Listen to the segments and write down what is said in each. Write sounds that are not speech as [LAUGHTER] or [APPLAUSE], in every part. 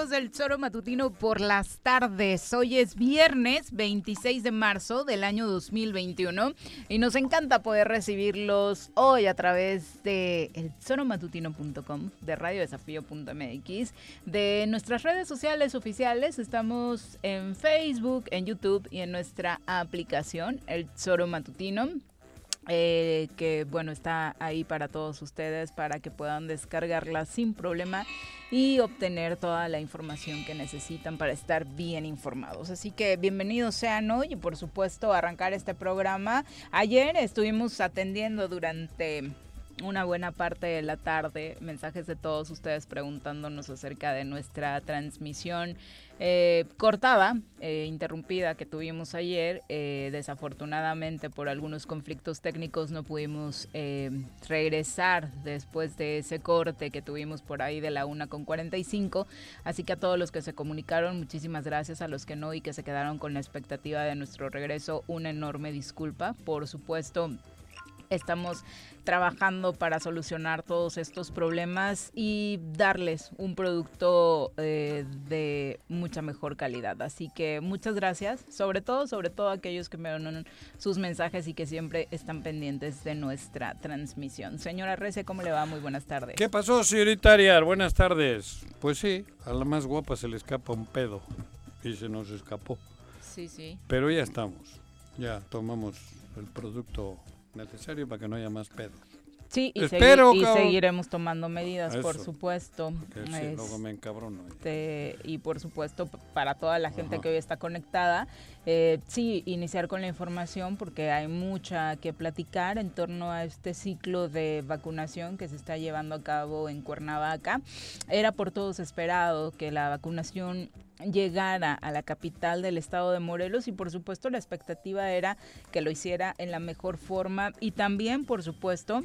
amigos del Zoro Matutino por las tardes? Hoy es viernes 26 de marzo del año 2021 y nos encanta poder recibirlos hoy a través de el zoromatutino.com, de radiodesafío.mx, de nuestras redes sociales oficiales. Estamos en Facebook, en YouTube y en nuestra aplicación, el Zoro Matutino. Eh, que bueno está ahí para todos ustedes para que puedan descargarla sin problema y obtener toda la información que necesitan para estar bien informados. Así que bienvenidos sean hoy y por supuesto arrancar este programa. Ayer estuvimos atendiendo durante una buena parte de la tarde mensajes de todos ustedes preguntándonos acerca de nuestra transmisión eh, cortada, eh, interrumpida que tuvimos ayer. Eh, desafortunadamente por algunos conflictos técnicos no pudimos regresar después de ese corte que tuvimos por ahí de la una con 45. Así que a todos los que se comunicaron, muchísimas gracias. A los que no y que se quedaron con la expectativa de nuestro regreso, una enorme disculpa. Por supuesto, estamos trabajando para solucionar todos estos problemas y darles un producto eh, de mucha mejor calidad. Así que muchas gracias, sobre todo, sobre todo aquellos que me dan sus mensajes y que siempre están pendientes de nuestra transmisión. Señora Rece, ¿cómo le va? Muy buenas tardes. ¿Qué pasó, señorita Arias? Buenas tardes. Pues sí, a la más guapa se le escapa un pedo y se nos escapó. Sí, sí. Pero ya estamos, ya tomamos el producto necesario para que no haya más pedos. Sí, y, seguiremos tomando medidas, por supuesto. Que luego me este, y por supuesto, para toda la gente que hoy está conectada, eh, sí, iniciar con la información porque hay mucha que platicar en torno a este ciclo de vacunación que se está llevando a cabo en Cuernavaca. Era por todos esperado que la vacunación llegara a la capital del estado de Morelos y por supuesto la expectativa era que lo hiciera en la mejor forma y también por supuesto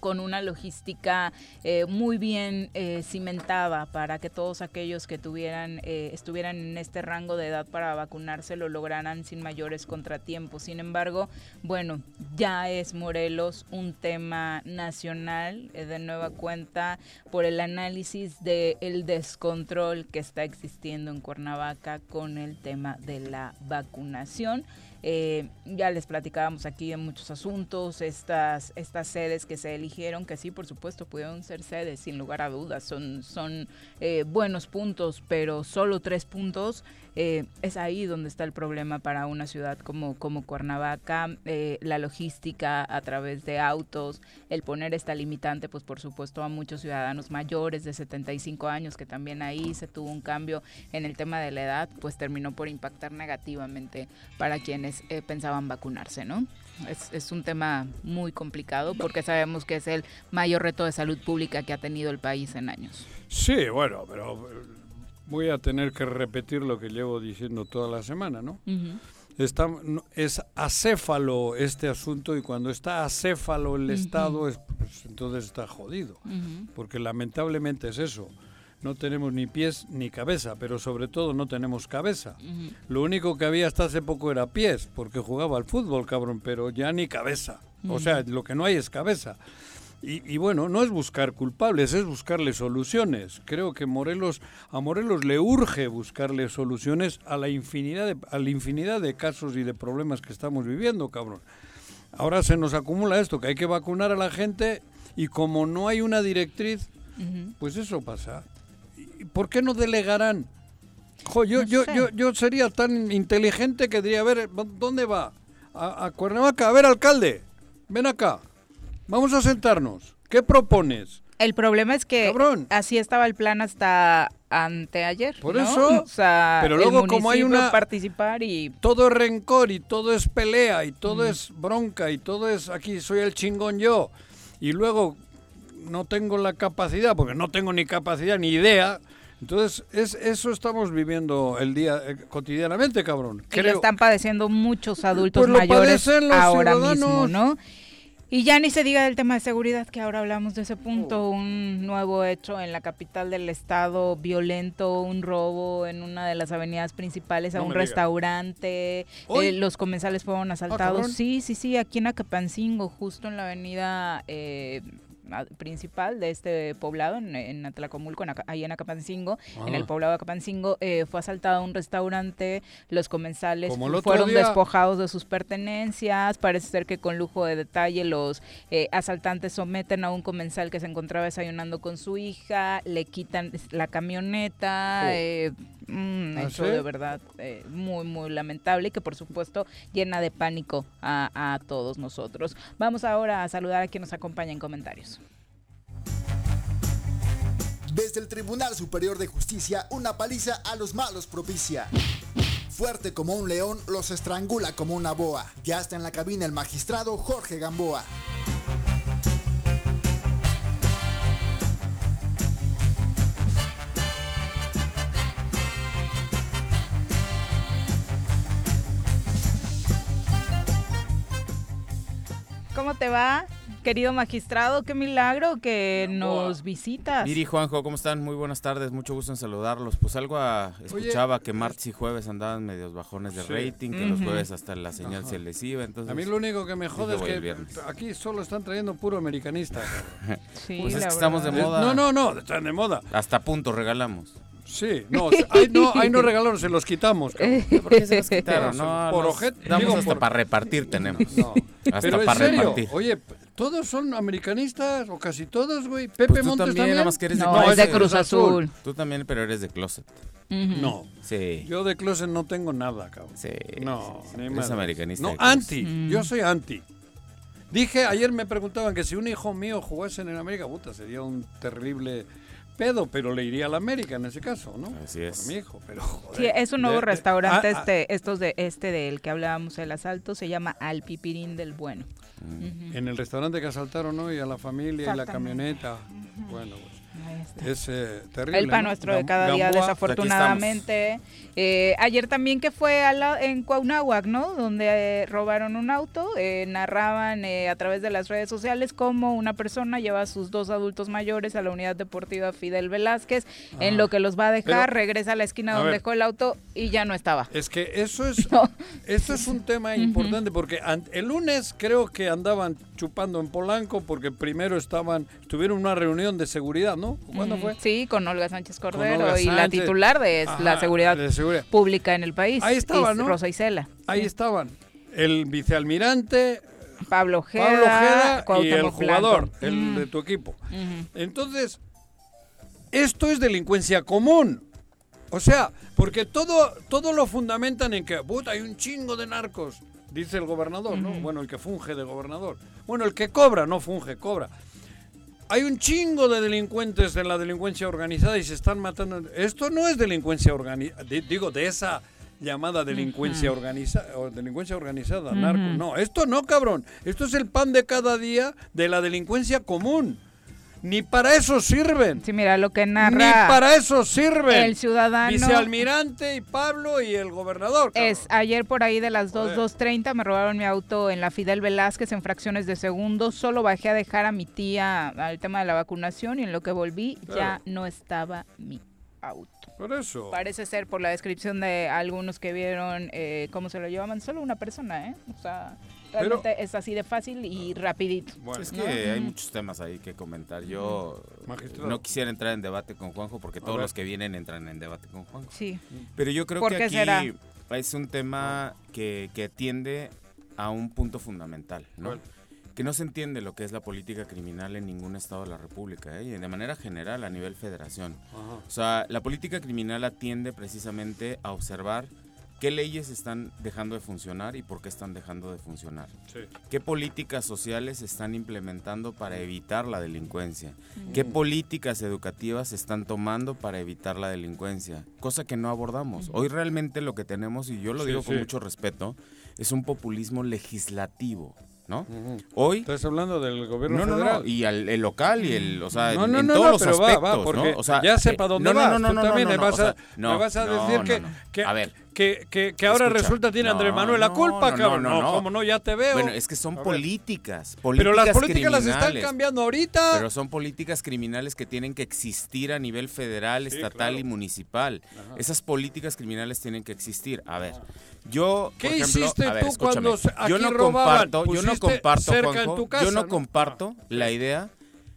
con una logística eh, muy bien eh, cimentada para que todos aquellos que tuvieran eh, estuvieran en este rango de edad para vacunarse lo lograran sin mayores contratiempos. Sin embargo, bueno, ya es Morelos un tema nacional de nueva cuenta por el análisis del el descontrol que está existiendo en Cuernavaca con el tema de la vacunación. Eh, ya les platicábamos aquí en muchos asuntos, estas, estas sedes que se eligieron, que sí, por supuesto, pudieron ser sedes, sin lugar a dudas, son, son eh, buenos puntos, pero solo tres puntos eh, es ahí donde está el problema para una ciudad como, como Cuernavaca, eh, la logística a través de autos, el poner esta limitante, pues por supuesto a muchos ciudadanos mayores de 75 años, que también ahí se tuvo un cambio en el tema de la edad, pues terminó por impactar negativamente para quienes eh, pensaban vacunarse, ¿no? Es, es un tema muy complicado porque sabemos que es el mayor reto de salud pública que ha tenido el país en años. Sí, bueno, pero eh, voy a tener que repetir lo que llevo diciendo toda la semana, ¿no? Está, no- es acéfalo este asunto y cuando está acéfalo el Estado, es- pues, entonces está jodido. Porque lamentablemente es eso. No tenemos ni pies ni cabeza, pero sobre todo no tenemos cabeza. Lo único que había hasta hace poco era pies, porque jugaba al fútbol, cabrón, pero ya ni cabeza. O sea, lo que no hay es cabeza. Y, y bueno, no es buscar culpables, es buscarle soluciones. Creo que Morelos, a Morelos le urge buscarle soluciones a la infinidad de, a la infinidad de casos y de problemas que estamos viviendo, cabrón. Ahora se nos acumula esto, que hay que vacunar a la gente y como no hay una directriz, pues eso pasa. ¿Y por qué no delegarán? Jo, yo, No yo, yo, yo sería tan inteligente que diría, a ver, ¿dónde va? A, a Cuernavaca, a ver, alcalde, ven acá, vamos a sentarnos. ¿Qué propones? El problema es que Cabrón. así estaba el plan hasta anteayer. Por ¿no? eso, O sea, pero el luego como hay una- participar y Todo es rencor y todo es pelea y todo es bronca y todo es aquí soy el chingón yo. Y luego no tengo la capacidad, porque no tengo ni capacidad ni idea. Entonces, es, eso estamos viviendo el día eh, cotidianamente, cabrón. y lo están padeciendo muchos adultos Pues lo mayores padecen los ahora mismo. ¿no? Y ya ni se diga del tema de seguridad, que ahora hablamos de ese punto, Oh. un nuevo hecho en la capital del estado, violento, un robo en una de las avenidas principales a No un restaurante, eh, los comensales fueron asaltados. cabrón. sí, sí, sí, aquí en Acapancingo, justo en la avenida eh, principal de este poblado, en, en Atlacomulco, en Aca- ahí en Acapancingo, en el Ah. poblado de Acapancingo, eh, fue asaltado un restaurante, los comensales fueron día. despojados de sus pertenencias, parece ser que con lujo de detalle los eh, asaltantes someten a un comensal que se encontraba desayunando con su hija, le quitan la camioneta, Oh. eh, un ¿Ah, hecho sí? de verdad eh, muy, muy lamentable y que por supuesto llena de pánico a, a todos nosotros. Vamos ahora a saludar a quien nos acompaña en comentarios. Desde el Tribunal Superior de Justicia, una paliza a los malos propicia. Fuerte como un león, los estrangula como una boa. Ya está en la cabina el magistrado Jorge Gamboa. ¿Cómo te va, querido magistrado? Qué milagro que nos visitas. Miri, Juanjo, ¿cómo están? Muy buenas tardes, mucho gusto en saludarlos. Pues algo a- escuchaba que martes y jueves andaban medios bajones de Sí. rating, que los jueves hasta la señal se les iba, entonces... A mí lo único que me jode es que viernes. aquí solo están trayendo puro americanista. [LAUGHS] Sí, Pues es la que estamos de moda. No, no, no, están de moda. Hasta punto regalamos. Sí, no, ahí no, ahí no [LAUGHS] regalaron, se los quitamos. cabrón. [LAUGHS] ¿Por qué se los quitaron? No, por damos digo, hasta por- para repartir tenemos. No. Hasta Pero en para serio, repartir. oye, todos son americanistas o casi todos, güey. Pepe Pues tú Montes también, también. nada más que eres de No, No, es closet. de Cruz Azul. Tú también, pero eres de closet. No, Sí. yo de closet no tengo nada, cabrón. Sí. No, ni Eres americanista No, anti. Mm. Yo soy anti. Dije, ayer me preguntaban que si un hijo mío jugase en América, puta, sería un terrible pedo, pero le iría a la América en ese caso, ¿no? Así es. Por mi hijo, pero joder. Sí, es un nuevo De- de- restaurante, ah, ah, este, estos de este del que hablábamos el asalto, se llama Al Pipirín del Bueno. Ujú. En el restaurante que asaltaron hoy a la familia y la camioneta. Bueno, pues está. es eh, terrible. El pan ¿no? nuestro de cada día, Gamboa, desafortunadamente. Eh, ayer también que fue a la- en Cuauhnáhuac, ¿no? Donde eh, robaron un auto, eh, narraban eh, a través de las redes sociales cómo una persona lleva a sus dos adultos mayores a la unidad deportiva Fidel Velázquez, en Ah. lo que los va a dejar, Pero- regresa a la esquina a donde ver. dejó el auto y ya no estaba. Es que eso es, [LAUGHS] No. eso es un tema importante porque an- el lunes creo que andaban chupando en Polanco porque primero estaban, tuvieron una reunión de seguridad, ¿no? ¿Cuándo Mm, fue? Sí, con Olga Sánchez Cordero Olga y la titular de Ajá, la seguridad de seguridad. pública en el país. Ahí estaba, Is- ¿no? Rosa Isela. Ahí estaban. El vicealmirante, Pablo Ojeda, Pablo Ojeda y el jugador, Blanco. el Mm, de tu equipo. Entonces, esto es delincuencia común. O sea, porque todo, todo lo fundamentan en que, puta, hay un chingo de narcos, dice el gobernador, ¿no? Bueno, el que funge de gobernador. Bueno, el que cobra, no funge, cobra. Hay un chingo de delincuentes en la delincuencia organizada y se están matando. Esto no es delincuencia organizada, digo, de esa llamada delincuencia organizada, o delincuencia organizada, narco. No, esto no, cabrón. Esto es el pan de cada día de la delincuencia común. Ni para eso sirven. Sí, mira, lo que narra... Ni para eso sirven. El ciudadano... Vicealmirante y Pablo y el gobernador. cabrón. Es ayer por ahí de las Joder. 2, 2.30 me robaron mi auto en la Fidel Velázquez en fracciones de segundos. Solo bajé a dejar a mi tía al tema de la vacunación y en lo que volví ya Claro. no estaba mi auto. Por eso. Parece ser por la descripción de algunos que vieron eh, cómo se lo llevaban solo una persona, ¿eh? O sea, realmente es así de fácil y rapidito. Bueno, Es que hay muchos temas ahí que comentar. Yo Magistrado. no quisiera entrar en debate con Juanjo porque todos los que vienen entran en debate con Juanjo. Sí. Pero yo creo ¿Por que aquí será? es un tema que, que atiende a un punto fundamental, ¿no? ¿Cuál? Que no se entiende lo que es la política criminal en ningún estado de la República, ¿eh? y de manera general a nivel federación. Ajá. O sea, la política criminal atiende precisamente a observar qué leyes están dejando de funcionar y por qué están dejando de funcionar. Sí. ¿Qué políticas sociales se están implementando para evitar la delincuencia? ¿Qué políticas educativas se están tomando para evitar la delincuencia? Cosa que no abordamos. Hoy realmente lo que tenemos, y yo lo Sí, digo con sí. mucho respeto, es un populismo legislativo, ¿no? Hoy... Estás hablando del gobierno No, no, federal. no, y al, el local y el, o sea, No, en, no, en no, todos no, los pero va, aspectos, va, porque ¿no? O sea, ya sé eh, dónde no, vas. No, no, Tú no, también no, me vas o sea, vas a decir que, a ver, que, que, que ahora Escucha, resulta tiene Andrés Manuel la culpa, cabrón. no, como no, ya te veo. bueno, es que son políticas, pero las políticas las están cambiando ahorita. Pero son políticas criminales que tienen que existir a nivel federal, Sí, estatal claro. y municipal. Ajá. Esas políticas criminales tienen que existir. A ver, yo, ¿Qué por ejemplo, hiciste a ver, tú cuando se- yo aquí no robaban? comparto, yo no comparto, cerca en Juanjo, tu casa, yo no ¿no? comparto Ah, la idea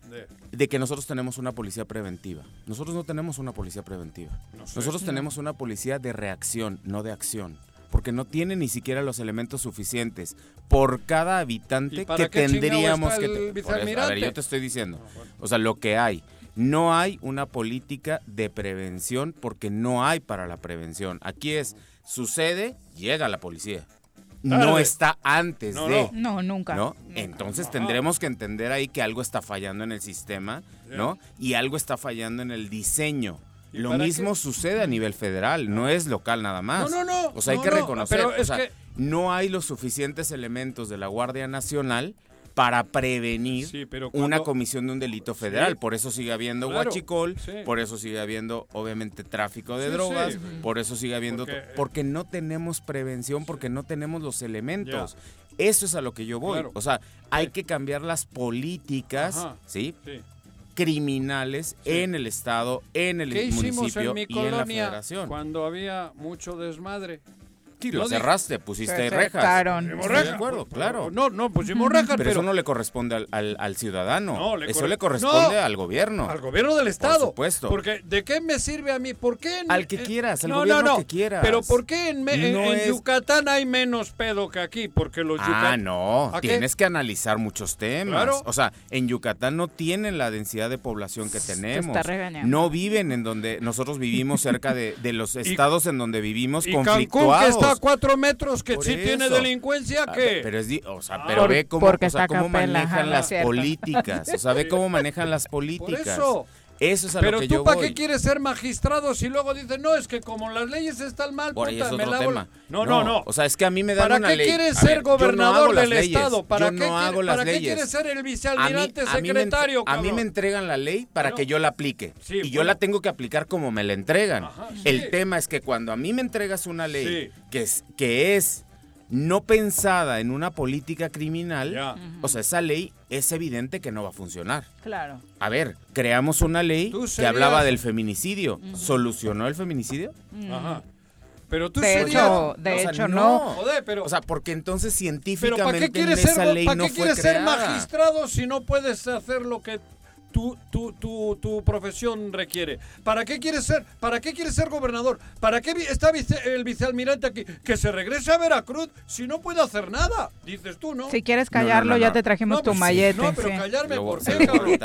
De- de que nosotros tenemos una policía preventiva. Nosotros no tenemos una policía preventiva. No sé. Nosotros tenemos una policía de reacción, no de acción. Porque no tiene ni siquiera los elementos suficientes por cada ¿Y habitante para que tendríamos está que... el te- por eso, a ver, yo te estoy diciendo. O sea, lo que hay. No hay una política de prevención porque no hay para la prevención. Aquí es, sucede, llega la policía. No está antes No, de... No, nunca. ¿no? Entonces tendremos que entender ahí que algo está fallando en el sistema, ¿no? Y algo está fallando en el diseño. ¿Y Lo mismo qué? sucede a nivel federal, no es local nada más. No, no, no, O sea, hay que no, reconocer, pero o sea, que- no hay los suficientes elementos de la Guardia Nacional para prevenir Sí, pero una comisión de un delito federal. Sí. Por eso sigue habiendo Claro, huachicol, sí. por eso sigue habiendo, obviamente, tráfico de drogas, por eso sigue habiendo... Porque, no tenemos prevención, porque no tenemos los elementos. Eso es a lo que yo voy. Claro. O sea, hay que cambiar las políticas, Ajá. ¿sí? Criminales Sí. en el estado, en el ¿Qué hicimos municipio en mi y en la federación. cuando había mucho desmadre? Sí, lo cerraste, pusiste Se rejas. Estoy de rejas. acuerdo, claro. No, no, pusimos rejas, Pero, pero, eso no le corresponde al, al- al ciudadano. No, le eso corre- le corresponde No. al gobierno. al gobierno del estado. supuesto. Porque ¿de qué me sirve a mí? ¿Por qué? en- Al que quieras, al no, gobierno no, no. que quieras. Pero ¿por qué en, me- en- No en es- Yucatán hay menos pedo que aquí? Porque los Ah, no, tienes que analizar muchos temas. Claro. O sea, en Yucatán no tienen la densidad de población que tenemos. está regañando. No viven en donde nosotros vivimos cerca de, de los [LAUGHS] estados en donde vivimos Y Cancún, conflictuados. que está a cuatro metros, que Por sí tiene delincuencia, Ah, ¿qué? Pero es di- o sea, Ah. pero Por- ve cómo, o sea, cómo Capela, manejan las políticas. O sea, ve [LAUGHS] cómo manejan las Por políticas. eso. Eso es a Pero lo que tú, ¿para qué quieres ser magistrado si luego dices, no, es que como las leyes están mal, Por ahí puta, es me otro tema. la-". No, no, no. O sea, es que a mí me dan ¿Para una qué ley. quieres A ser ver, yo no gobernador del leyes. estado? ¿Para yo qué, no hago las ¿para qué quieres ser el A mí, vicealmirante mí me, secretario, a mí me entregan la ley para que yo la aplique. Sí, y yo la tengo que aplicar como me la entregan. Ajá, sí. El tema es que cuando a mí me entregas una ley Sí. que, es, que es no pensada en una política criminal, o sea, esa ley es evidente que no va a funcionar. Claro. A ver, creamos una ley que hablaba del feminicidio. ¿Solucionó el feminicidio? Ajá. Pero tú De serías- hecho, de O sea, hecho no. no. Joder, pero... O sea, porque entonces pero científicamente ¿para qué quieres esa ser, ley ¿para no qué fue quieres ser creada. magistrado si no puedes hacer lo que tu, tu, tu, tu profesión requiere? ¿Para qué quieres ser, para qué quieres ser gobernador? ¿Para qué está vice- el vicealmirante aquí? Que se regrese a Veracruz si no puede hacer nada, dices tú, ¿no? Si quieres No, no, callarlo, no, ya no. te trajimos No, tu pues mallete. No, pero sí. callarme, ¿por qué, cabrón?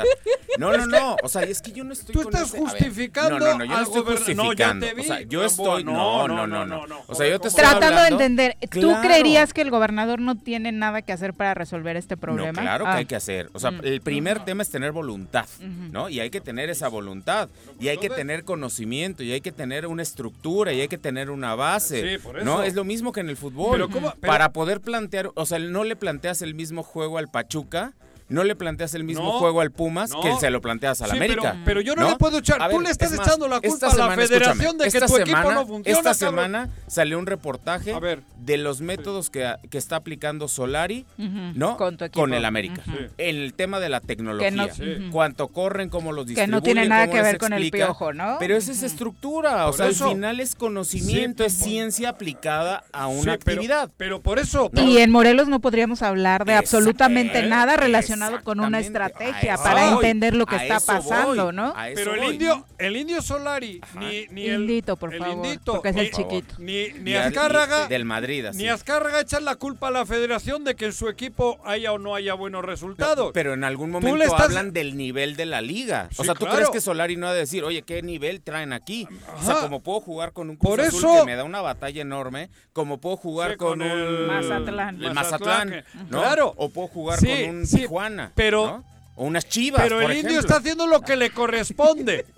No, no, no. O sea, es que yo no estoy Tú con estás ese- a ver, justificando No, no, no, yo no al estoy no, justificando. te vi, o sea, yo estoy. No, no, no, no. no, no. O sea, yo te estoy Tratando de hablando- entender, ¿tú Claro. creerías que el gobernador no tiene nada que hacer para resolver este problema? No, claro Ah. que hay que hacer. O sea, Mm. el primer tema es tener voluntad. Voluntad, ¿no? Y hay que tener esa voluntad, y hay que tener conocimiento, y hay que tener una estructura, y hay que tener una base, Sí, por eso. ¿no? Es lo mismo que en el fútbol. Pero ¿cómo? Pero- Para poder plantear, o sea, no le planteas el mismo juego al Pachuca, no le planteas el mismo No, juego al Pumas no. que se lo planteas al Sí, América. Pero, pero yo no, le puedo echar. A Tú ver, le estás es más, echando la culpa a la semana, federación de que esta tu equipo semana- no funciona. Esta cabrón. semana salió un reportaje A ver. de los métodos que, que está aplicando Solari, ¿no? Con tu equipo. el América. En el tema de la tecnología. Que no- Sí. Cuánto corren, cómo los Que distribuyen, no tiene nada que ver con el piojo, ¿no? Pero esa es estructura. O sea, eso. al final es conocimiento, Sí, es ciencia aplicada a una actividad. Pero, por eso. Y en Morelos no podríamos hablar de absolutamente Exact- nada relacionado con una estrategia para voy, entender lo que a está pasando, voy, ¿no? Pero el voy. indio, el indio Solari, ni, ni el. Indito, por el favor, Indito, porque es el ni- chiquito. Ni, ni Azcárraga. del Madrid, así. Ni Azcárraga echan la culpa a la federación de que en su equipo haya o no haya buenos resultados. Pero en algún momento le estás- hablan del nivel de la liga. Sí, o sea, ¿tú claro. crees que Solari no ha de decir, oye, qué nivel traen aquí? O sea, como puedo jugar con un Cruz Por Azul eso- que me da una batalla enorme, como puedo jugar Sí, con, con un el Mazatlán. el Mazatlán, Mazatlán, que- ¿no? claro. O puedo jugar Sí, con un sí, Tijuana, pero- ¿no? O unas Chivas, Pero el indio está haciendo lo que le corresponde. [LAUGHS]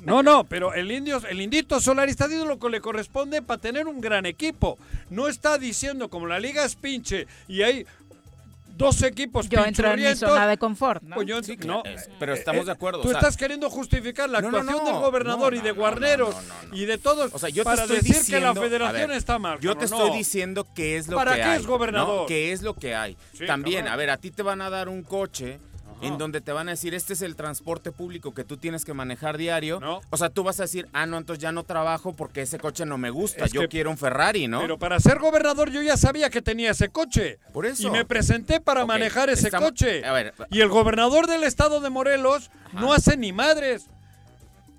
No, no, pero el indio, el indito Solari está haciendo lo que le corresponde para tener un gran equipo. No está diciendo como la liga es pinche y hay dos equipos Yo entro en mi zona de confort, ¿no? pues yo- Sí, no, es- pero estamos de acuerdo, Tú o sea- estás queriendo justificar la No, no, actuación no, del gobernador no, y de guarneros no, no, no. y de todos O sea, yo te para estoy decir diciendo, que la federación ver, está mal. Yo te estoy diciendo qué es lo ¿Para que qué hay. es gobernador? ¿no? ¿Qué es lo que hay? Sí, También, cabrón. a ver, a ti te van a dar un coche Ajá. en donde te van a decir, este es el transporte público que tú tienes que manejar diario. No. O sea, tú vas a decir, ah, no, entonces ya no trabajo porque ese coche no me gusta. Es yo que- quiero un Ferrari, ¿no? Pero para ser gobernador yo ya sabía que tenía ese coche. Por eso. Y me presenté para manejar ese estamos- coche. a ver. Y el gobernador del estado de Morelos no hace ni madres.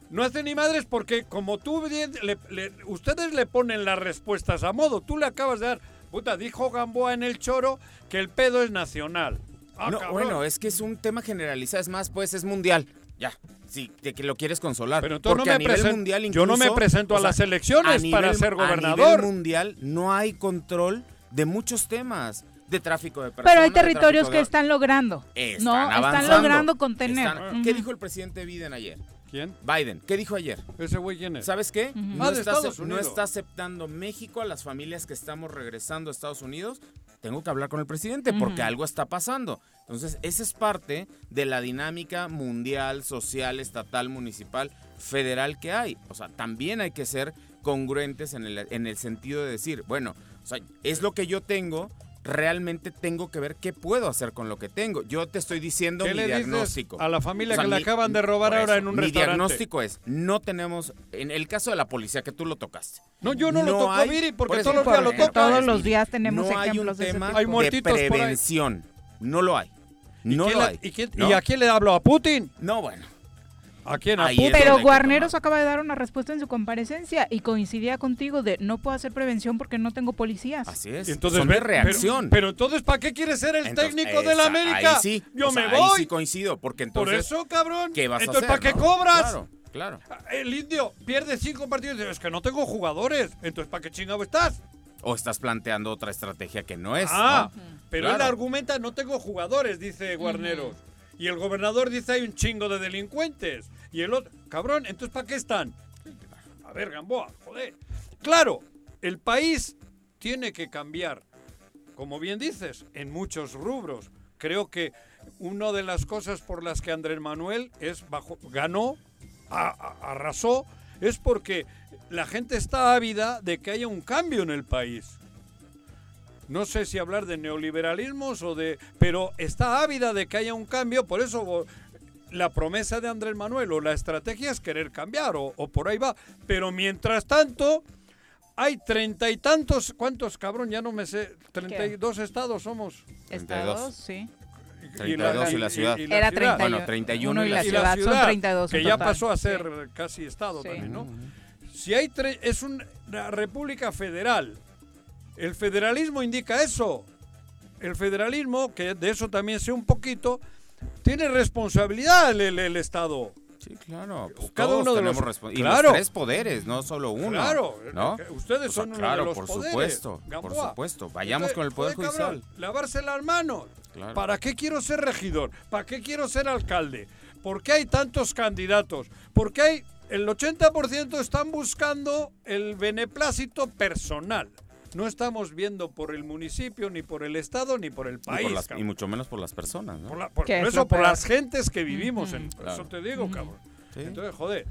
No hace ni madres porque como tú bien le- le- ustedes le ponen las respuestas a modo. Tú le acabas de dar, puta, dijo Gamboa en el choro que el pedo es nacional. Ah, no, cabrón. bueno, es que es un tema generalizado. Es más, pues es mundial. Ya. Si de que lo quieres consolar. Pero entonces no Porque me a nivel presen- mundial yo no me incluso, presento a o sea, las elecciones a para ser A gobernador. nivel mundial no hay control de muchos temas. De tráfico de personas. Pero hay de territorios que de- están logrando. Están no, están logrando contener. Están- ¿Qué dijo el presidente Biden ayer? ¿Quién? Biden, ¿qué dijo ayer? ¿Ese güey quién es? ¿Sabes qué? No, Ah, está, no está aceptando México a las familias que estamos regresando a Estados Unidos. Tengo que hablar con el presidente porque algo está pasando. Entonces, esa es parte de la dinámica mundial, social, estatal, municipal, federal que hay. O sea, también hay que ser congruentes en el, en el sentido de decir, bueno, o sea, es lo que yo tengo, realmente tengo que ver qué puedo hacer con lo que tengo. Yo te estoy diciendo ¿Qué mi le dices diagnóstico. a la familia O sea, que le mi- acaban de robar ahora en un mi restaurante? diagnóstico es, no tenemos, en el caso de la policía que tú lo tocaste. No, yo no, lo toco, hay- Viri, porque por eso, todos los días lo toco. todos los días tenemos no hay un ejemplos de ese tema tipo. De prevención. No lo hay. No ¿Quién lo hay. ¿Y, quién- ¿no? y a quién le hablo? ¿A Putin? No, bueno. ¿A quién? Pero Guarneros acaba de dar una respuesta en su comparecencia y coincidía contigo de no puedo hacer prevención porque no tengo policías. Así es. Y entonces Son de reacción. Pero, pero entonces, ¿para qué quieres ser el Entonces, técnico de esa- la América? Ahí sí. Yo o sea, me Ahí voy. sí coincido, porque Por entonces. eso, cabrón. ¿Qué vas entonces, a hacer? ¿para qué no? cobras? Claro, claro. El indio pierde cinco partidos y dice, es que no tengo jugadores. Entonces, ¿para qué chingado estás? O estás planteando otra estrategia que no es. ah, ¿no? pero él argumenta, no tengo jugadores, dice Guarneros. Y el gobernador dice, hay un chingo de delincuentes. Y el otro, cabrón, entonces, ¿para qué están? A ver, Gamboa, joder. Claro, el país tiene que cambiar, como bien dices, en muchos rubros. Creo que una de las cosas por las que Andrés Manuel es bajo, ganó, a- arrasó, es porque la gente está ávida de que haya un cambio en el país. No sé si hablar de neoliberalismos o de... Pero está ávida de que haya un cambio, por eso la promesa de Andrés Manuel o la estrategia es querer cambiar o, o por ahí va. Pero mientras tanto, hay treinta y tantos... ¿Cuántos, cabrón? Ya no me sé. Treinta y dos estados somos. Estados, sí. 32 y la ciudad. Era ciudad. 31. Bueno, 31 y y la la ciudad, son 32 que ya pasó a Sí. ser casi estado Sí. también, ¿no? Si hay tre- es una república federal, el federalismo indica eso. El federalismo, que de eso también sé un poquito, tiene responsabilidad el, el- el Estado. Sí, claro. Pues Cada todos uno de tenemos los- Y Claro. los tres poderes, no solo uno. Claro, ¿no? que ustedes O sea, son uno claro, de los por poderes, supuesto, por supuesto. Vayamos con el Poder Judicial. cabrón, lavarse las manos. Claro. ¿Para qué quiero ser regidor? ¿Para qué quiero ser alcalde? ¿Por qué hay tantos candidatos? ¿Por qué hay el 80% están buscando el beneplácito personal? No estamos viendo por el municipio, ni por el estado, ni por el Y, país. por las- y mucho menos por las personas, ¿no? Por, la- por- por es eso, por las gentes que vivimos. en, por Claro. Eso te digo, cabrón. Sí. Entonces, joder.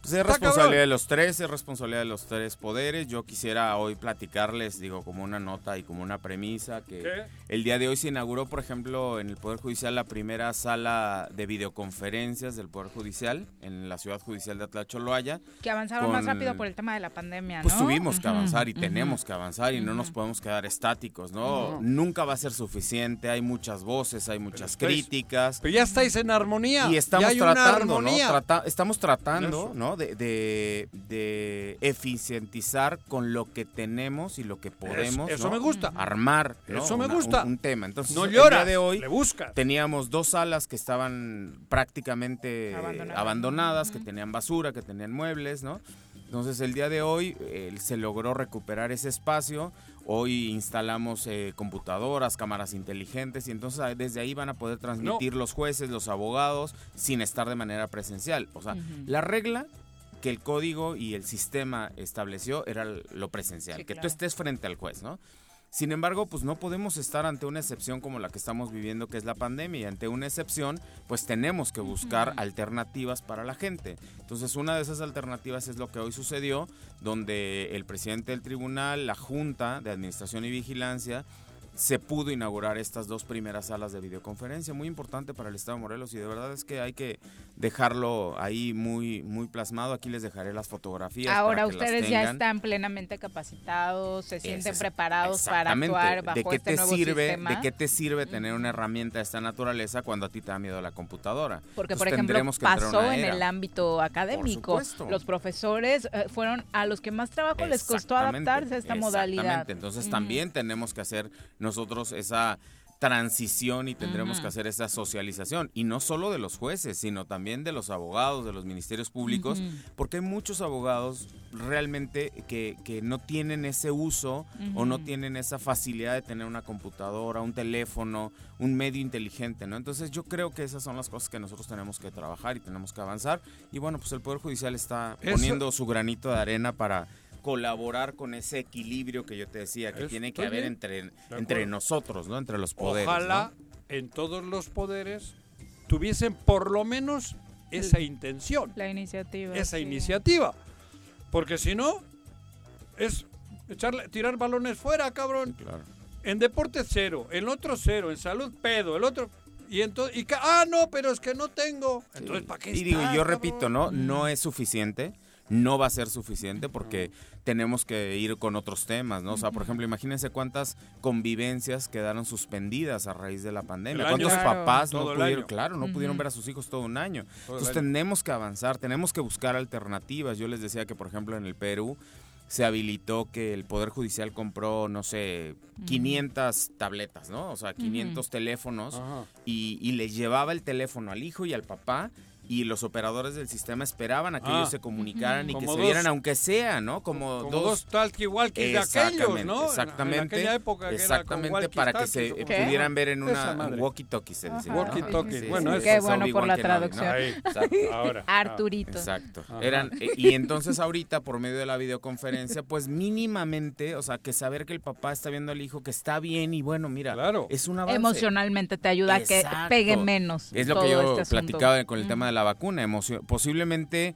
Pues es responsabilidad de los tres, es responsabilidad de los tres poderes. Yo quisiera hoy platicarles, digo, como una nota y como una premisa, que ¿Qué? el día de hoy se inauguró, por ejemplo, en el Poder Judicial la primera sala de videoconferencias del Poder Judicial en la Ciudad Judicial de Atlacholoaya. Que avanzaron más rápido por el tema de la pandemia, Pues ¿no? tuvimos que avanzar y tenemos que avanzar y no nos podemos quedar estáticos, ¿no? Nunca va a ser suficiente, hay muchas voces, hay muchas críticas. Pero ya estáis en armonía. Y estamos ya hay una tratando, ¿no? Trata- estamos tratando, Eso. ¿No? De, de, de eficientizar con lo que tenemos y lo que podemos, eso ¿no? me gusta. Armar, ¿no? Eso me Una- gusta. Un, un tema. Entonces, No el lloras, día de hoy le buscas. teníamos dos salas que estaban prácticamente Abandonadas. abandonadas, que tenían basura, que tenían muebles, ¿no? Entonces el día de hoy eh, se logró recuperar ese espacio. Hoy instalamos eh, computadoras, cámaras inteligentes y entonces ah, desde ahí van a poder transmitir los jueces, los abogados, sin estar de manera presencial. O sea, la regla que el código y el sistema estableció era lo presencial, Sí, que claro. tú estés frente al juez, ¿no? Sin embargo, pues no podemos estar ante una excepción como la que estamos viviendo, que es la pandemia. Y ante una excepción, pues tenemos que buscar alternativas para la gente. Entonces, una de esas alternativas es lo que hoy sucedió, donde el presidente del tribunal, la Junta de Administración y Vigilancia, se pudo inaugurar estas dos primeras salas de videoconferencia, muy importante para el Estado de Morelos y de verdad es que hay que dejarlo ahí muy muy plasmado. Aquí les dejaré las fotografías. Ahora para que las ustedes ya están plenamente capacitados, se sienten preparados para actuar bajo ¿De qué este te nuevo sirve, sistema. ¿De qué te sirve tener una herramienta de esta naturaleza cuando a ti te da miedo la computadora? Porque, Entonces, por ejemplo, que pasó en el ámbito académico. Los profesores eh, fueron a los que más trabajo les costó adaptarse a esta modalidad. Entonces también tenemos que hacer nosotros esa transición y tendremos que hacer esa socialización. Y no solo de los jueces sino también de los abogados de los ministerios públicos porque hay muchos abogados realmente que, que no tienen ese uso o no tienen esa facilidad de tener una computadora un teléfono un medio inteligente no entonces yo creo que esas son las cosas que nosotros tenemos que trabajar y tenemos que avanzar. Y bueno pues el poder judicial está Eso- poniendo su granito de arena para colaborar con ese equilibrio que yo te decía que tiene que haber bien. entre, entre nosotros, ¿no? Entre los poderes. Ojalá en todos los poderes tuviesen por lo menos esa intención, La iniciativa. esa sí. iniciativa. Porque si no, es echarle, tirar balones fuera, cabrón. Claro. En deporte cero, en otro cero, en salud pedo, el otro... Y entonces, y ah, no, pero es que no tengo. Entonces, ¿para qué Y digo, está, yo cabrón? repito, ¿no? No es suficiente. No va a ser suficiente porque tenemos que ir con otros temas, ¿no? O sea, por ejemplo, imagínense cuántas convivencias quedaron suspendidas a raíz de la pandemia. El año. ¿Cuántos Claro. papás no pudieron, claro, no pudieron ver a sus hijos todo un año? Todo Entonces año. tenemos que avanzar, tenemos que buscar alternativas. Yo les decía que, por ejemplo, en el Perú se habilitó que el Poder Judicial compró, no sé, 500 tabletas, ¿no? O sea, 500 teléfonos y, y les llevaba el teléfono al hijo y al papá y los operadores del sistema esperaban a que Ah. ellos se comunicaran y que se dos- vieran, aunque sea, ¿no? Como, Como dos... dos talkie-walkies de aquellos, Exactamente, ¿no? En- exactamente. En aquella época que era exactamente, con para que se pudieran ver en una walkie-talkie, se. ¿no? Walkie-talkie, bueno, sí, eso. Qué es bueno por la traducción. Exacto. ahora. [LAUGHS] Arturito. Exacto. Ajá. Eran, eh, y entonces ahorita, por medio de la videoconferencia, pues mínimamente, o sea, que saber que el papá está viendo al hijo que está bien y bueno, mira, Claro. es un avance. Emocionalmente te ayuda a que pegue menos. Es lo todo que yo este platicaba con el tema de la vacuna. Emocio- posiblemente,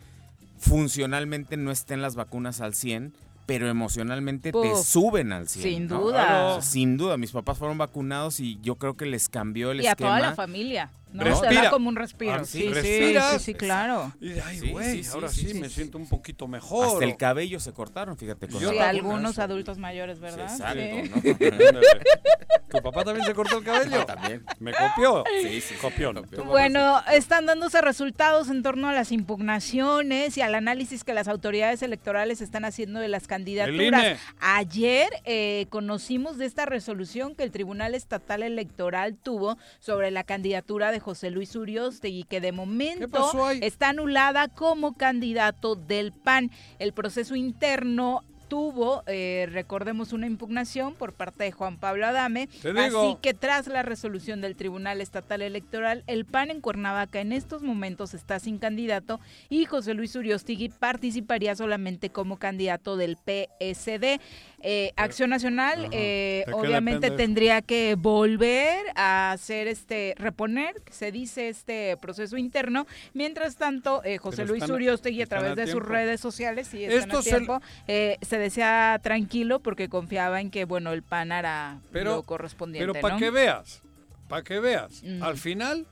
funcionalmente no estén las vacunas al 100, pero emocionalmente te suben al 100. Sin ¿no? duda. Claro. Sin duda, mis papás fueron vacunados y yo creo que les cambió el Y a esquema. toda la familia. ¿No? Respira. da como un respiro. Ah, sí, sí, sí, respiras. sí, sí, claro. Y de, ay, güey, sí, sí, ahora sí, sí, sí, me sí. siento un poquito mejor. Hasta el cabello se cortaron, fíjate. Con Yo Sí, la algunos eso. adultos mayores, ¿verdad? Exacto. [LAUGHS] ¿Tu papá también se cortó el cabello? También. Me copió. Sí, sí, copió. Papá Bueno, están dándose resultados en torno a las impugnaciones y al análisis que las autoridades electorales están haciendo de las candidaturas. INE. Ayer eh, conocimos de esta resolución que el Tribunal Estatal Electoral tuvo sobre la candidatura de José Luis Uriostegui, que de momento está anulada como candidato del PAN. El proceso interno tuvo, eh, recordemos, una impugnación por parte de Juan Pablo Adame. Te digo. Así que tras la resolución del Tribunal Estatal Electoral, el PAN en Cuernavaca en estos momentos está sin candidato y José Luis Uriostegui participaría solamente como candidato del PSD. Eh, Acción Nacional, eh, ¿De qué obviamente tendría que volver a hacer este, reponer, se dice este proceso interno. Mientras tanto, eh, José Luis están Uriostegui a través a de sus redes sociales y Esto a se- tiempo, eh, se decía tranquilo porque confiaba en que, bueno, el PAN hará Pero- lo correspondiente, Pero para ¿no? que veas, para que veas, al final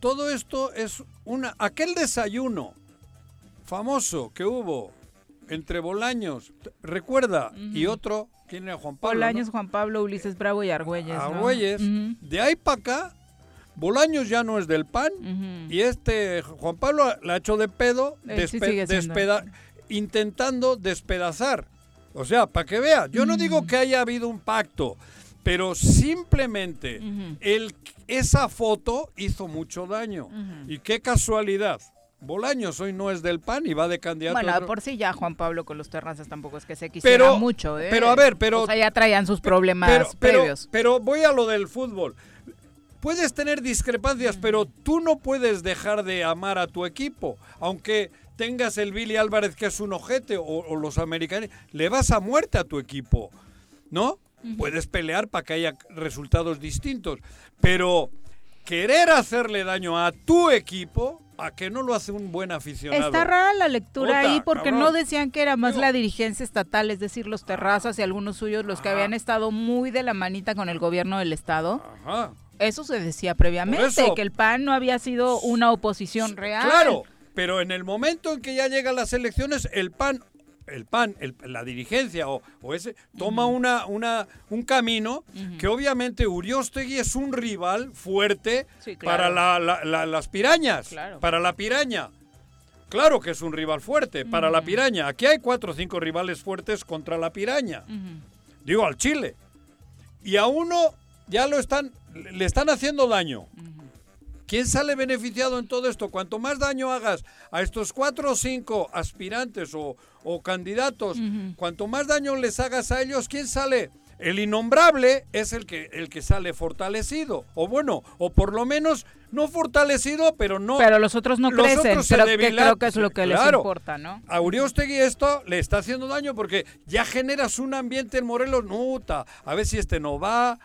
todo esto es una aquel desayuno famoso que hubo entre Bolaños, recuerda, y otro, ¿quién era Juan Pablo? Bolaños, no? Juan Pablo, Ulises Bravo y Argüelles. ¿no? Argüelles. De ahí para acá, Bolaños ya no es del PAN y este Juan Pablo la ha hecho de pedo, sí despeda- intentando despedazar. O sea, para que vea, yo no digo que haya habido un pacto, pero simplemente el, esa foto hizo mucho daño. Y qué casualidad. Bolaños hoy no es del PAN y va de candidato. Bueno, otro- por sí ya Juan Pablo con los terrazas tampoco es que se quisiera Pero- mucho, ¿eh? pero a ver, pero- O sea, ya traían sus problemas pero, pero, previos. pero voy a lo del fútbol. Puedes tener discrepancias, pero tú no puedes dejar de amar a tu equipo. Aunque tengas el Billy Álvarez que es un ojete o, o los americanos, le vas a muerte a tu equipo, ¿no? Puedes pelear para que haya resultados distintos, pero querer hacerle daño a tu equipo, a que no lo hace un buen aficionado. Está rara la lectura ahí porque cabrón. no decían que era más la dirigencia estatal, es decir, los terrazas y algunos suyos los que habían estado muy de la manita con el gobierno del estado. Ajá. Eso se decía previamente, que el PAN no había sido una oposición real. Claro, pero en el momento en que ya llegan las elecciones, el PAN, el PAN, el- la dirigencia o, o ese, toma una, una, un camino que obviamente Uriostegui es un rival fuerte Sí, claro. para la- la- la- las pirañas, Claro. para la piraña. Claro que es un rival fuerte para la piraña. Aquí hay cuatro o cinco rivales fuertes contra la piraña. Digo, al Chile. Y a uno ya lo están, le están haciendo daño. ¿Quién sale beneficiado en todo esto? Cuanto más daño hagas a estos cuatro o cinco aspirantes o, o candidatos, cuanto más daño les hagas a ellos, ¿quién sale? El innombrable es el que, el que sale fortalecido. O bueno, o por lo menos no fortalecido, pero no. Pero los otros no Los crecen, otros se pero que creo que es lo que les importa, ¿no? A Uriostegui esto le está haciendo daño porque ya generas un ambiente en Morelos, nuta, a ver si este no va,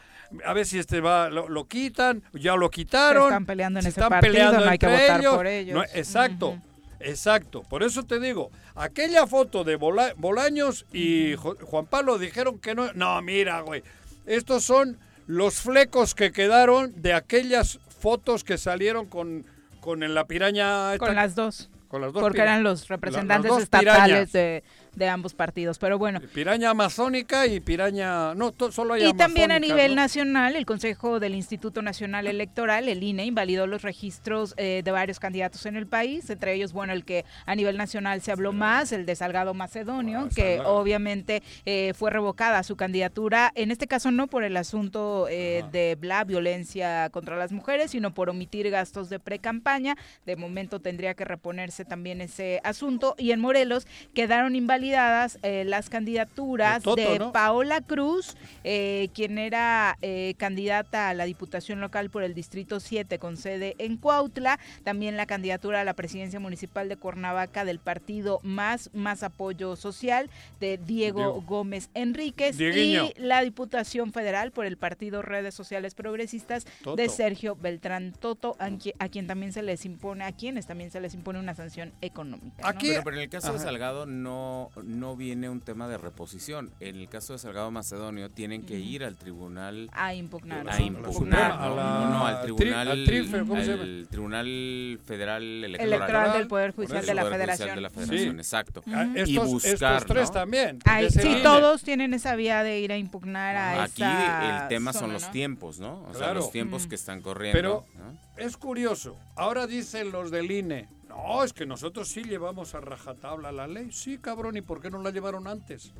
a ver si este va, lo, lo quitan, ya lo quitaron. Se están peleando en se ese están partido, peleando no hay que votar por ellos. No, exacto, exacto. Por eso te digo, aquella foto de Bola- Bolaños y Juan Pablo dijeron que no. No, mira, güey, estos son los flecos que quedaron de aquellas fotos que salieron con, con en la piraña. esta- Con las dos. con las dos Porque eran los representantes estatales pirañas. de, de ambos partidos. Pero bueno. Piraña amazónica y piraña. No, solo hay Y también a nivel ¿no? nacional, el Consejo del Instituto Nacional Electoral, el INE, invalidó los registros eh, de varios candidatos en el país, entre ellos, bueno, el que a nivel nacional se habló más, el de Salgado Macedonio, Ah, que Salgado. obviamente eh, fue revocada su candidatura, en este caso no por el asunto eh, de la violencia contra las mujeres, sino por omitir gastos de pre-campaña. De momento tendría que reponerse también ese asunto. Y en Morelos quedaron invalidadas eh, las candidaturas De Toto, de ¿no? Paola Cruz, eh, quien era eh, candidata a la Diputación Local por el Distrito 7 con sede en Cuautla, también la candidatura a la presidencia municipal de Cuernavaca del partido Más, Más Apoyo Social de Diego, Diego. Gómez Enríquez Dieguiño. y la Diputación Federal por el partido Redes Sociales Progresistas Toto. de Sergio Beltrán Toto, a, qui- a quien también se les impone, a quienes también se les impone una sanción económica. ¿no? Aquí- Pero, pero en el caso de. Salgado no, no viene un tema de reposición. En el caso de Salgado Macedonio tienen que ir al tribunal a impugnar. a impugnar, ¿no? a la No, no, al tri- tribunal, al trife, ¿cómo se llama? al tribunal federal electoral, Electoral del Poder Judicial de la Poder Judicial Federación. de la Federación, Sí. exacto. Ah, Ujú. Estos, Y buscar, estos tres ¿no? también. Ay, sí, todos tienen esa vía de ir a impugnar a Aquí esa el tema son los ¿no? tiempos, ¿no? O sea, los tiempos Mm. que están corriendo. Pero ¿no? es curioso. Ahora dicen los del INE. No, es que nosotros sí llevamos a rajatabla la ley. Sí, cabrón, ¿y por qué no la llevaron antes?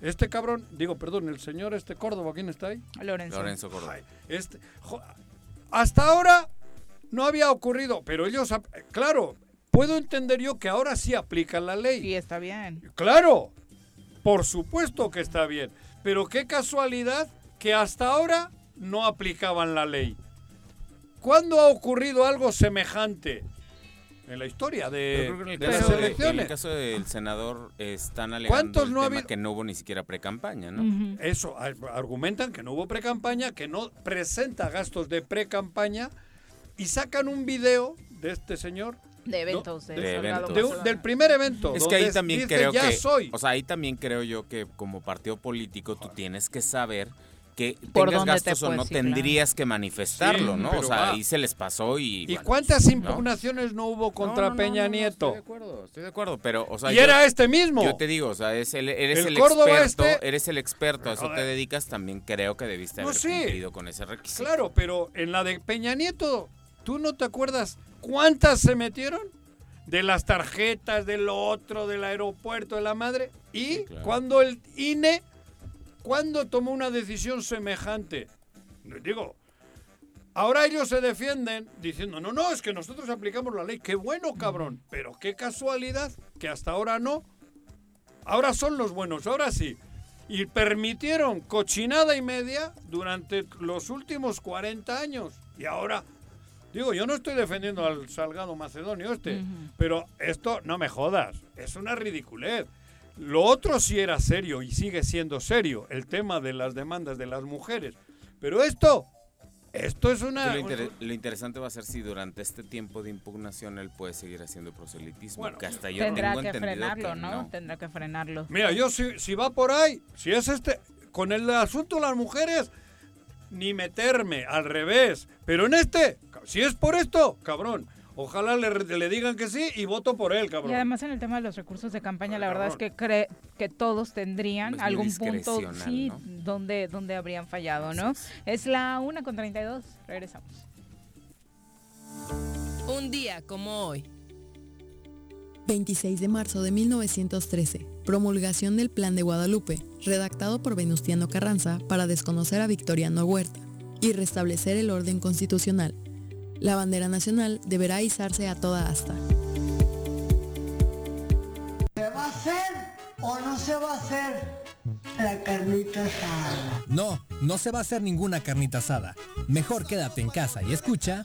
Este cabrón, digo, perdón, el señor este Córdoba, ¿quién está ahí? Lorenzo. Lorenzo Córdoba. Ay, este, jo- hasta ahora no había ocurrido, pero ellos, ap- claro, puedo entender yo que ahora sí aplican la ley. Y está bien. Claro, por supuesto que está bien, pero qué casualidad que hasta ahora no aplicaban la ley. ¿Cuándo ha ocurrido algo semejante? En la historia de, creo que en el de caso las de- en elecciones. el caso del senador eh, están alegando ¿Cuántos el no ha tema habido? que no hubo ni siquiera pre-campaña, ¿no? Eso, ar- argumentan que no hubo pre-campaña, que no presenta gastos de pre-campaña y sacan un video de este señor De eventos. No, de de Salgado eventos. de un- Macedonio. del primer evento. Es que ahí también dice, creo ya que, soy. o sea, ahí también creo yo que como partido político tú tienes que saber que Por tengas te gastos o no claro. tendrías que manifestarlo, Sí, ¿no? O sea, va. ahí se les pasó y ¿Y bueno, cuántas impugnaciones no hubo contra no, no, Peña no, no, Nieto? Estoy de acuerdo, estoy de acuerdo, pero o sea, y yo- era este mismo. Yo te digo, o sea, es el- eres El experto, este- eres el experto, a eso te dedicas, también creo que debiste No, haber sí. cumplido con ese requisito. Claro, pero en la de Peña Nieto, ¿tú no te acuerdas cuántas se metieron? De las tarjetas, de lo otro, del aeropuerto, de la madre. Y Sí, claro. cuando el INE, cuando tomó una decisión semejante? Digo, ahora ellos se defienden diciendo, no, no, es que nosotros aplicamos la ley. Qué bueno, cabrón. Pero qué casualidad que hasta ahora no. Ahora son los buenos, ahora sí. Y permitieron cochinada y media durante los últimos 40 años. Y ahora, digo, yo no estoy defendiendo al Salgado Macedonio este, pero esto, no me jodas, es una ridiculez. Lo otro sí era serio y sigue siendo serio, el tema de las demandas de las mujeres. Pero esto, esto es Sí, una... lo, inter- lo interesante va a ser si durante este tiempo de impugnación él puede seguir haciendo proselitismo, Bueno, que hasta yo Tendrá tengo que entendido frenarlo, que ¿no? Tendrá que frenarlo. Mira, yo si, si va por ahí, si es este, con el asunto de las mujeres, ni meterme, al revés. Pero en este, si es por esto, cabrón, ojalá le, le digan que sí y voto por él, Y cabrón. además en el tema de los recursos de campaña, Ay, la verdad es que cree que todos tendrían algún punto sí ¿no? donde, donde habrían fallado, ¿no? Es la una con 32, regresamos. Un día como hoy. 26 de marzo de 1913, promulgación del Plan de Guadalupe, redactado por Venustiano Carranza para desconocer a Victoriano Huerta y restablecer el orden constitucional. La bandera nacional deberá izarse a toda asta. ¿Se va a hacer o no se va a hacer la carnita asada? No, no se va a hacer ninguna carnita asada. Mejor quédate en casa y escucha.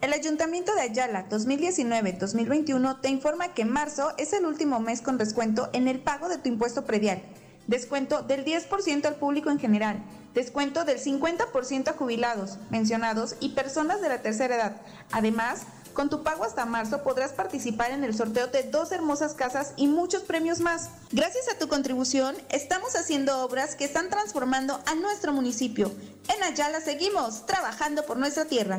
el Ayuntamiento de Ayala 2019-2021 te informa que marzo es el último mes con descuento en el pago de tu impuesto predial. Descuento del 10% al público en general. Descuento del 50% a jubilados, mencionados y personas de la tercera edad. Además, con tu pago hasta marzo podrás participar en el sorteo de dos hermosas casas y muchos premios más. Gracias a tu contribución, estamos haciendo obras que están transformando a nuestro municipio. En Ayala seguimos trabajando por nuestra tierra.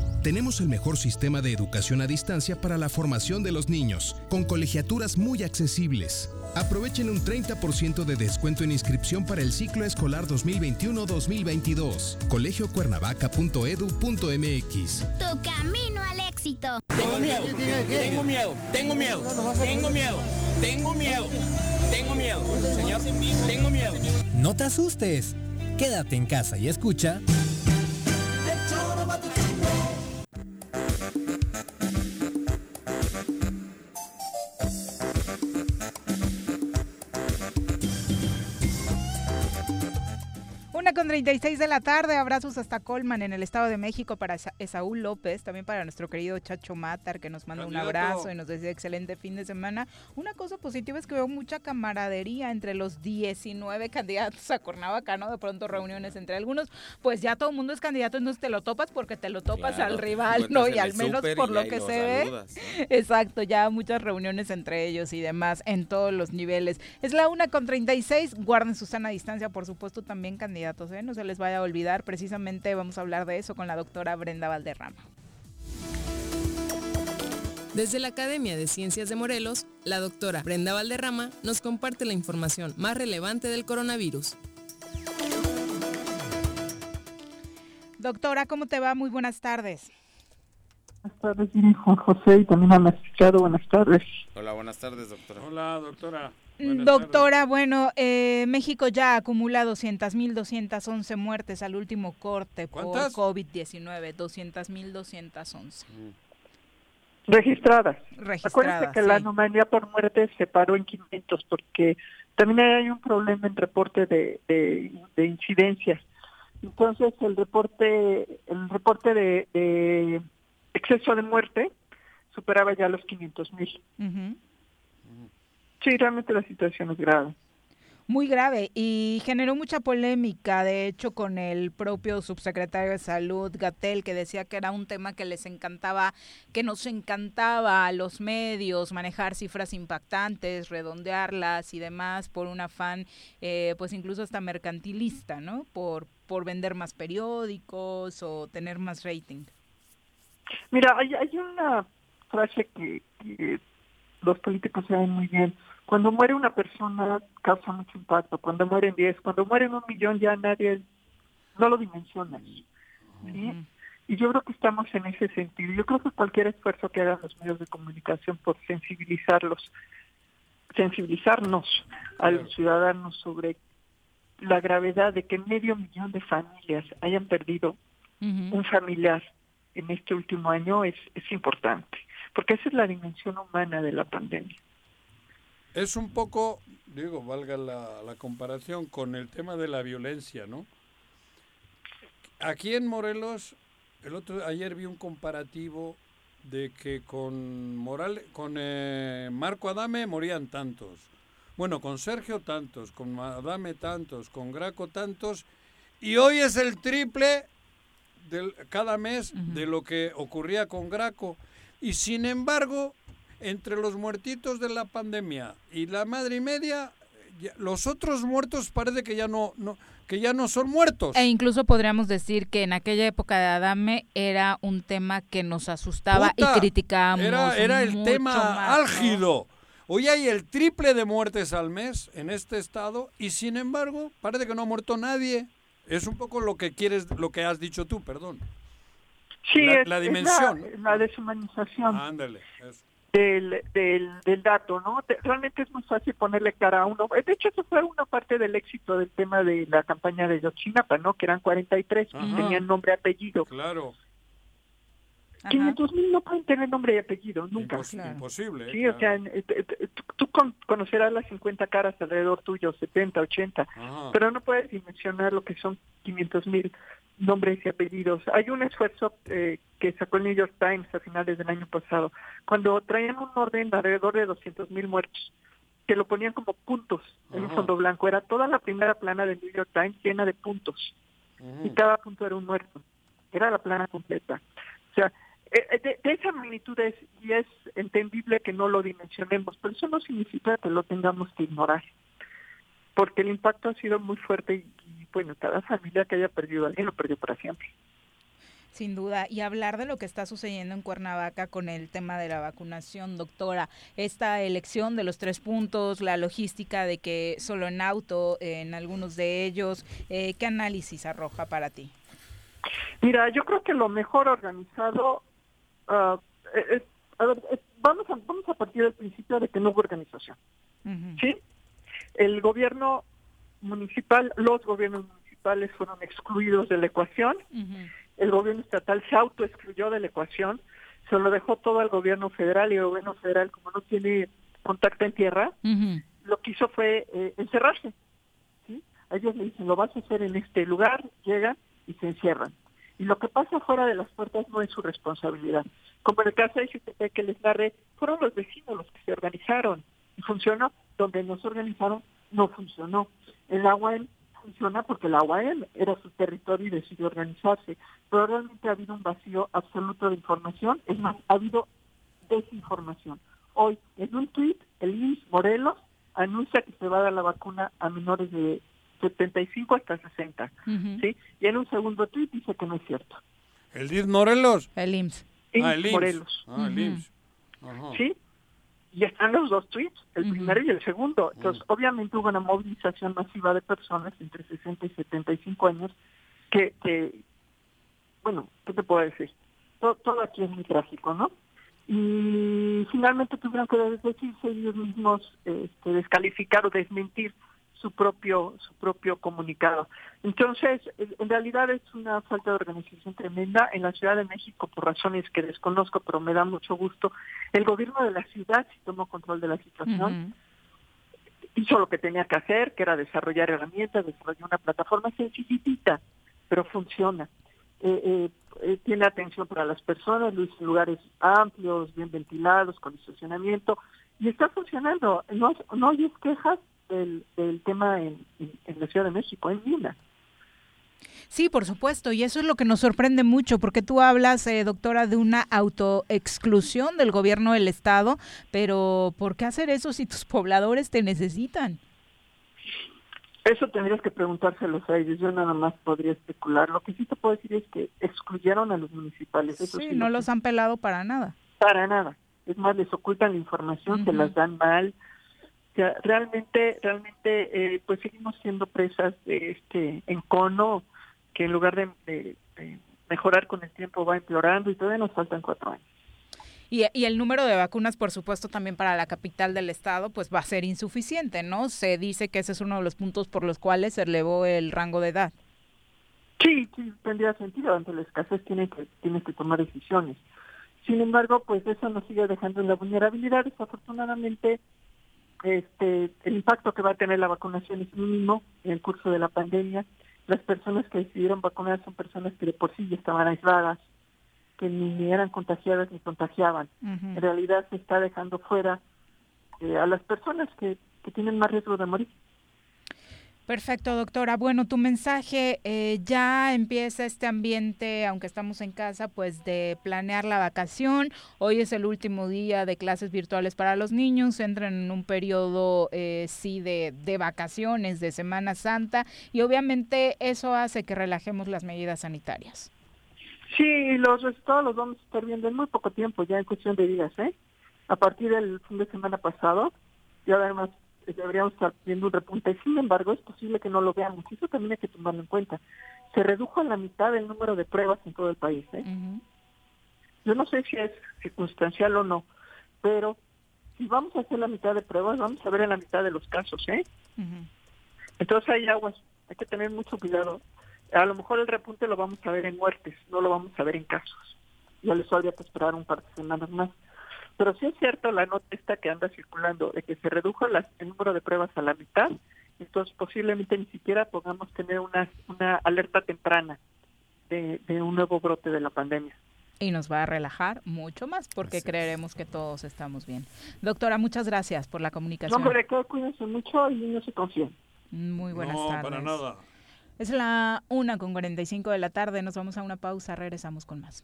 Tenemos el mejor sistema de educación a distancia para la formación de los niños, con colegiaturas muy accesibles. Aprovechen un 30% de descuento en inscripción para el ciclo escolar 2021-2022. colegiocuernavaca.edu.mx. Tu camino al éxito. Tengo miedo, tengo miedo, tengo miedo, tengo miedo, tengo miedo, tengo miedo. Señor, tengo miedo. No te asustes. Quédate en casa y escucha. Con 36 de la tarde, abrazos hasta Colman en el Estado de México para Esaúl López, también para nuestro querido Chacho Matar que nos manda un abrazo y nos desea excelente fin de semana. Una cosa positiva es que veo mucha camaradería entre los 19 candidatos a Cuernavaca, ¿no? De pronto reuniones entre algunos, pues ya todo el mundo es candidato, entonces te lo topas porque te lo topas al rival, ¿no? Y al menos por lo que se ve. [LAUGHS] Exacto, ya muchas reuniones entre ellos y demás en todos los niveles. Es la una con 36, guarden su sana distancia, por supuesto, también candidatos ¿eh? no se les vaya a olvidar. Precisamente vamos a hablar de eso con la doctora Brenda Valderrama. Desde la Academia de Ciencias de Morelos, la doctora Brenda Valderrama nos comparte la información más relevante del coronavirus. Doctora, ¿cómo te va? Muy buenas tardes. Buenas tardes, Juan José, y también han escuchado. Buenas tardes. Hola, buenas tardes, doctora. Hola, doctora. Doctora, bueno, eh, México ya acumula 200.211 muertes al último corte por COVID-19, 200.211. Registradas. Registradas. Acuérdense que la anomalía por muerte se paró en 500 porque también hay un problema en reporte de, de, incidencias. Entonces el reporte el reporte de, exceso de muerte superaba ya los 500 mil. Sí, realmente la situación es grave. Muy grave y generó mucha polémica, de hecho, con el propio subsecretario de Salud, Gatel, que decía que era un tema que les encantaba, que nos encantaba a los medios manejar cifras impactantes, redondearlas y demás por un afán, eh, pues incluso hasta mercantilista, ¿no? Por, por vender más periódicos o tener más rating. Mira, hay, hay una frase que, los políticos saben muy bien cuando muere una persona causa mucho impacto, cuando mueren 10, cuando mueren un millón ya nadie, no lo dimensiona. Y yo creo que estamos en ese sentido. Yo creo que cualquier esfuerzo que hagan los medios de comunicación por sensibilizarlos, sensibilizarnos a los ciudadanos sobre la gravedad de que medio millón de familias hayan perdido un familiar en este último año es, es importante, porque esa es la dimensión humana de la pandemia. Es un poco, digo, valga la, la comparación con el tema de la violencia, ¿no? Aquí en Morelos, el otro ayer vi un comparativo de que con Moral, con eh, Marco Adame morían tantos. Bueno, con Sergio tantos, con Adame tantos, con Graco tantos, y hoy es el triple del, cada mes de lo que ocurría con Graco. Y sin embargo, entre los muertitos de la pandemia y la madre y media, los otros muertos parece que ya no, no, que ya no son muertos. E incluso podríamos decir que en aquella época de Adame era un tema que nos asustaba y criticábamos. Era, era el tema álgido. Hoy hay el triple de muertes al mes en este estado y sin embargo parece que no ha muerto nadie. Es un poco lo que quieres, lo que has dicho tú, perdón. Sí, la, dimensión. la, deshumanización. Ándale, del, del, del dato, ¿no? realmente es muy fácil ponerle cara a uno. De hecho, eso fue una parte del éxito del tema de la campaña de Yotzinapa, ¿no? Que eran 43, tenían nombre y apellido. Claro. 500 mil no pueden tener nombre y apellido, nunca. Imposible. Sí, o sea, eh, tú, conocerás las 50 caras alrededor tuyo, 70, 80, pero no puedes dimensionar lo que son 500 mil nombres y apellidos. Hay un esfuerzo eh, que sacó el New York Times a finales del año pasado, cuando traían un orden alrededor de 200 mil muertos, que lo ponían como puntos en un fondo blanco. Era toda la primera plana del New York Times llena de puntos, y cada punto era un muerto. Era la plana completa. O sea, eh, eh, de, esa magnitud es, y es entendible que no lo dimensionemos, pero eso no significa que lo tengamos que ignorar, porque el impacto ha sido muy fuerte y, bueno, cada familia que haya perdido a alguien lo perdió para siempre. Sin duda, y hablar de lo que está sucediendo en Cuernavaca con el tema de la vacunación, doctora, esta elección de los tres puntos, la logística de que solo en auto, en algunos de ellos, eh, ¿qué análisis arroja para ti? Mira, yo creo que lo mejor organizado Ah, eh, vamos, a, vamos a partir del principio de que no hubo organización. ¿Sí? El gobierno municipal, los gobiernos municipales fueron excluidos de la ecuación. El gobierno estatal se autoexcluyó de la ecuación. Se lo dejó todo al gobierno federal y el gobierno federal, como no tiene contacto en tierra, lo que hizo fue eh, encerrarse. ¿sí? ellos le dicen, lo vas a hacer en este lugar, llegan y se encierran. Y lo que pasa fuera de las puertas no es su responsabilidad. Como en el caso de que les narré, fueron los vecinos los que se organizaron y funcionó. Donde no se organizaron, no funcionó. El agua funciona porque el agua era su territorio y decidió organizarse. Pero realmente ha habido un vacío absoluto de información. Es más, ha habido desinformación. Hoy, en un tuit, el INS Morelos anuncia que se va a dar la vacuna a menores de 75 hasta 60, ¿sí? Y en un segundo tuit dice que no es cierto. ¿El DIF Morelos? El IMSS. Ah, el IMSS. Morelos. Ah, el IMSS. ¿Sí? Y están los dos tweets, el primero y el segundo. Entonces, obviamente hubo una movilización masiva de personas entre 60 y 75 años que, que bueno, ¿qué te puedo decir? Todo, todo aquí es muy trágico, ¿no? Y finalmente tuvieron que decirse ellos mismos este, descalificar o desmentir su propio su propio comunicado. Entonces, en realidad es una falta de organización tremenda. En la Ciudad de México, por razones que desconozco, pero me da mucho gusto, el gobierno de la ciudad sí tomó control de la situación. Hizo lo que tenía que hacer, que era desarrollar herramientas, desarrollar una plataforma sencillita, pero funciona. Eh, eh, eh, tiene atención para las personas, lugares amplios, bien ventilados, con estacionamiento, y está funcionando. No, no hay quejas del, tema en, la Ciudad de México, en Mina. Sí, por supuesto, y eso es lo que nos sorprende mucho, porque tú hablas, eh, doctora, de una autoexclusión del gobierno del Estado, pero ¿por qué hacer eso si tus pobladores te necesitan? Eso tendrías que preguntárselos a ellos, yo nada más podría especular. Lo que sí te puedo decir es que excluyeron a los municipales. sí, no los han pelado para nada. Para nada. Es más, les ocultan la información, se las dan mal, realmente, realmente, eh, pues seguimos siendo presas de este encono que en lugar de, mejorar con el tiempo va empeorando y todavía nos faltan cuatro años. Y, y, el número de vacunas, por supuesto, también para la capital del estado, pues va a ser insuficiente, ¿no? Se dice que ese es uno de los puntos por los cuales se elevó el rango de edad. Sí, sí, tendría sentido. Ante la escasez tiene que, tiene que tomar decisiones. Sin embargo, pues eso nos sigue dejando en la vulnerabilidad. Desafortunadamente, este, el impacto que va a tener la vacunación es mínimo en el curso de la pandemia. Las personas que decidieron vacunar son personas que de por sí ya estaban aisladas, que ni eran contagiadas ni contagiaban. En realidad se está dejando fuera eh, a las personas que, que tienen más riesgo de morir. Perfecto, doctora. Bueno, tu mensaje eh, ya empieza este ambiente, aunque estamos en casa, pues de planear la vacación. Hoy es el último día de clases virtuales para los niños, entran en un periodo, eh, sí, de, de vacaciones, de Semana Santa, y obviamente eso hace que relajemos las medidas sanitarias. Sí, los resultados los vamos a estar viendo en muy poco tiempo, ya en cuestión de días, ¿eh? A partir del fin de semana pasado, ya además deberíamos estar viendo un repunte. Sin embargo, es posible que no lo veamos. Eso también hay que tomarlo en cuenta. Se redujo a la mitad el número de pruebas en todo el país. ¿eh? Yo no sé si es circunstancial o no, pero si vamos a hacer la mitad de pruebas, vamos a ver en la mitad de los casos, ¿eh? Entonces hay aguas, hay que tener mucho cuidado. A lo mejor el repunte lo vamos a ver en muertes, no lo vamos a ver en casos. Ya les habría que esperar un par de semanas más. Pero sí es cierto la nota esta que anda circulando de que se redujo el número de pruebas a la mitad, entonces posiblemente ni siquiera podamos tener una, una alerta temprana de, un nuevo brote de la pandemia y nos va a relajar mucho más porque creeremos que todos estamos bien. Doctora, muchas gracias por la comunicación. No, pero cuídense mucho y no se confíen. Muy buenas no, tardes. para nada. Es la una con 45 de la tarde, nos vamos a una pausa, regresamos con más.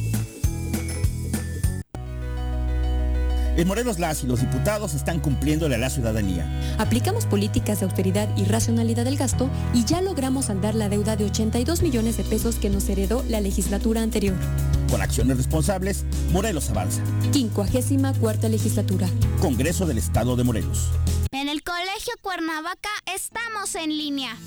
En Morelos las y los diputados están cumpliéndole a la ciudadanía. Aplicamos políticas de austeridad y racionalidad del gasto y ya logramos saldar la deuda de 82 millones de pesos que nos heredó la legislatura anterior. Con acciones responsables, Morelos avanza. 54 cuarta legislatura. Congreso del Estado de Morelos. En el Colegio Cuernavaca estamos en línea.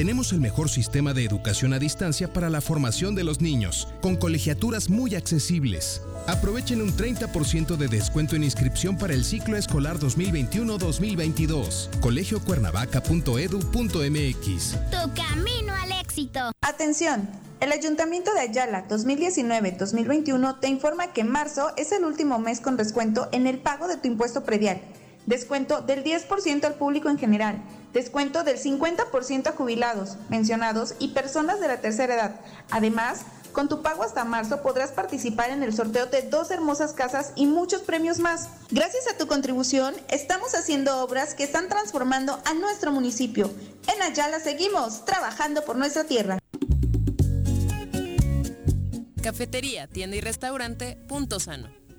Tenemos el mejor sistema de educación a distancia para la formación de los niños, con colegiaturas muy accesibles. Aprovechen un 30% de descuento en inscripción para el ciclo escolar 2021-2022. colegiocuernavaca.edu.mx. Tu camino al éxito. Atención. El Ayuntamiento de Ayala 2019-2021 te informa que marzo es el último mes con descuento en el pago de tu impuesto predial. Descuento del 10% al público en general. Descuento del 50% a jubilados, mencionados y personas de la tercera edad. Además, con tu pago hasta marzo podrás participar en el sorteo de dos hermosas casas y muchos premios más. Gracias a tu contribución, estamos haciendo obras que están transformando a nuestro municipio. En Ayala seguimos trabajando por nuestra tierra. Cafetería, tienda y restaurante Punto Sano.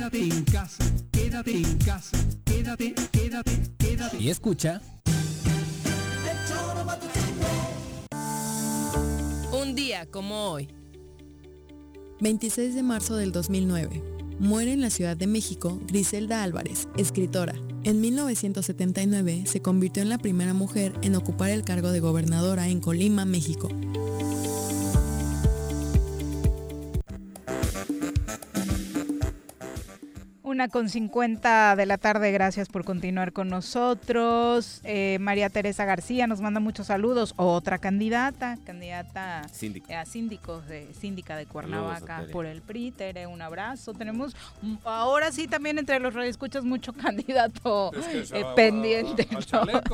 Quédate en casa. Quédate en casa. Quédate, quédate, quédate. Y escucha. Un día como hoy. 26 de marzo del 2009. Muere en la Ciudad de México Griselda Álvarez, escritora. En 1979 se convirtió en la primera mujer en ocupar el cargo de gobernadora en Colima, México. Una con 50 de la tarde, gracias por continuar con nosotros. Eh, María Teresa García nos manda muchos saludos. Otra candidata, candidata Síndico. eh, a síndicos de síndica de Cuernavaca por el PRI. Tere, un abrazo. Tenemos mm, ahora sí también entre los radioescuchas mucho [LAUGHS] candidato Es que eh, a- pendiente.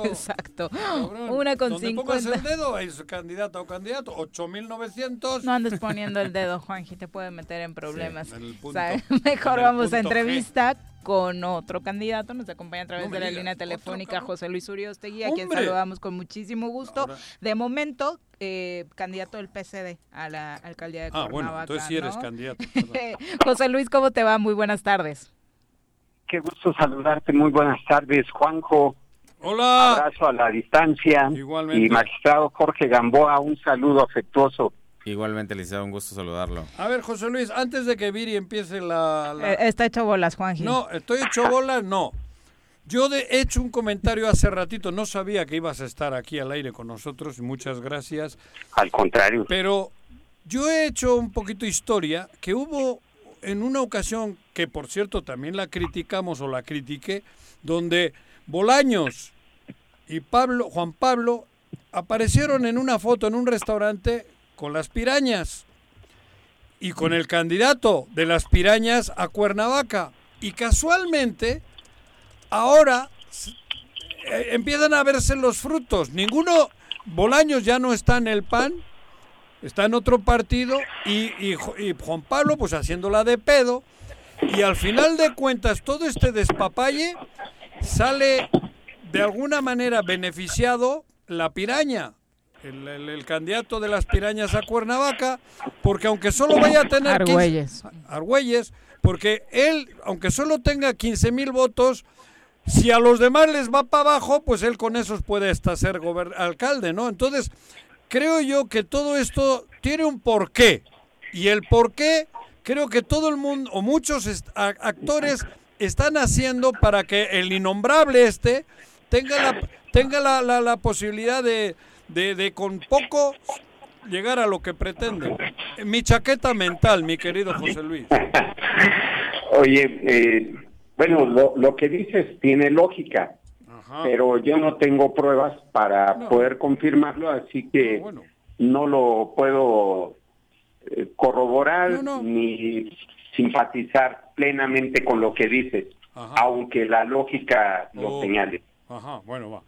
Exacto. Cabrón, Una con Donde pongas 50. el dedo, es candidato o candidato, 8.900. No andes poniendo el dedo, Juanji, te puede meter en problemas. en el punto- ¿Sabes? [LAUGHS] Mejor en el vamos a punto Entrevista con otro candidato. Nos acompaña a través No de la digas, línea ¿otro, telefónica? José Luis Uriostegui, a quien saludamos con muchísimo gusto. Ahora- De momento, eh, candidato del PCD a la alcaldía de Ah, Cuernavaca. bueno, entonces sí eres ¿no? candidato. [LAUGHS] José Luis, ¿cómo te va? Muy buenas tardes. Qué gusto saludarte, muy buenas tardes, Juanjo. Hola. Abrazo a la distancia. Igualmente. Y magistrado Jorge Gamboa, un saludo afectuoso. Igualmente, Liceo, un gusto saludarlo. A ver, José Luis, antes de que Viri empiece la... la- Eh, está hecho bolas, Juanji. No, estoy hecho bola, no. Yo de- he hecho un comentario hace ratito, no sabía que ibas a estar aquí al aire con nosotros, y muchas gracias. Al contrario. Pero yo he hecho un poquito historia, que hubo en una ocasión, que por cierto también la criticamos o la critiqué, donde Bolaños y Pablo, Juan Pablo aparecieron en una foto en un restaurante con las pirañas y con el candidato de las pirañas a Cuernavaca. Y casualmente, ahora eh, empiezan a verse los frutos. Ninguno, Bolaños ya no está en el PAN, está en otro partido, y, y y Juan Pablo pues haciéndola de pedo. Y al final de cuentas, todo este despapalle sale de alguna manera beneficiado la piraña, el, el- el candidato de las pirañas a Cuernavaca, porque aunque solo vaya a tener... 15 Argüelles. Argüelles, porque él, aunque solo tenga 15 mil votos, si a los demás les va para abajo, pues él con esos puede hasta ser alcalde, ¿no? Entonces, creo yo que todo esto tiene un porqué. Y el porqué, creo que todo el mundo, o muchos est- actores, están haciendo para que el innombrable este tenga la, tenga la, la- la posibilidad de, de, de con poco llegar a lo que pretende. Mi chaqueta mental, mi querido José Luis. Oye, eh, bueno, lo, lo que dices tiene lógica, pero yo no tengo pruebas para poder confirmarlo, así que no lo puedo eh, corroborar ni simpatizar plenamente con lo que dices, aunque la lógica lo Oh. señale. Ajá, bueno, va.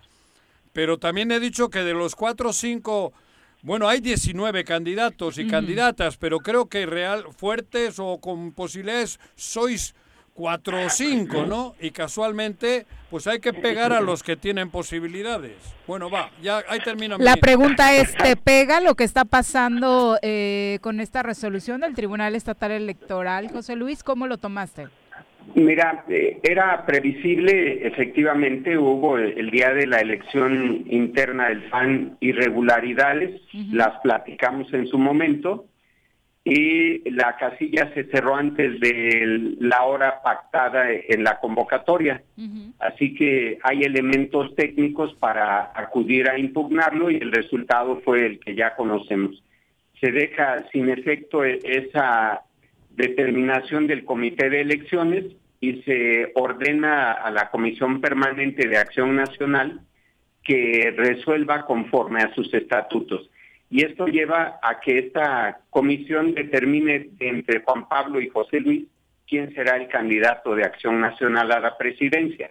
Pero también he dicho que de los cuatro o cinco, bueno, hay 19 candidatos y candidatas, pero creo que real, fuertes o con posibilidades sois cuatro o cinco, ¿no? Y casualmente, pues hay que pegar a los que tienen posibilidades. Bueno, va, ya ahí termina La mi- pregunta es, ¿te pega lo que está pasando eh, con esta resolución del Tribunal Estatal Electoral, José Luis? ¿Cómo lo tomaste? Mira, eh, era previsible, efectivamente hubo el, día de la elección interna del FAN irregularidades, las platicamos en su momento y la casilla se cerró antes de la hora pactada en la convocatoria. Así que hay elementos técnicos para acudir a impugnarlo y el resultado fue el que ya conocemos. Se deja sin efecto e- esa determinación del Comité de Elecciones y se ordena a la Comisión Permanente de Acción Nacional que resuelva conforme a sus estatutos. Y esto lleva a que esta comisión determine entre Juan Pablo y José Luis quién será el candidato de Acción Nacional a la presidencia.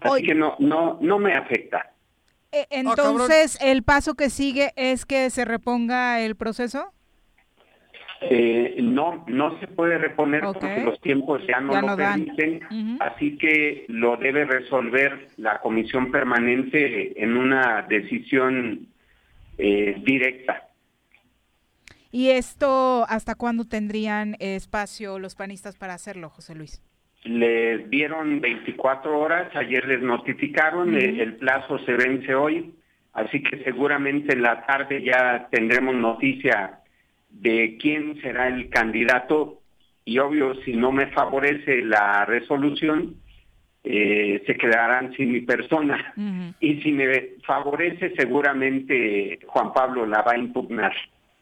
Así que no, no, no me afecta. Eh, entonces, ¿el paso que sigue es que se reponga el proceso? Eh, no, no se puede reponer porque los tiempos ya no Ya lo no permiten, así que lo debe resolver la comisión permanente en una decisión eh, directa. ¿Y esto hasta cuándo tendrían espacio los panistas para hacerlo, José Luis? Les dieron 24 horas, ayer les notificaron, eh, el plazo se vence hoy, así que seguramente en la tarde ya tendremos noticia de quién será el candidato y obvio, si no me favorece la resolución, eh, se quedarán sin mi persona. Y si me favorece, seguramente Juan Pablo la va a impugnar.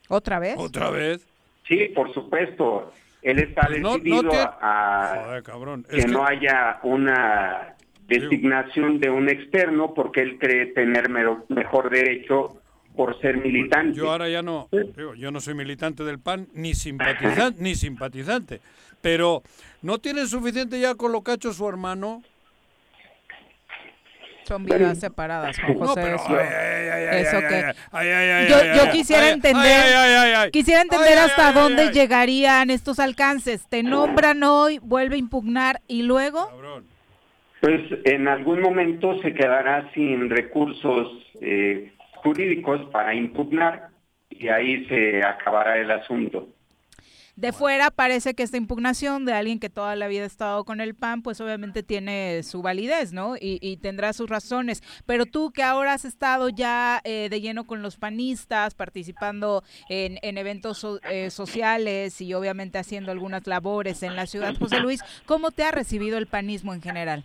¿Otra vez? ¿Otra vez? Sí, por supuesto. Él está Pues no- no decidido te- a Joder, cabrón. que Es que- no haya una designación de un externo porque él cree tener mero- mejor derecho por ser militante. Yo ahora ya no, digo, yo no soy militante del PAN, ni simpatizante, ni simpatizante. Pero, ¿no tiene suficiente ya con lo que ha hecho su hermano? Son vidas separadas, Juan No, José. pero- eso, ay, ay, ay, ay, eso ay, que... yo, quisiera entender, quisiera entender hasta ay, dónde ay. llegarían estos alcances. Te nombran hoy, vuelve a impugnar y luego... Pues en algún momento se quedará sin recursos eh, jurídicos para impugnar y ahí se acabará el asunto. De fuera parece que esta impugnación de alguien que toda la vida ha estado con el PAN, pues obviamente tiene su validez, ¿no? Y, y tendrá sus razones. Pero tú que ahora has estado ya eh, de lleno con los panistas, participando en, en eventos so- eh, sociales y obviamente haciendo algunas labores en la ciudad, José Luis, ¿cómo te ha recibido el panismo en general?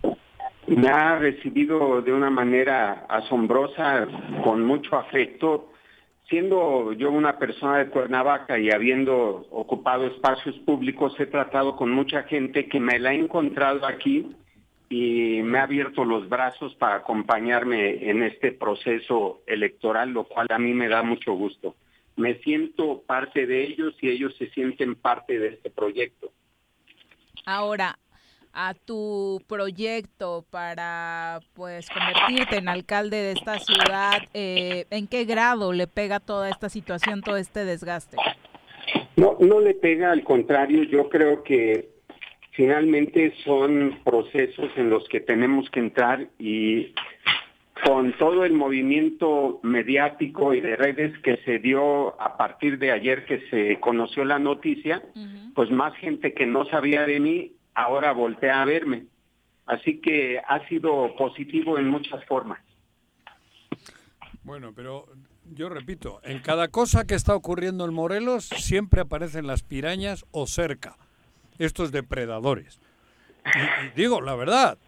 Me ha recibido de una manera asombrosa, con mucho afecto, siendo yo una persona de Cuernavaca y habiendo ocupado espacios públicos, he tratado con mucha gente que me la ha encontrado aquí y me ha abierto los brazos para acompañarme en este proceso electoral, lo cual a mí me da mucho gusto. Me siento parte de ellos y ellos se sienten parte de este proyecto. Ahora, a tu proyecto para pues convertirte en alcalde de esta ciudad, eh, ¿en qué grado le pega toda esta situación, todo este desgaste? No, no le pega, al contrario, yo creo que finalmente son procesos en los que tenemos que entrar y con todo el movimiento mediático y de redes que se dio a partir de ayer que se conoció la noticia, pues más gente que no sabía de mí ahora voltea a verme. Así que ha sido positivo en muchas formas. Bueno, pero yo repito, en cada cosa que está ocurriendo en Morelos siempre aparecen las pirañas o cerca, estos depredadores. Y, digo, la verdad,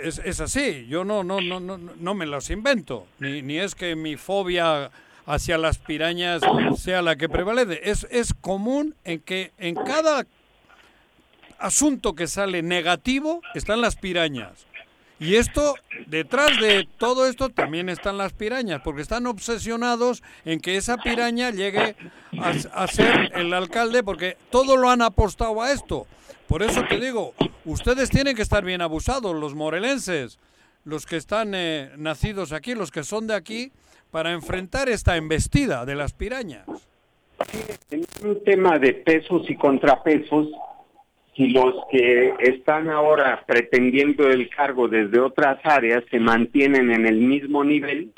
es, es así, yo no, no, no, no, no me los invento, ni, ni es que mi fobia hacia las pirañas sea la que prevalece, es, es común en que en cada asunto que sale negativo están las pirañas. Y esto, detrás de todo esto también están las pirañas, porque están obsesionados en que esa piraña llegue a, ser el alcalde, porque todo lo han apostado a esto. Por eso te digo, ustedes tienen que estar bien abusados, los morelenses, los que están eh, nacidos aquí, los que son de aquí, para enfrentar esta embestida de las pirañas. En un tema de pesos y contrapesos, si los que están ahora pretendiendo el cargo desde otras áreas se mantienen en el mismo nivel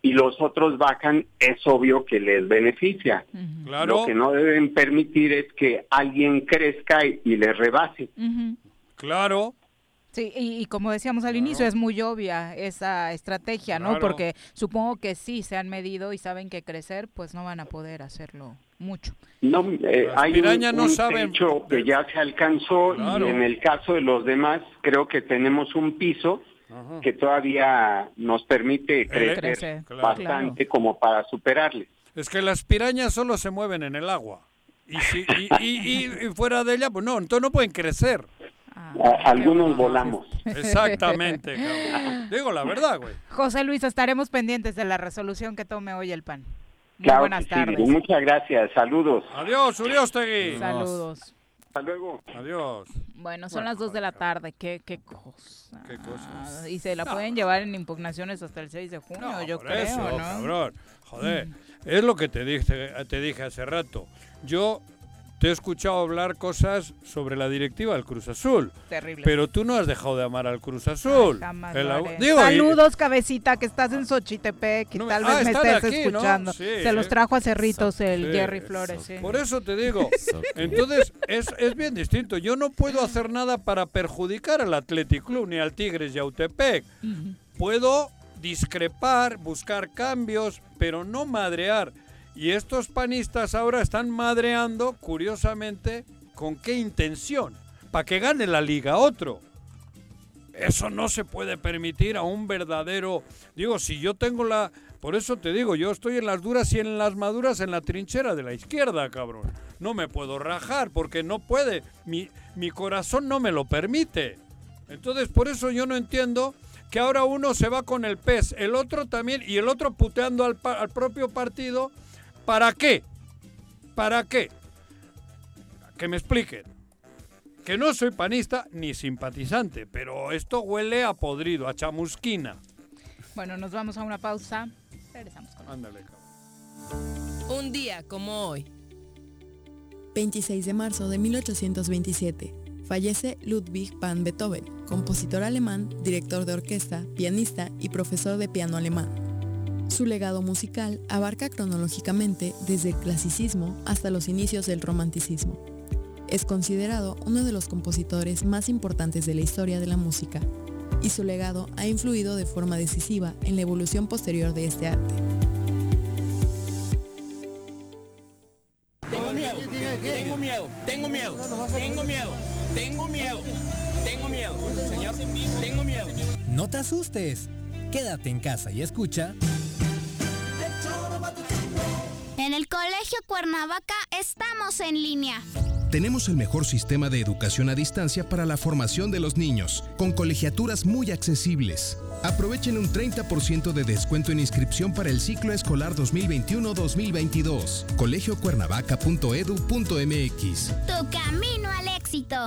y los otros bajan, es obvio que les beneficia. Claro. Lo que no deben permitir es que alguien crezca y, y les rebase. Claro. Sí, y, y como decíamos al inicio, es muy obvia esa estrategia, ¿no? Claro. Porque supongo que sí se han medido y saben que crecer, pues no van a poder hacerlo mucho. No, eh, hay un, no un saben techo que ya se alcanzó Claro. y en el caso de los demás creo que tenemos un piso que todavía nos permite crecer Crecer, claro. bastante como para superarle. Es que las pirañas solo se mueven en el agua. Y, si, y, y- y- y fuera de ella, pues no, entonces no pueden crecer. A- algunos volamos. [LAUGHS] Exactamente, cabrón. Digo la verdad, güey. José Luis, estaremos pendientes de la resolución que tome hoy el PAN. Muy Claro buenas que sí. tardes. Muchas gracias. Saludos. Adiós, Uriostegui. Saludos. Hasta luego. Adiós. Bueno, son las 2 de la tarde. ¿Qué, qué cosa? ¿Qué cosas? Y se la pueden llevar en impugnaciones hasta el 6 de junio, yo Por creo, eso, ¿no? cabrón. Joder, es lo que te dije, te dije hace rato. Yo te he escuchado hablar cosas sobre la directiva del Cruz Azul. Terrible. Pero tú no has dejado de amar al Cruz Azul. Jamás El lo agu- haré. digo, y- Saludos, cabecita, que estás en Xochitepec y No me- tal ah, vez me estés aquí, ¿no? escuchando. Sí, Se los eh. trajo a Cerritos el Sí, Jerry Flores, sí. Por eso te digo. [LAUGHS] Entonces, es, es bien distinto. Yo no puedo hacer nada para perjudicar al Athletic Club ni al Tigres y a Utepec. Puedo discrepar, buscar cambios, pero no madrear. Y estos panistas ahora están madreando, curiosamente, ¿con qué intención? Para que gane la liga otro. Eso no se puede permitir a un verdadero... Digo, si yo tengo la... Por eso te digo, yo estoy en las duras y en las maduras en la trinchera de la izquierda, cabrón. No me puedo rajar porque no puede. Mi, mi corazón no me lo permite. Entonces, por eso yo no entiendo que ahora uno se va con el pez, el otro también, y el otro puteando al, al propio partido. ¿Para qué? ¿Para qué? Que me expliquen. Que no soy panista ni simpatizante, pero esto huele a podrido, a chamusquina. Bueno, nos vamos a una pausa. Regresamos con Ándale, cabrón. Un día como hoy. 26 de marzo de 1827. Fallece Ludwig van Beethoven, compositor alemán, director de orquesta, pianista y profesor de piano alemán. Su legado musical abarca cronológicamente desde el clasicismo hasta los inicios del romanticismo. Es considerado uno de los compositores más importantes de la historia de la música, y su legado ha influido de forma decisiva en la evolución posterior de este arte. Tengo miedo, tengo miedo, tengo miedo, tengo miedo, tengo miedo, tengo miedo, señor, tengo miedo. No te asustes. Quédate en casa y escucha. En el Colegio Cuernavaca estamos en línea. Tenemos el mejor sistema de educación a distancia para la formación de los niños, con colegiaturas muy accesibles. Aprovechen un 30% de descuento en inscripción para el ciclo escolar 2021-2022. colegiocuernavaca.edu.mx. Tu camino al éxito.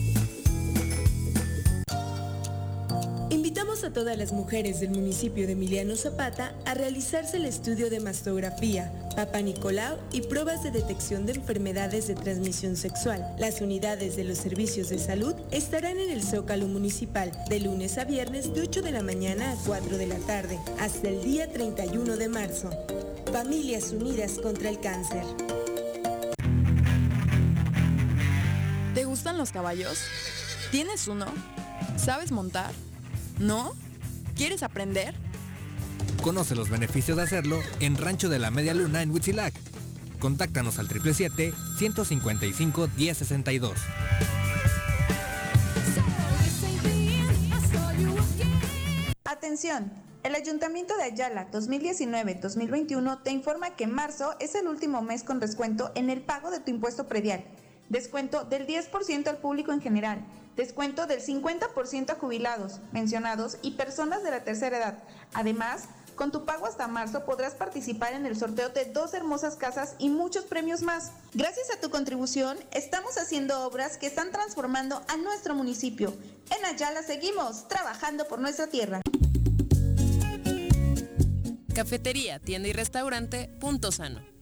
A todas las mujeres del municipio de Emiliano Zapata a realizarse el estudio de mastografía, Papa Nicolau y pruebas de detección de enfermedades de transmisión sexual. Las unidades de los servicios de salud estarán en el Zócalo Municipal de lunes a viernes de 8 de la mañana a 4 de la tarde hasta el día 31 de marzo. Familias Unidas contra el Cáncer. ¿Te gustan los caballos? ¿Tienes uno? ¿Sabes montar? ¿No? ¿Quieres aprender? Conoce los beneficios de hacerlo en Rancho de la Media Luna en Huitzilac. Contáctanos al 777-155-1062. Atención, el Ayuntamiento de Ayala 2019-2021 te informa que marzo es el último mes con descuento en el pago de tu impuesto predial. Descuento del 10% al público en general. Descuento del 50% a jubilados, mencionados y personas de la tercera edad. Además, con tu pago hasta marzo podrás participar en el sorteo de dos hermosas casas y muchos premios más. Gracias a tu contribución, estamos haciendo obras que están transformando a nuestro municipio. En Ayala seguimos trabajando por nuestra tierra. Cafetería, tienda y restaurante Punto Sano.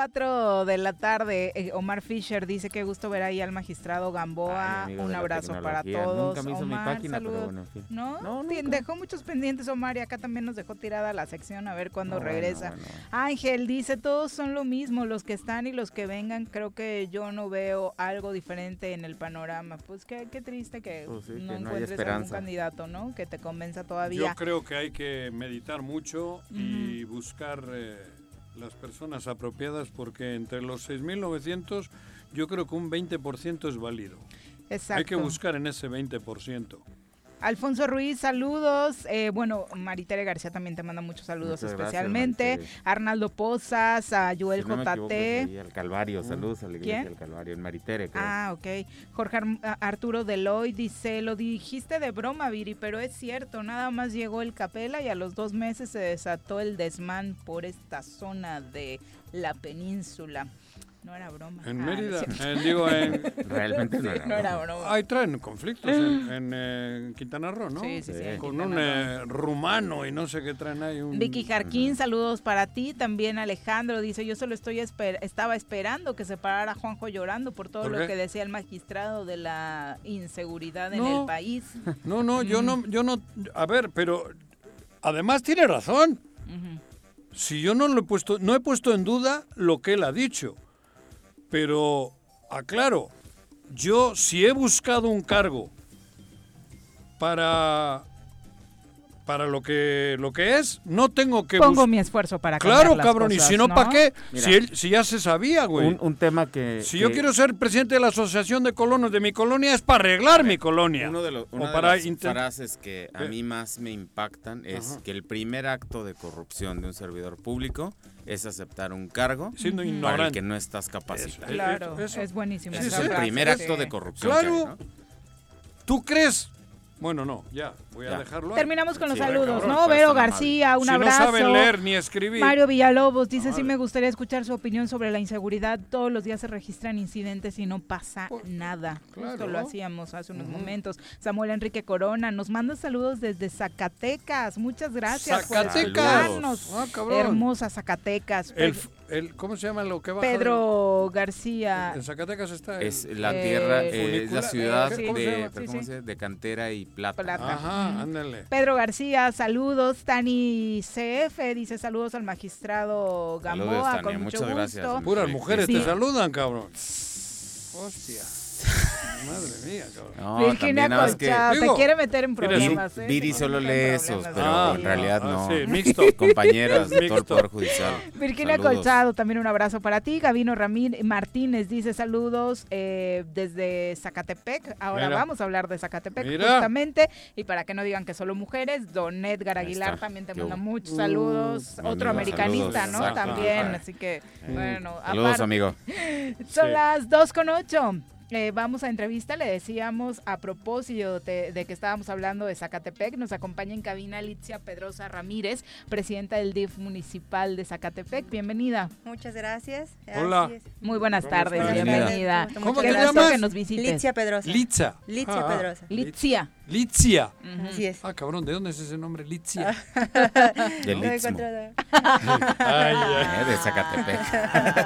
Son cuatro de la tarde. Eh, Omar Fisher dice que gusto ver ahí al magistrado Gamboa. Ay, Un abrazo para todos. Nunca me hizo mi Omar, pero saludos. bueno, en fin. ¿No? Ti- dejó muchos pendientes Omar y acá también nos dejó tirada la sección a ver cuándo No, regresa. bueno. Ángel dice, todos son lo mismo, los que están y los que vengan. Creo que yo no veo algo diferente en el panorama. Pues qué, qué triste que Pues sí, no que no encuentres algún esperanza. candidato, ¿no? Que te convenza todavía. Yo creo que hay que meditar mucho y buscar eh, las personas apropiadas porque entre los 6.900 yo creo que un 20% es válido. Exacto. Hay que buscar en ese 20%. Alfonso Ruiz, saludos. Eh, bueno, Maritere García también te manda muchos saludos Muchas especialmente. Arnaldo Pozas, a Joel Si no JT. al Calvario, saludos a la iglesia del Calvario, en Maritere. creo. Ah, ok. Jorge Ar- Arturo Deloy dice, lo dijiste de broma, Viri, pero es cierto, nada más llegó el Capela y a los dos meses se desató el desmán por esta zona de la península. No era broma. En Ah, Mérida, sí. eh, digo, en... [LAUGHS] Realmente no Sí, era no era broma. Ahí traen conflictos en, en, eh, Quintana Roo, ¿no? Sí, sí, sí, Con un eh, rumano y no sé qué traen ahí. Un... Vicky Jarquín, saludos para ti. También Alejandro dice, yo solo estoy esper- estaba esperando que se parara Juanjo llorando por todo ¿Por lo qué? que decía el magistrado de la inseguridad en el país. [LAUGHS] No, no, yo Mm. no, yo no, a ver, pero además tiene razón. Si yo no lo he puesto, no he puesto en duda lo que él ha dicho, pero aclaro, yo si he buscado un cargo para para lo que lo que es, no tengo que Pongo mi esfuerzo para Claro, las cabrón, y si no, ¿no? ¿para qué? Mira. si, él- si ya se sabía, güey. Un, un tema que... si que- yo quiero ser presidente de la Asociación de Colonos de mi colonia es para arreglar mi colonia. Uno de los, o una de para las intent- frases que a ¿Qué? mí más me impactan es Ajá. que el primer acto de corrupción de un servidor público es aceptar un cargo Siendo para el ignorante. que no estás capacitado. Claro, Eso. es buenísimo. Ese esa es el primer sí. acto de corrupción. Claro. que hay, ¿no? ¿Tú crees? Bueno, no, ya, voy a dejarlo ahí. Terminamos con los Sí, saludos, cabrón, ¿no? Vero. García, un si abrazo. no saben leer ni escribir. Mario Villalobos dice, sí me gustaría escuchar su opinión sobre la inseguridad. Todos los días se registran incidentes y no pasa nada. Justo claro. lo hacíamos hace unos momentos. Samuel Enrique Corona nos manda saludos desde Zacatecas. Muchas gracias Zacatecas. por escucharnos. Ah, cabrón. Hermosa Zacatecas. El, el- ¿Cómo se llama lo que baja? Pedro García. En Zacatecas está. el- Es la Eh, tierra, eh, es funicular, la ciudad ¿cómo se de, Sí, ¿cómo sí. de cantera y plata. Plata. Ajá, ándale. Pedro García, saludos. Tani CF dice saludos al magistrado Saludos, Gamboa. Tania, con mucho muchas gracias. gusto. Puras Sí, mujeres sí. te saludan, cabrón. Hostia. Madre mía, cabrón. No, Virginia también más que- Colchado, te Digo, quiere meter en problemas. ¿eh? Viri solo lee esos, pero Ah, en no, realidad ah, no. sí, [LAUGHS] mixto. Compañeras de todo el. Poder Judicial. Virginia Saludos. Colchado, también un abrazo para ti. Gabino Ramírez Martínez dice saludos eh, desde Zacatepec. Ahora Mira. vamos a hablar de Zacatepec Mira. justamente. Y para que no digan que solo mujeres, Don Edgar Aguilar también te manda muchos saludos. mi Otro amigo, americanista, saludos. ¿no? Exacto. También, Ajá. así que, bueno. Saludos, aparte- amigo. [LAUGHS] Son Sí. las 2 con 8. Eh, vamos a entrevista, le decíamos a propósito de, de que estábamos hablando de Zacatepec, nos acompaña en cabina Litzia Pedrosa Ramírez, presidenta del DIF municipal de Zacatepec. Bienvenida. Muchas gracias. Hola. Así es. Muy buenas ¿Cómo tardes, bienvenida. Mucho ¿Cómo Qué te gusto llamas? que nos visites. Litzia Pedrosa. Litza. Litzia Ah, Pedrosa. Litzia. Litzia. Así es. Ah, cabrón, ¿de dónde es ese nombre? Litzia. [LAUGHS] Del Lo he Istmo. encontrado. Ay, Eh, de Zacatepec.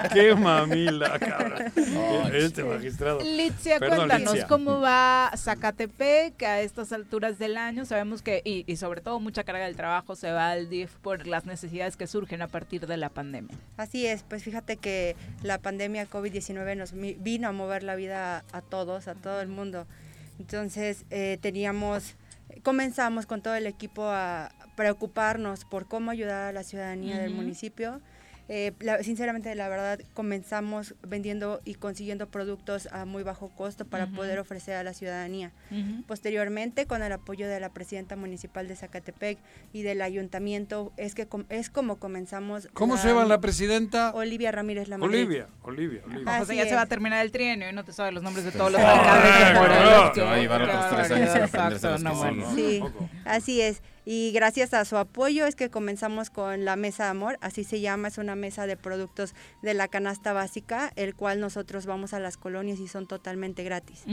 [LAUGHS] Qué mamila, cabrón. Este magistrado. Litzia, Perdón, cuéntanos Litzia. cómo va Zacatepec a estas alturas del año. Sabemos que, y, y sobre todo mucha carga del trabajo se va al DIF por las necesidades que surgen a partir de la pandemia. Así es, pues fíjate que la pandemia COVID-19 nos mi- vino a mover la vida a todos, a todo el mundo. Entonces eh, teníamos, comenzamos con todo el equipo a preocuparnos por cómo ayudar a la ciudadanía del municipio. Eh, la- sinceramente, la verdad, comenzamos vendiendo y consiguiendo productos a muy bajo costo para Ujú. poder ofrecer a la ciudadanía. Posteriormente, con el apoyo de la presidenta municipal de Zacatepec y del ayuntamiento, es que com- es como comenzamos. ¿Cómo se llama la presidenta? Olivia Ramírez la Olivia, Olivia, Olivia. Así José, ya se es. va a terminar el trienio y no te sabes los nombres de todos los Ay, alcaldes. Sí, así es. Y gracias a su apoyo es que comenzamos con la Mesa Amor, así se llama, es una mesa de productos de la canasta básica, el cual nosotros vamos a las colonias y son totalmente gratis.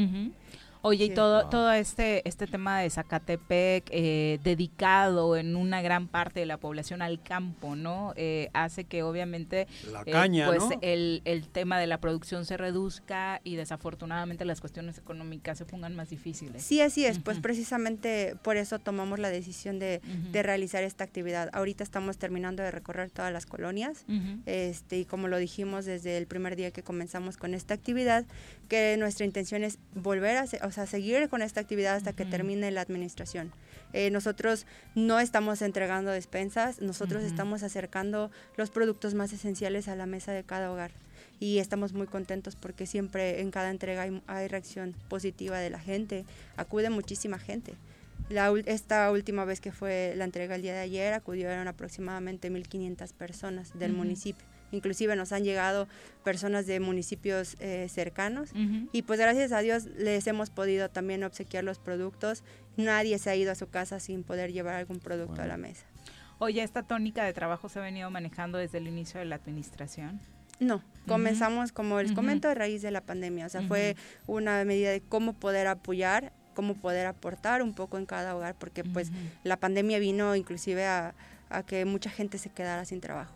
Oye, y todo, Wow. todo este, este tema de Zacatepec, eh, dedicado en una gran parte de la población al campo, ¿no? Eh, hace que obviamente La eh, pues ¿no? el, el tema de la producción se reduzca y desafortunadamente las cuestiones económicas se pongan más difíciles. Sí, así es, pues precisamente por eso tomamos la decisión de, de realizar esta actividad. Ahorita estamos terminando de recorrer todas las colonias, este, y como lo dijimos desde el primer día que comenzamos con esta actividad, que nuestra intención es volver a, se- o sea, seguir con esta actividad hasta que termine la administración. Eh, nosotros no estamos entregando despensas, nosotros estamos acercando los productos más esenciales a la mesa de cada hogar. Y estamos muy contentos porque siempre en cada entrega hay, hay reacción positiva de la gente, acude muchísima gente. La, esta última vez que fue la entrega el día de ayer acudieron aproximadamente 1.500 personas del municipio. Inclusive nos han llegado personas de municipios eh, cercanos y pues gracias a Dios les hemos podido también obsequiar los productos. Nadie se ha ido a su casa sin poder llevar algún producto a la mesa. Oye, ¿esta tónica de trabajo se ha venido manejando desde el inicio de la administración? No, comenzamos, como les comento, a raíz de la pandemia. O sea, fue una medida de cómo poder apoyar, cómo poder aportar un poco en cada hogar, porque pues la pandemia vino inclusive a, a que mucha gente se quedara sin trabajo.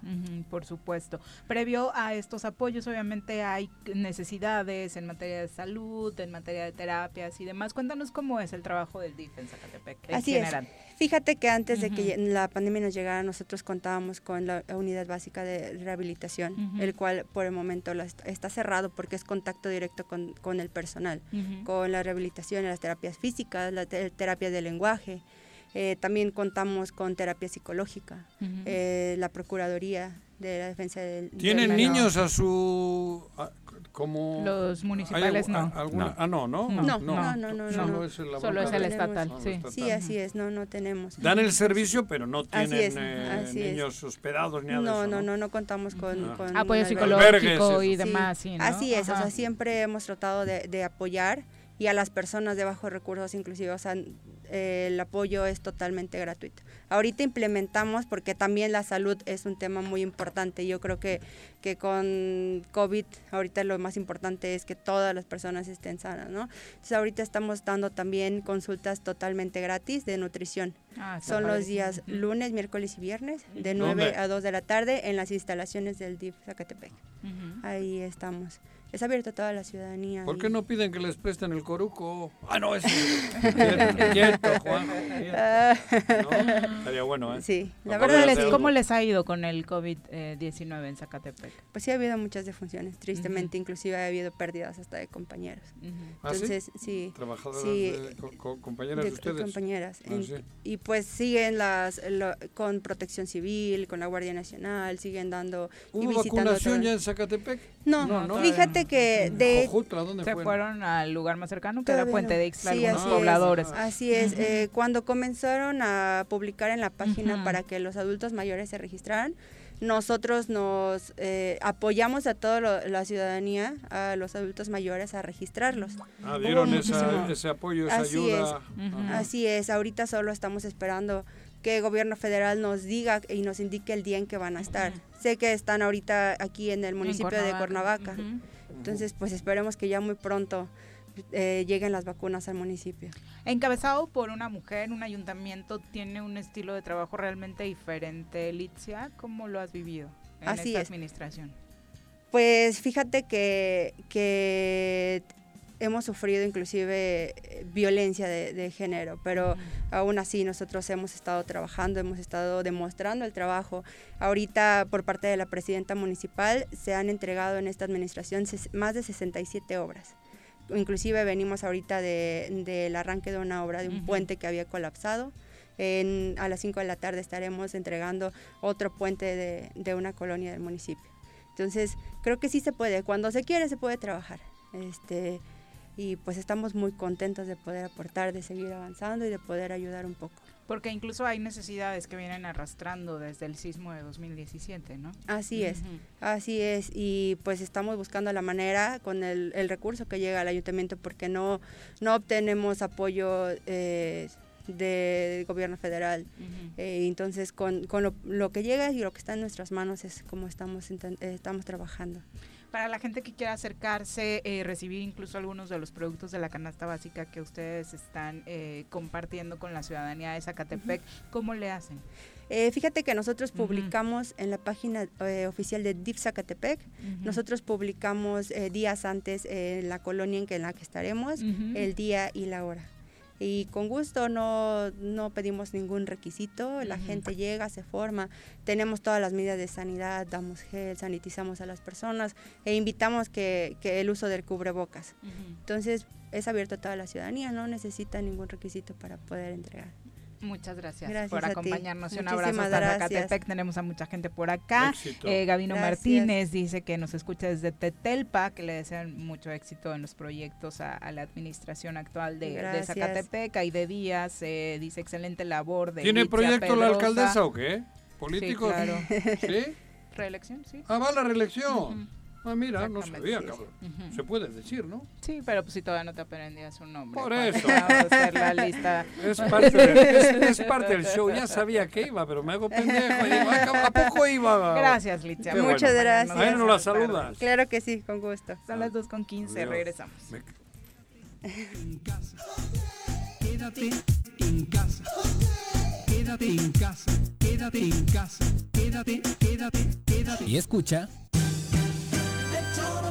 Por supuesto. Previo a estos apoyos, obviamente hay necesidades en materia de salud, en materia de terapias y demás. Cuéntanos cómo es el trabajo del DIF en Zacatepec. en Así general. es. Fíjate que antes de que la pandemia nos llegara, nosotros contábamos con la unidad básica de rehabilitación, el cual por el momento está cerrado porque es contacto directo con, con el personal, con la rehabilitación, las terapias físicas, la te- terapia de lenguaje. Eh, también contamos con terapia psicológica, eh, la Procuraduría de la Defensa del ¿Tienen niños a su... a- como... Los ¿hay municipales no. a- alguna- No. Ah, no, ¿no? No, no, no, no, no, Solo no. es el, Solo laboratorio. es el tenemos. estatal, sí. Sí, así es, no, no tenemos. Dan el servicio, pero no Así tienen es, eh, así es. niños hospedados ni nada no, de eso, no, ¿no? no, no contamos con, Ah. con Apoyo psicológico y demás, sí, ¿no? Así es, o sea, siempre hemos tratado de, de apoyar y a las personas de bajos recursos inclusive, o sea, eh, el apoyo es totalmente gratuito. Ahorita implementamos, porque también la salud es un tema muy importante, yo creo que, que con COVID ahorita lo más importante es que todas las personas estén sanas, ¿no? Entonces ahorita estamos dando también consultas totalmente gratis de nutrición. Ah, Son los días lunes, miércoles y viernes, de ¿Dónde? 9 a 2 de la tarde en las instalaciones del DIF Zacatepec. Ujú. Ahí estamos. Es abierto a toda la ciudadanía. ¿Por y- qué no piden que les presten el coruco? Ah, no, es... [LAUGHS] quieto, Juan. ¿No? Estaría bueno, ¿eh? Sí, la Para verdad poder ¿Cómo les, cómo les ha ido con el COVID-19 en Zacatepec? Pues sí ha habido muchas defunciones, tristemente, inclusive ha habido pérdidas hasta de compañeros. ¿Ah, sí? Entonces, sí. Trabajadoras sí, de- co- co- compañeras de, de- ustedes. compañeras. Ah, En- sí. Y pues siguen las lo- con protección civil, con la Guardia Nacional, siguen dando y ¿Hubo visitando vacunación ya en Zacatepec? No, No, no. fíjate que de Jojutla, ¿dónde Se fueron? fueron al lugar más cercano, que era Puente no. de Ixtla, Sí, algunos así es. pobladores. Así es. Eh, cuando comenzaron a publicar en la página para que los adultos mayores se registraran, nosotros nos eh, apoyamos a toda la ciudadanía, a los adultos mayores, a registrarlos. Ah, dieron esa- ese apoyo, esa Así ayuda. Es. Así es. Ahorita solo estamos esperando que el gobierno federal nos diga y nos indique el día en que van a estar. Sé que están ahorita aquí en el municipio de Cuernavaca. Cuernavaca. Entonces, pues esperemos que ya muy pronto eh, lleguen las vacunas al municipio. Encabezado por una mujer, un ayuntamiento tiene un estilo de trabajo realmente diferente. Litzia, ¿cómo lo has vivido en Así esta es. administración? Pues fíjate que, que hemos sufrido inclusive eh, violencia de, de género, pero aún así nosotros hemos estado trabajando, hemos estado demostrando el trabajo. Ahorita por parte de la presidenta municipal se han entregado en esta administración más de 67 obras. Inclusive venimos ahorita de- del arranque de una obra de un Ujú. puente que había colapsado. En- a las 5 de la tarde estaremos entregando otro puente de, de una colonia del municipio. Entonces, creo que sí se puede. Cuando se quiere, se puede trabajar. Este, y pues estamos muy contentos de poder aportar, de seguir avanzando y de poder ayudar un poco. Porque incluso hay necesidades que vienen arrastrando desde el sismo de 2017, ¿no? Así es, Ujú. así es. Y pues estamos buscando la manera con el, el recurso que llega al ayuntamiento porque no, no obtenemos apoyo eh, del gobierno federal. Ujú. Eh, entonces, con, con lo, lo que llega y lo que está en nuestras manos es como estamos, eh, estamos trabajando. Para la gente que quiera acercarse, eh, recibir incluso algunos de los productos de la canasta básica que ustedes están eh, compartiendo con la ciudadanía de Zacatepec, ¿cómo le hacen? Eh, fíjate que nosotros publicamos en la página eh, oficial de DIF Zacatepec, nosotros publicamos eh, días antes en la colonia en, que, en la que estaremos, el día y la hora. Y con gusto no, no pedimos ningún requisito, la gente llega, se forma, tenemos todas las medidas de sanidad, damos gel, sanitizamos a las personas e invitamos que, que el uso del cubrebocas. Entonces es abierto a toda la ciudadanía, no necesita ningún requisito para poder entregar. Muchas gracias, Gracias por acompañarnos y un abrazo hasta. Zacatepec. Tenemos a mucha gente por acá. Eh, Gabino Gracias. Martínez dice que nos escucha desde Tetelpa, que le desean mucho éxito en los proyectos a, a la administración actual de, de. Zacatepec. Aide Díaz eh, dice excelente labor de ¿Tiene proyecto la alcaldesa o qué? ¿Político? Sí, claro. ¿Sí? Reelección, sí. Ah, va la reelección. Ah, mira, no sabía, sí, cabrón. sí. Ujú. Se puede decir, ¿no? Sí, pero pues si todavía no te aprendías su nombre. Por eso. Vamos a hacer la lista. [LAUGHS] Es parte, de- es- es parte del show. Ya sabía que iba, pero me hago pendejo. y digo, "Ah, ¿A poco iba? Gracias, Litzia. Qué Muchas bueno. gracias. A no la saludas. Claro que sí, con gusto. Son las 2 con 15, Adiós. regresamos. [LAUGHS] Quédate en casa. Quédate en casa. Quédate en casa. Quédate, quédate, quédate. Y escucha.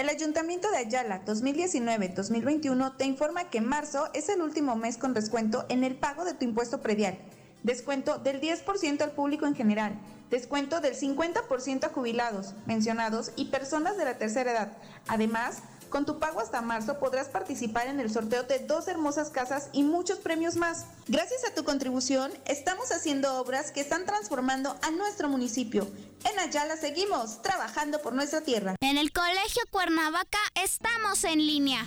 el Ayuntamiento de Ayala 2019-2021 te informa que marzo es el último mes con descuento en el pago de tu impuesto predial. Descuento del 10% al público en general. Descuento del 50% a jubilados, pensionados y personas de la tercera edad. Además, con tu pago hasta marzo podrás participar en el sorteo de dos hermosas casas y muchos premios más. Gracias a tu contribución, estamos haciendo obras que están transformando a nuestro municipio. En Ayala seguimos trabajando por nuestra tierra. En el Colegio Cuernavaca estamos en línea.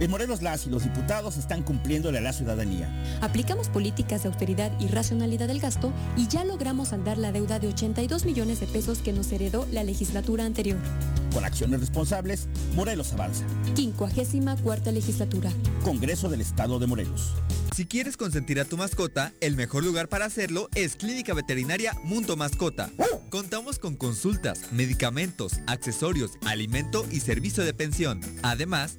En Morelos las y los diputados están cumpliéndole a la ciudadanía. Aplicamos políticas de austeridad y racionalidad del gasto y ya logramos saldar la deuda de 82 millones de pesos que nos heredó la legislatura anterior. Con acciones responsables, Morelos avanza. 54 legislatura. Congreso del Estado de Morelos. Si quieres consentir a tu mascota, el mejor lugar para hacerlo es Clínica Veterinaria Mundo Mascota. Contamos con consultas, medicamentos, accesorios, alimento y servicio de pensión. Además,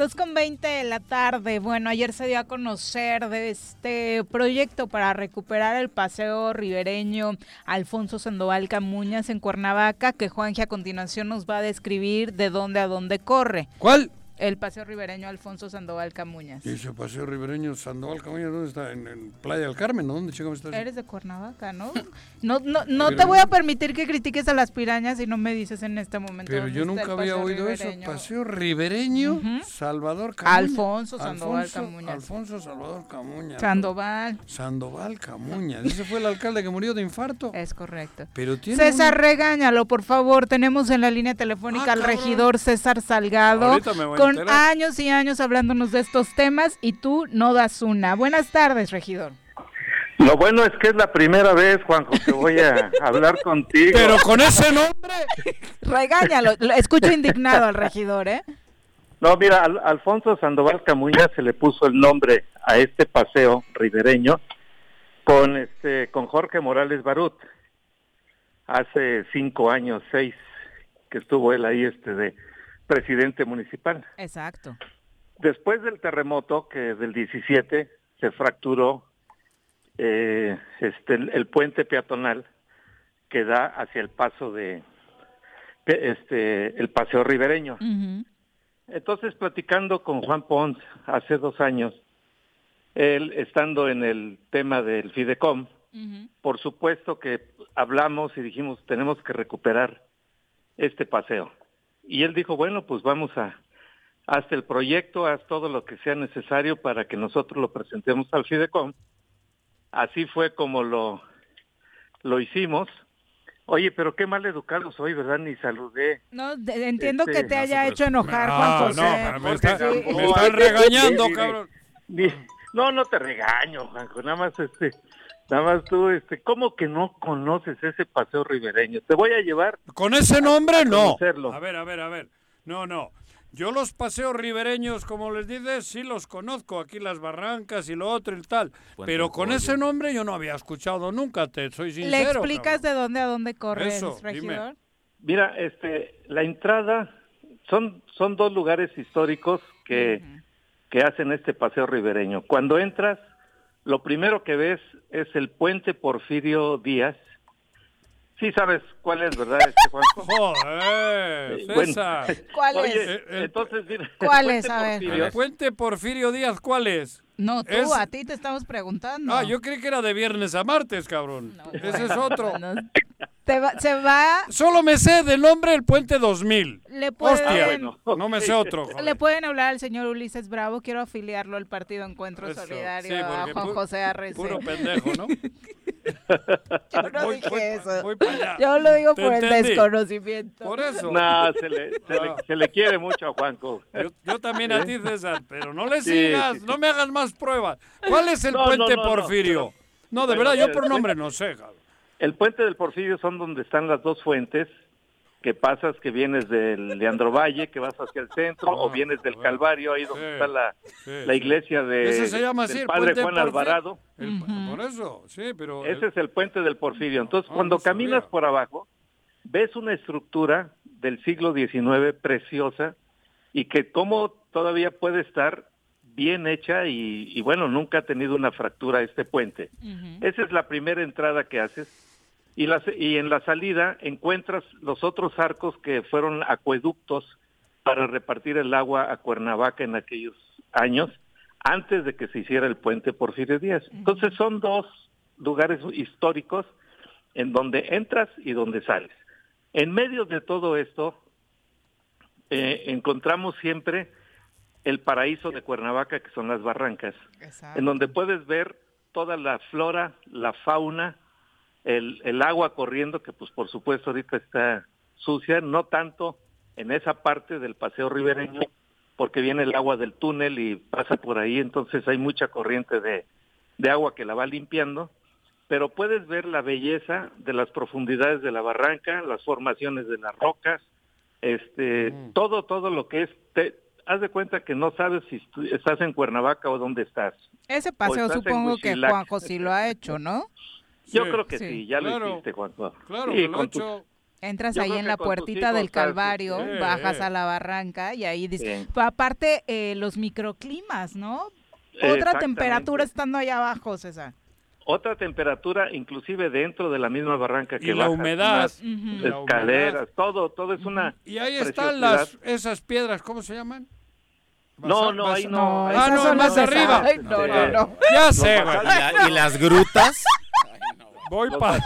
Dos con 20 de la tarde. Bueno, ayer se dio a conocer de este proyecto para recuperar el paseo ribereño Alfonso Sandoval Camuñas en Cuernavaca, que Juanje a continuación nos va a describir de dónde a dónde corre. ¿Cuál? El paseo ribereño Alfonso Sandoval Camuñas. ¿Y ese paseo ribereño Sandoval Camuñas dónde está? ¿En, en Playa del Carmen? ¿no? ¿Dónde está? Eres de Cuernavaca, ¿no? [LAUGHS] No, no, no te voy a permitir que critiques a las pirañas si no me dices en este momento. Pero yo nunca había oído ribereño. eso. Paseo ribereño Salvador Camuñas. Alfonso Sandoval Alfonso- Camuñas. Alfonso Salvador Camuñas. Sandoval. Sandoval Camuñas. Ese fue el alcalde que murió de infarto. Es correcto. Pero tiene César, un- regáñalo, por favor. Tenemos en la línea telefónica Ah, al cabrón. regidor César Salgado, Ahorita me voy a con años y años hablándonos de estos temas y tú no das una. Buenas tardes, regidor. Lo bueno es que es la primera vez, Juanjo, que voy a [LAUGHS] hablar contigo. Pero con ese nombre. Regáñalo. Lo- Escucho indignado al regidor, ¿eh? No, mira, Al- Alfonso Sandoval Camuña se le puso el nombre a este paseo ribereño con este con Jorge Morales Barut. Hace cinco años, seis, que estuvo él ahí este de presidente municipal. Exacto. Después del terremoto, que del 17, se fracturó eh, este, el, el puente peatonal que da hacia el paso de este el paseo ribereño. Entonces, platicando con Juan Pons hace dos años, él estando en el tema del Fidecom, por supuesto que hablamos y dijimos, tenemos que recuperar este paseo. Y él dijo, bueno, pues vamos a, hasta el proyecto, haz todo lo que sea necesario para que nosotros lo presentemos al Fidecom. Así fue como lo, lo hicimos. Oye, pero qué mal educados hoy, ¿verdad? Ni saludé. No, de- entiendo Este, que te no haya hecho enojar, No, Juan no, José. pero me está- me están regañando, cabrón. No, no te regaño, Juanjo, nada más este, nada más tú, este, ¿cómo que no conoces ese paseo ribereño? Te voy a llevar. Con ese nombre a no. A ver, a ver, a ver. No, no. Yo los paseos ribereños, como les dices, sí los conozco. Aquí las barrancas y lo otro y tal. Pero con ese nombre yo no había escuchado nunca, te soy sincero. ¿Le explicas de dónde a dónde corres, Eso, dime. regidor? Mira, este, la entrada son son dos lugares históricos que que hacen este paseo ribereño. Cuando entras, lo primero que ves es el puente Porfirio Díaz. Sí sabes cuál es, ¿verdad, este Juanjo? Joder, bueno. César. ¿Cuál Oye, es? El- entonces, mira, [LAUGHS] ¿Cuál es? A ver. Porfirio- ¿El puente Porfirio Díaz cuál es? No, tú, Es- a ti te estamos preguntando. Ah, yo creí que era de viernes a martes, cabrón. Ese es otro. [LAUGHS] Te va- se va, Solo me sé del nombre el puente 2000. le pueden, Hostia, no me sé otro. joder. le pueden hablar al señor Ulises Bravo. Quiero afiliarlo al partido Encuentro Eso, Solidario sí, a Juan pu- José Arrece. Puro pendejo, ¿no? [LAUGHS] [LAUGHS] Yo no Voy- dije voy eso. voy pa' allá. Yo lo digo por el desconocimiento. Por eso. No, se le, se, le, se le quiere mucho a Juanjo. Yo, yo también a ¿Eh? ti, César, pero no le Sí, sigas, sí, sí. no me hagas más pruebas. ¿Cuál es el No, puente no, no, Porfirio? No, de Bueno, verdad, yo por nombre no sé. cabrón. El puente del Porfirio son donde están las dos fuentes que pasas, que vienes del Leandro Valle, que vas hacia el centro, o vienes del Calvario, ahí donde Sí, está la, sí, la iglesia de, Ese se llama del así, el padre Juan Porfirio. Alvarado. El- Por eso, sí, pero... Ese es el puente del Porfirio. Entonces, Ah, cuando no caminas por abajo, ves una estructura del siglo XIX preciosa y que como todavía puede estar bien hecha y, y bueno, nunca ha tenido una fractura este puente. Esa es la primera entrada que haces. Y, la, y en la salida encuentras los otros arcos que fueron acueductos para repartir el agua a Cuernavaca en aquellos años, antes de que se hiciera el puente Porfirio Díaz. Entonces son dos lugares históricos en donde entras y donde sales. En medio de todo esto, eh, encontramos siempre el paraíso de Cuernavaca, que son las barrancas, en donde puedes ver toda la flora, la fauna, el, el agua corriendo, que pues por supuesto ahorita está sucia, no tanto en esa parte del paseo ribereño, porque viene el agua del túnel y pasa por ahí, entonces hay mucha corriente de, de agua que la va limpiando, pero puedes ver la belleza de las profundidades de la barranca, las formaciones de las rocas, este, todo, todo lo que es, te, haz de cuenta que no sabes si estás en Cuernavaca o dónde estás. Ese paseo supongo que. Juanjo sí lo ha hecho, ¿no? Yo creo que Sí. sí, ya Claro. lo hiciste, Juanjo. Claro, Sí, con tu-. Entras Yo ahí en la puertita del Calvario, Sí, bajas a la barranca y ahí dices, aparte eh, los microclimas, ¿no? Otra temperatura estando allá abajo, César. Otra temperatura, inclusive dentro de la misma barranca que Y la humedad. La escaleras, todo, todo es una Y ahí están las esas piedras, ¿cómo se llaman? No, no, ahí no. Ah, no, más arriba. Ay, no, no, no. Ya sé, güey. ¿Y, la- y las grutas. Voy para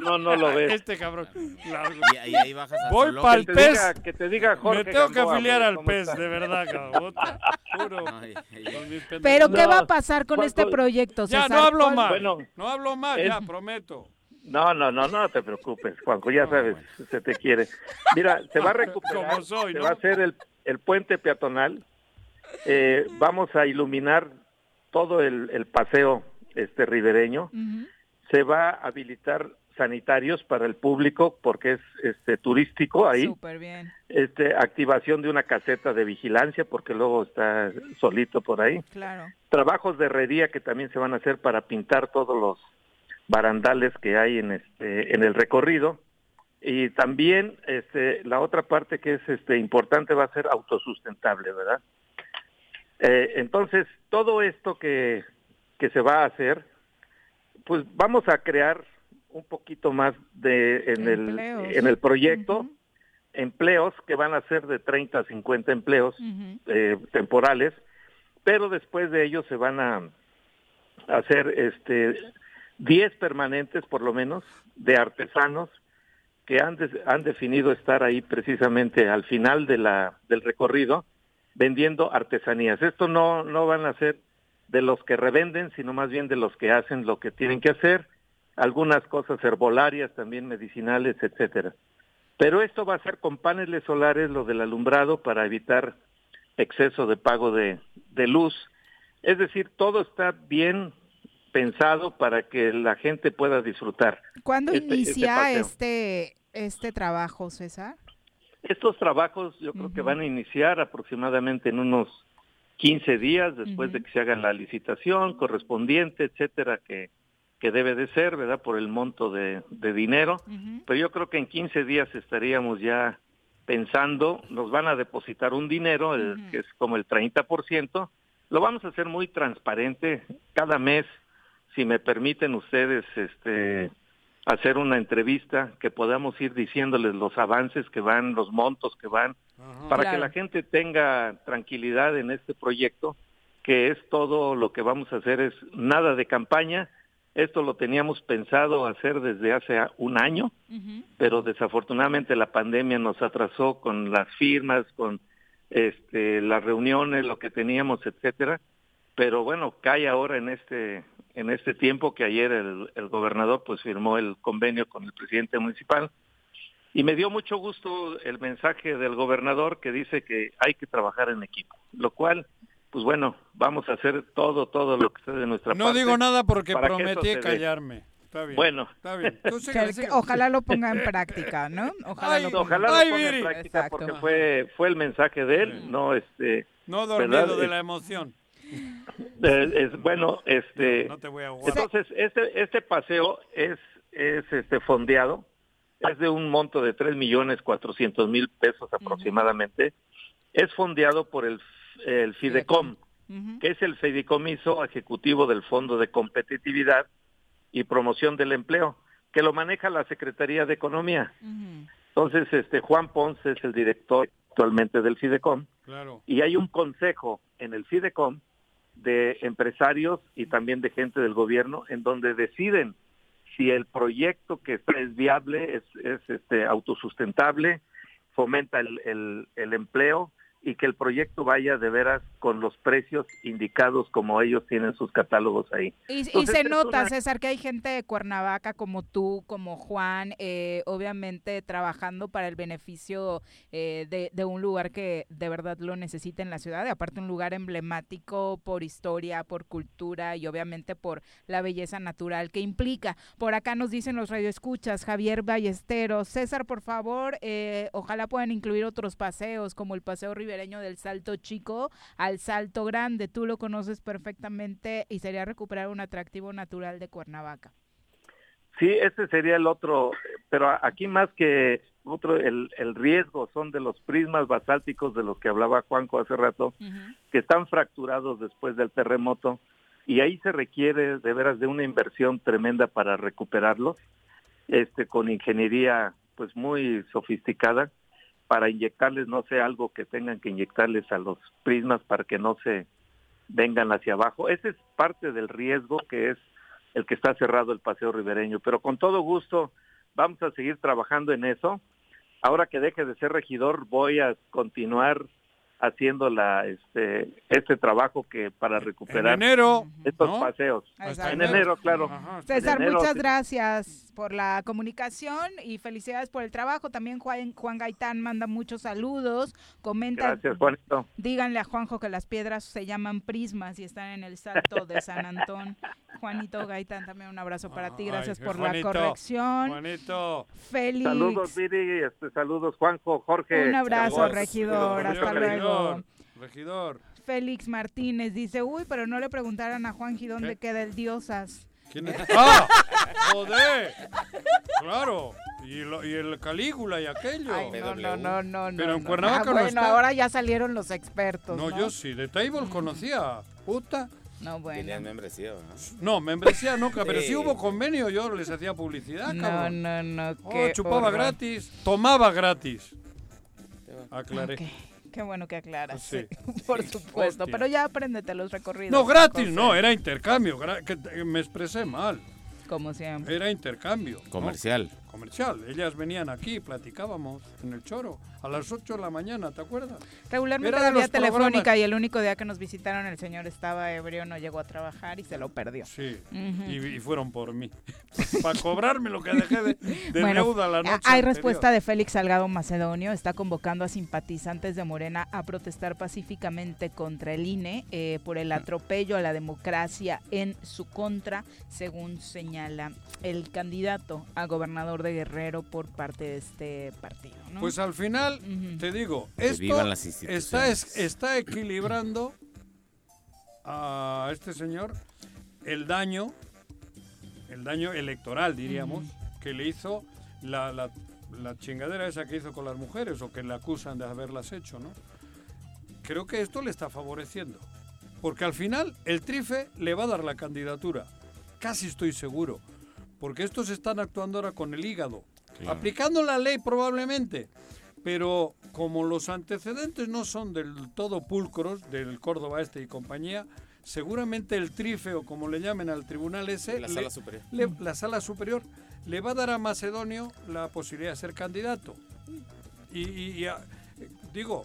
no, no lo ves. este cabrón. La- Y, y ahí bajas a Voy Que te pez. diga, que te diga Jorge Me tengo que afiliar al ¿cómo pez, está? de verdad, cabrón. Puro. Ay, Pero. ¿qué No, va a pasar con este proyecto, Ya, no hablo ¿Cuál- más. Bueno, no hablo más, es- ya, prometo. No, no, no, no te preocupes, Juanjo, ya sabes, se te quiere. Mira, se va a [LAUGHS] recuperar, Como soy, se ¿no? va a hacer el, el puente peatonal, eh, vamos a iluminar todo el, el paseo este ribereño, Ujú. Se va a habilitar sanitarios para el público porque es este turístico ahí, Súper bien, este activación de una caseta de vigilancia porque luego está solito por ahí. claro. trabajos de herrería que también se van a hacer para pintar todos los barandales que hay en este en el recorrido y también este la otra parte que es este importante va a ser autosustentable verdad Eh, entonces todo esto que que se va a hacer pues vamos a crear un poquito más de en Empleos. el en el proyecto empleos que van a ser de 30 a 50 empleos eh, temporales, pero después de ellos se van a hacer este 10 permanentes por lo menos de artesanos que han, han definido estar ahí precisamente al final de la, del recorrido vendiendo artesanías. Esto no, no van a ser de los que revenden, sino más bien de los que hacen lo que tienen que hacer, algunas cosas herbolarias, también medicinales, etcétera. Pero esto va a ser con paneles solares, lo del alumbrado, para evitar exceso de pago de, de luz. Es decir, todo está bien pensado para que la gente pueda disfrutar. ¿Cuándo Este- este inicia este, este trabajo, César? Estos trabajos yo creo que van a iniciar aproximadamente en unos 15 días después de que se haga la licitación correspondiente, etcétera, que, que debe de ser, ¿verdad? Por el monto de, de dinero. Pero yo creo que en 15 días estaríamos ya pensando, nos van a depositar un dinero, el- que es como el 30%. Lo vamos a hacer muy transparente cada mes, si me permiten ustedes, este hacer una entrevista que podamos ir diciéndoles los avances que van, los montos que van, para que la gente tenga tranquilidad en este proyecto, que es todo lo que vamos a hacer, es nada de campaña. Esto lo teníamos pensado hacer desde hace un año, pero desafortunadamente la pandemia nos atrasó con las firmas, con este, las reuniones, lo que teníamos, etcétera. Pero bueno, cae ahora en este en este tiempo que ayer el, el gobernador pues firmó el convenio con el presidente municipal y me dio mucho gusto el mensaje del gobernador que dice que hay que trabajar en equipo, lo cual pues bueno, vamos a hacer todo todo lo que esté de nuestra No parte. digo nada porque prometí callarme. Está bien. Bueno. Está bien. Síguele, [LAUGHS] ojalá lo ponga en práctica, ¿no? Ojalá Ay, lo ponga. Ojalá lo Ay, ponga en práctica Exacto. porque fue fue el mensaje de él, no este No dormido ¿verdad? de Es- la emoción. Eh, es bueno este No te voy a jugar. entonces este este paseo es es este fondeado es de un monto de tres millones cuatrocientos mil pesos aproximadamente. Es fondeado por el el Fidecom que es el fideicomiso ejecutivo del Fondo de Competitividad y Promoción del Empleo que lo maneja la Secretaría de Economía. Entonces este Juan Ponce es el director actualmente del Fidecom. Claro. y hay un consejo en el FIDECOM de empresarios y también de gente del gobierno en donde deciden si el proyecto que está es viable, es, es este, autosustentable, fomenta el, el, el empleo y que el proyecto vaya de veras con los precios indicados como ellos tienen sus catálogos ahí. Y, se nota, una- César, que hay gente de Cuernavaca como tú, como Juan, eh, obviamente trabajando para el beneficio eh, de, de un lugar que de verdad lo necesita en la ciudad, y aparte un lugar emblemático por historia, por cultura y obviamente por la belleza natural que implica. Por acá nos dicen los radioescuchas, Javier Ballesteros, César, por favor, eh, ojalá puedan incluir otros paseos como el paseo ribereño del Salto Chico al Salto Grande. Tú lo conoces perfectamente y sería recuperar un atractivo natural de Cuernavaca. Sí, ese sería el otro, pero aquí más que otro, el, el riesgo son de los prismas basálticos de los que hablaba Juanco hace rato, que están fracturados después del terremoto y ahí se requiere de veras de una inversión tremenda para recuperarlos, este, con ingeniería pues muy sofisticada para inyectarles, no sé, algo que tengan que inyectarles a los prismas para que no se vengan hacia abajo. Ese es parte del riesgo que es el que está cerrado el paseo ribereño, pero con todo gusto vamos a seguir trabajando en eso. Ahora que deje de ser regidor, voy a continuar haciendo la este este trabajo que para recuperar En enero, estos ¿no? paseos. Exacto. En enero, claro. César, En enero, muchas sí. gracias por la comunicación y felicidades por el trabajo. También Juan, Juan Gaitán manda muchos saludos. Comenta, Gracias, Juanito. díganle a Juanjo que las piedras se llaman prismas y están en el salto de San Antón. [LAUGHS] Juanito Gaitán, también un abrazo para ti. Gracias Ay, por Juanito, la corrección. Juanito. Félix. Saludos, Viri, este, saludos, Juanjo, Jorge. Un abrazo, Saludos. regidor. Hasta luego. Regidor. Félix Martínez dice, uy, pero no le preguntaran a Juanji dónde queda el Diosas. ¿Quién es? [LAUGHS] ¡Ah! ¡Joder! Claro. Y, lo- y el Calígula y aquello. Ay, no, no, no, no, Pero no, en no. Cuernavaca Ah, no bueno, está. ahora ya salieron los expertos, No, ¿no? yo sí. De Table conocía. Puta. No, bueno. Tenían membresía, ¿no? No, membresía nunca, pero Sí. si hubo convenio yo les hacía publicidad, No, cabrón. no, no, Oh, qué chupaba horror. gratis, tomaba gratis. Aclaré. Ok, Qué bueno que aclaras. Sí. [LAUGHS] Por supuesto. Hostia. Pero ya apréndete los recorridos. No, gratis, no, era intercambio. que- me expresé mal. Como siempre. Era intercambio. ¿no? Comercial. Ellas venían aquí, platicábamos en el choro a las 8 de la mañana, ¿te acuerdas? Regularmente Era era vía telefónica programas- y el único día que nos visitaron el señor estaba ebrio, no llegó a trabajar y se lo perdió. Sí, y, y fueron por mí. [LAUGHS] Para cobrarme lo que dejé de, de Bueno, deuda la noche. hay anterior. respuesta de Félix Salgado Macedonio. Está convocando a simpatizantes de Morena a protestar pacíficamente contra el INE eh, por el atropello a la democracia en su contra, según señala el candidato a gobernador de Guerrero por parte de este partido. ¿no? Pues al final, te digo, esto vivan las está, está equilibrando a este señor el daño, el daño electoral, diríamos, que le hizo la, la- la chingadera esa que hizo con las mujeres o que le acusan de haberlas hecho, ¿no? Creo que esto le está favoreciendo. Porque al final el Trife le va a dar la candidatura. Casi estoy seguro. Porque estos están actuando ahora con el hígado. Claro. Aplicando la ley probablemente. Pero como los antecedentes no son del todo pulcros del Córdoba Este y compañía, seguramente el trife o como le llamen al tribunal ese, La le- sala superior. le- la sala superior, le va a dar a Macedonio la posibilidad de ser candidato. Y, y- y a- digo,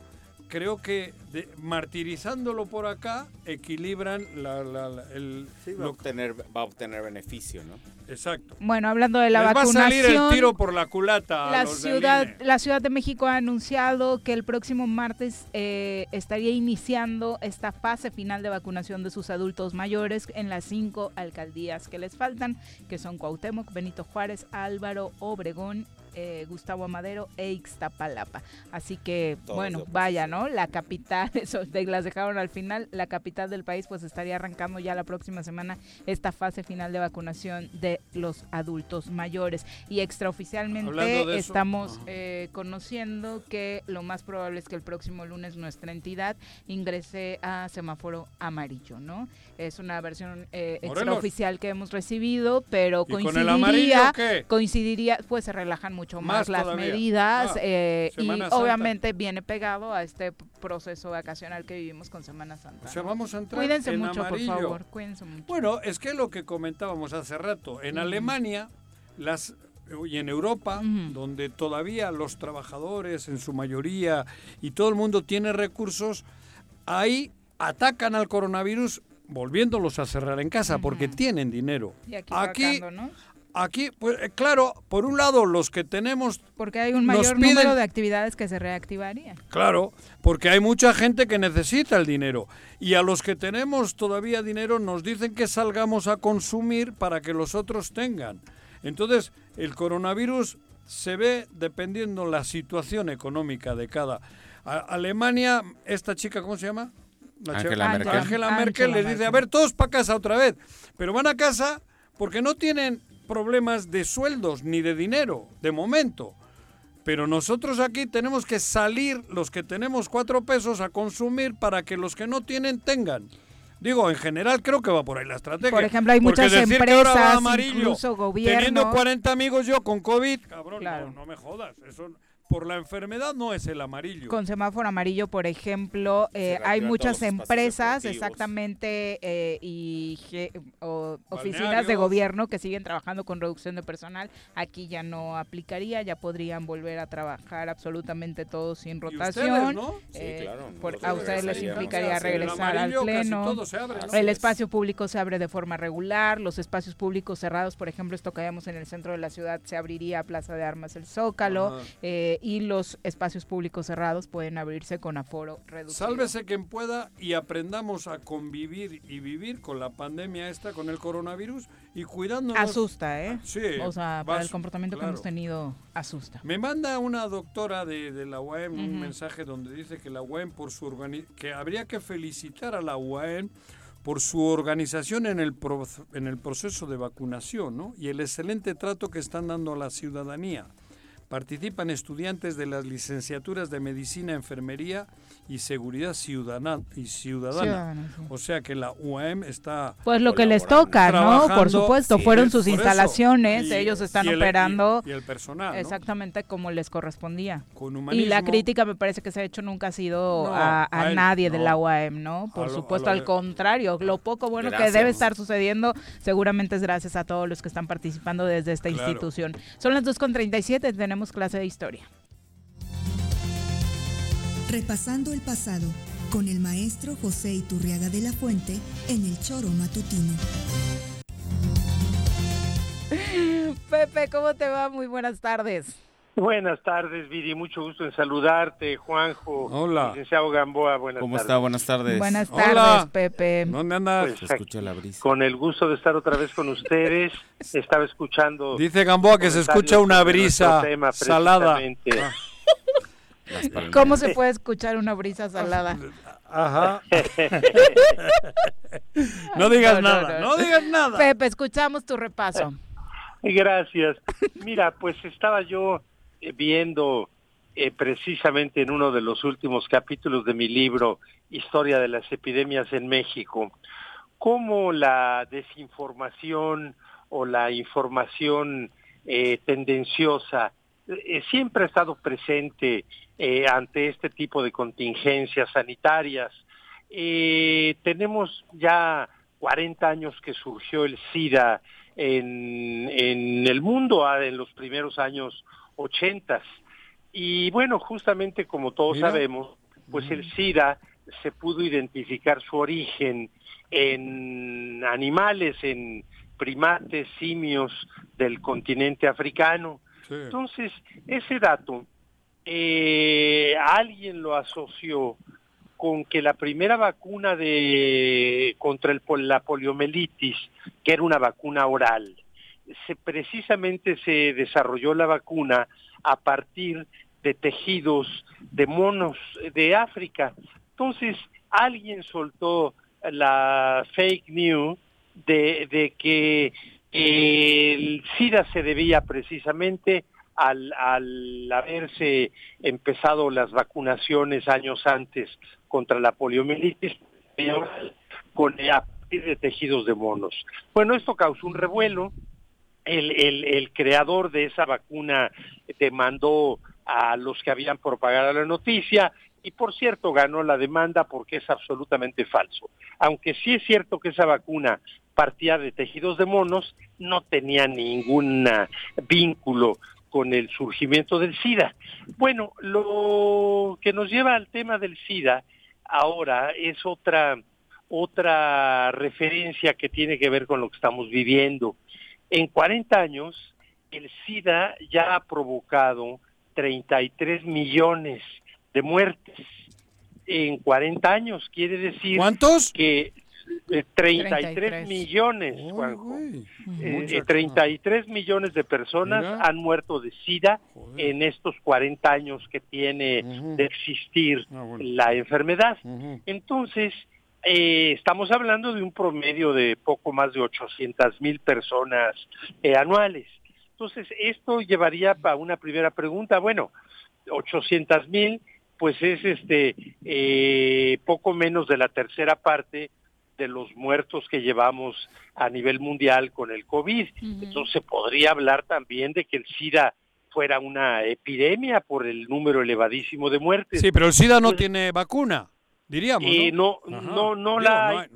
creo que de- martirizándolo por acá equilibran la, la- la- el... Va a, obtener, va a obtener beneficio, ¿no? Exacto. Bueno, hablando de la Les va a vacunación. salir el tiro por la culata. a La los ciudad, INE. la Ciudad de México ha anunciado que el próximo martes eh, estaría iniciando esta fase final de vacunación de sus adultos mayores en las cinco alcaldías que les faltan, que son Cuauhtémoc, Benito Juárez, Álvaro, Obregón, eh, Gustavo Amadero e Ixtapalapa. Así que, Todos bueno, vaya, ¿no? La capital, [LAUGHS] eso de- las dejaron al final, la capital del país pues estaría arrancando ya la próxima semana esta fase final de vacunación de los adultos mayores. Y extraoficialmente estamos eh, conociendo que lo más probable es que el próximo lunes nuestra entidad ingrese a semáforo amarillo, ¿no? Es una versión eh, extraoficial que hemos recibido, pero ¿Y con el coincidiría, amarillo coincidiría, pues se relajan mucho más, Más las todavía. medidas Ah, eh, y Santa. obviamente viene pegado a este proceso vacacional que vivimos con Semana Santa. O sea, ¿no? vamos a entrar Cuídense en mucho, amarillo. por favor, cuídense mucho. Bueno, es que lo que comentábamos hace rato, en Alemania las y en Europa, donde todavía los trabajadores en su mayoría y todo el mundo tiene recursos, ahí atacan al coronavirus volviéndolos a cerrar en casa porque tienen dinero. Y aquí, Aquí, ¿no? aquí, pues eh, claro, por un lado los que tenemos Porque hay un mayor piden- número de actividades que se reactivarían. Claro, porque hay mucha gente que necesita el dinero y a los que tenemos todavía dinero nos dicen que salgamos a consumir para que los otros tengan. Entonces, el coronavirus se ve dependiendo la situación económica de cada. A- Alemania, esta chica, ¿cómo se llama? La Angela Merkel. Angela Merkel les dice, a ver, todos para casa otra vez. Pero van a casa porque no tienen problemas de sueldos ni de dinero, de momento. Pero nosotros aquí tenemos que salir, los que tenemos cuatro pesos, a consumir para que los que no tienen tengan. Digo, en general creo que va por ahí la estrategia. Por ejemplo, hay Porque muchas decir que ahora va empresas, amarillo, incluso gobiernos. Teniendo 40 amigos yo con COVID, cabrón, Claro. no, no me jodas. Eso, por la enfermedad no es el amarillo. Con semáforo amarillo, por ejemplo, eh, hay muchas empresas, exactamente, eh, y ge- o- oficinas de gobierno que siguen trabajando con reducción de personal. Aquí ya no aplicaría, ya podrían volver a trabajar absolutamente todos sin rotación. ¿no? Sí, Eh, claro, por- a ustedes les implicaría regresar al amarillo pleno. todo se abre, ¿no? El espacio público se abre de forma regular, los espacios públicos cerrados, por ejemplo, esto que hayamos en el centro de la ciudad, se abriría a Plaza de Armas el Zócalo, Ajá. eh, y los espacios públicos cerrados pueden abrirse con aforo reducido. Sálvese quien pueda y aprendamos a convivir y vivir con la pandemia esta, con el coronavirus y cuidándonos. Asusta, ¿eh? Sí. O sea, para vas- el comportamiento que hemos tenido, asusta. Me manda una doctora de, de la UAM un Ujú. mensaje donde dice que la UAM por su organi- que habría que felicitar a la UAM por su organización en el pro- en el proceso de vacunación, ¿no? Y el excelente trato que están dando a la ciudadanía. Participan estudiantes de las licenciaturas de Medicina, Enfermería y Seguridad Ciudadana. Y ciudadana. Ciudadana, sí. O sea que la UAM está... Pues lo que les toca, ¿no? Por supuesto, sí, fueron sus instalaciones, Y- ellos están y el- y- operando y el personal, ¿no? exactamente como les correspondía. Con Y la crítica me parece que se ha hecho nunca ha sido No, a, a a él, nadie de no. la UAM, ¿no? Por lo- supuesto, lo al de- contrario, lo poco bueno que debe estar sucediendo seguramente es gracias a todos los que están participando desde esta Claro. institución. Son las 2.37, tenemos clase de historia. Repasando el pasado con el maestro José Iturriaga de la Fuente en el Choro Matutino. [LAUGHS] Pepe, ¿cómo te va? Muy buenas tardes. Buenas tardes, Viri. Mucho gusto en saludarte, Juanjo. Hola. Licenciado Gamboa, buenas ¿Cómo tardes. está? Buenas tardes. Buenas Hola. tardes, Pepe. ¿Dónde andas? Pues, Se escucha la brisa. Con el gusto de estar otra vez con ustedes. [LAUGHS] Estaba escuchando. Dice Gamboa que se escucha una brisa tema, salada. [LAUGHS] ¿Cómo se puede escuchar una brisa salada? Ajá. [LAUGHS] no digas No, no, nada, no. no, digas nada. Pepe, escuchamos tu repaso. Gracias. Mira, pues estaba yo eh, viendo eh, precisamente en uno de los últimos capítulos de mi libro, Historia de las Epidemias en México, cómo la desinformación o la información eh, tendenciosa eh, siempre ha estado presente eh, ante este tipo de contingencias sanitarias. Eh, tenemos ya 40 años que surgió el SIDA en, en el mundo, ah, en los primeros años 80. Y bueno, justamente como todos Mira. sabemos, pues el SIDA se pudo identificar su origen en animales, en primates, simios del continente africano. Sí. Entonces, ese dato, eh, alguien lo asoció con que la primera vacuna de contra el, la poliomielitis, que era una vacuna oral, se, precisamente se desarrolló la vacuna a partir de tejidos de monos de África. Entonces, alguien soltó la fake news de, de que el SIDA se debía precisamente al, al haberse empezado las vacunaciones años antes contra la poliomielitis con a partir de tejidos de monos. Bueno, esto causó un revuelo. El, el, el creador de esa vacuna demandó a los que habían propagado la noticia y por cierto ganó la demanda porque es absolutamente falso. Aunque sí es cierto que esa vacuna partía de tejidos de monos, no tenía ningún vínculo con el surgimiento del SIDA. Bueno, lo que nos lleva al tema del SIDA ahora es otra otra referencia que tiene que ver con lo que estamos viviendo. En 40 años, el SIDA ya ha provocado 33 millones de muertes. En 40 años quiere decir ¿Cuántos? que 33, millones, Juanjo. 33 millones de personas han muerto de SIDA en estos 40 años que tiene de existir la enfermedad. Entonces, eh, estamos hablando de un promedio de poco más de 800 mil personas eh, anuales. Entonces, esto llevaría a una primera pregunta. Bueno, 800 mil, pues es este eh, poco menos de la tercera parte de los muertos que llevamos a nivel mundial con el COVID. Entonces se podría hablar también de que el SIDA fuera una epidemia por el número elevadísimo de muertes. Sí, pero el SIDA no tiene vacuna, diríamos. Y no, no, no, la hay,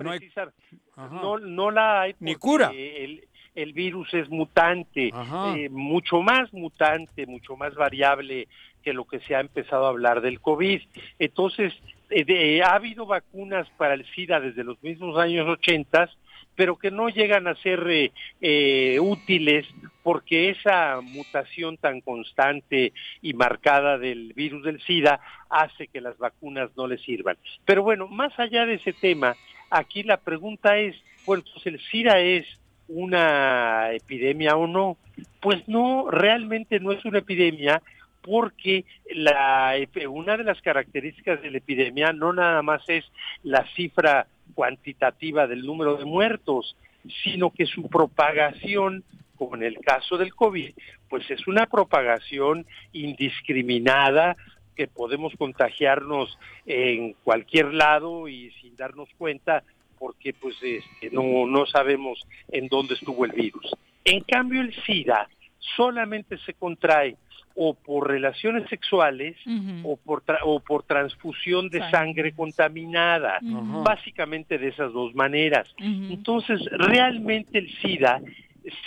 no, no, la hay ni cura. El, el virus es mutante, eh, mucho más mutante, mucho más variable que lo que se ha empezado a hablar del COVID. Entonces, eh, ha habido vacunas para el SIDA desde los mismos años 80, pero que no llegan a ser eh, eh, útiles porque esa mutación tan constante y marcada del virus del SIDA hace que las vacunas no le sirvan. Pero bueno, más allá de ese tema, aquí la pregunta es, bueno, pues el SIDA es una epidemia o no? Pues no, realmente no es una epidemia porque la, una de las características de la epidemia no nada más es la cifra cuantitativa del número de muertos, sino que su propagación, como en el caso del COVID, pues es una propagación indiscriminada que podemos contagiarnos en cualquier lado y sin darnos cuenta porque pues este, no, no sabemos en dónde estuvo el virus. En cambio el SIDA solamente se contrae o por relaciones sexuales o, por o por transfusión de sangre contaminada, básicamente de esas dos maneras. Entonces, realmente el SIDA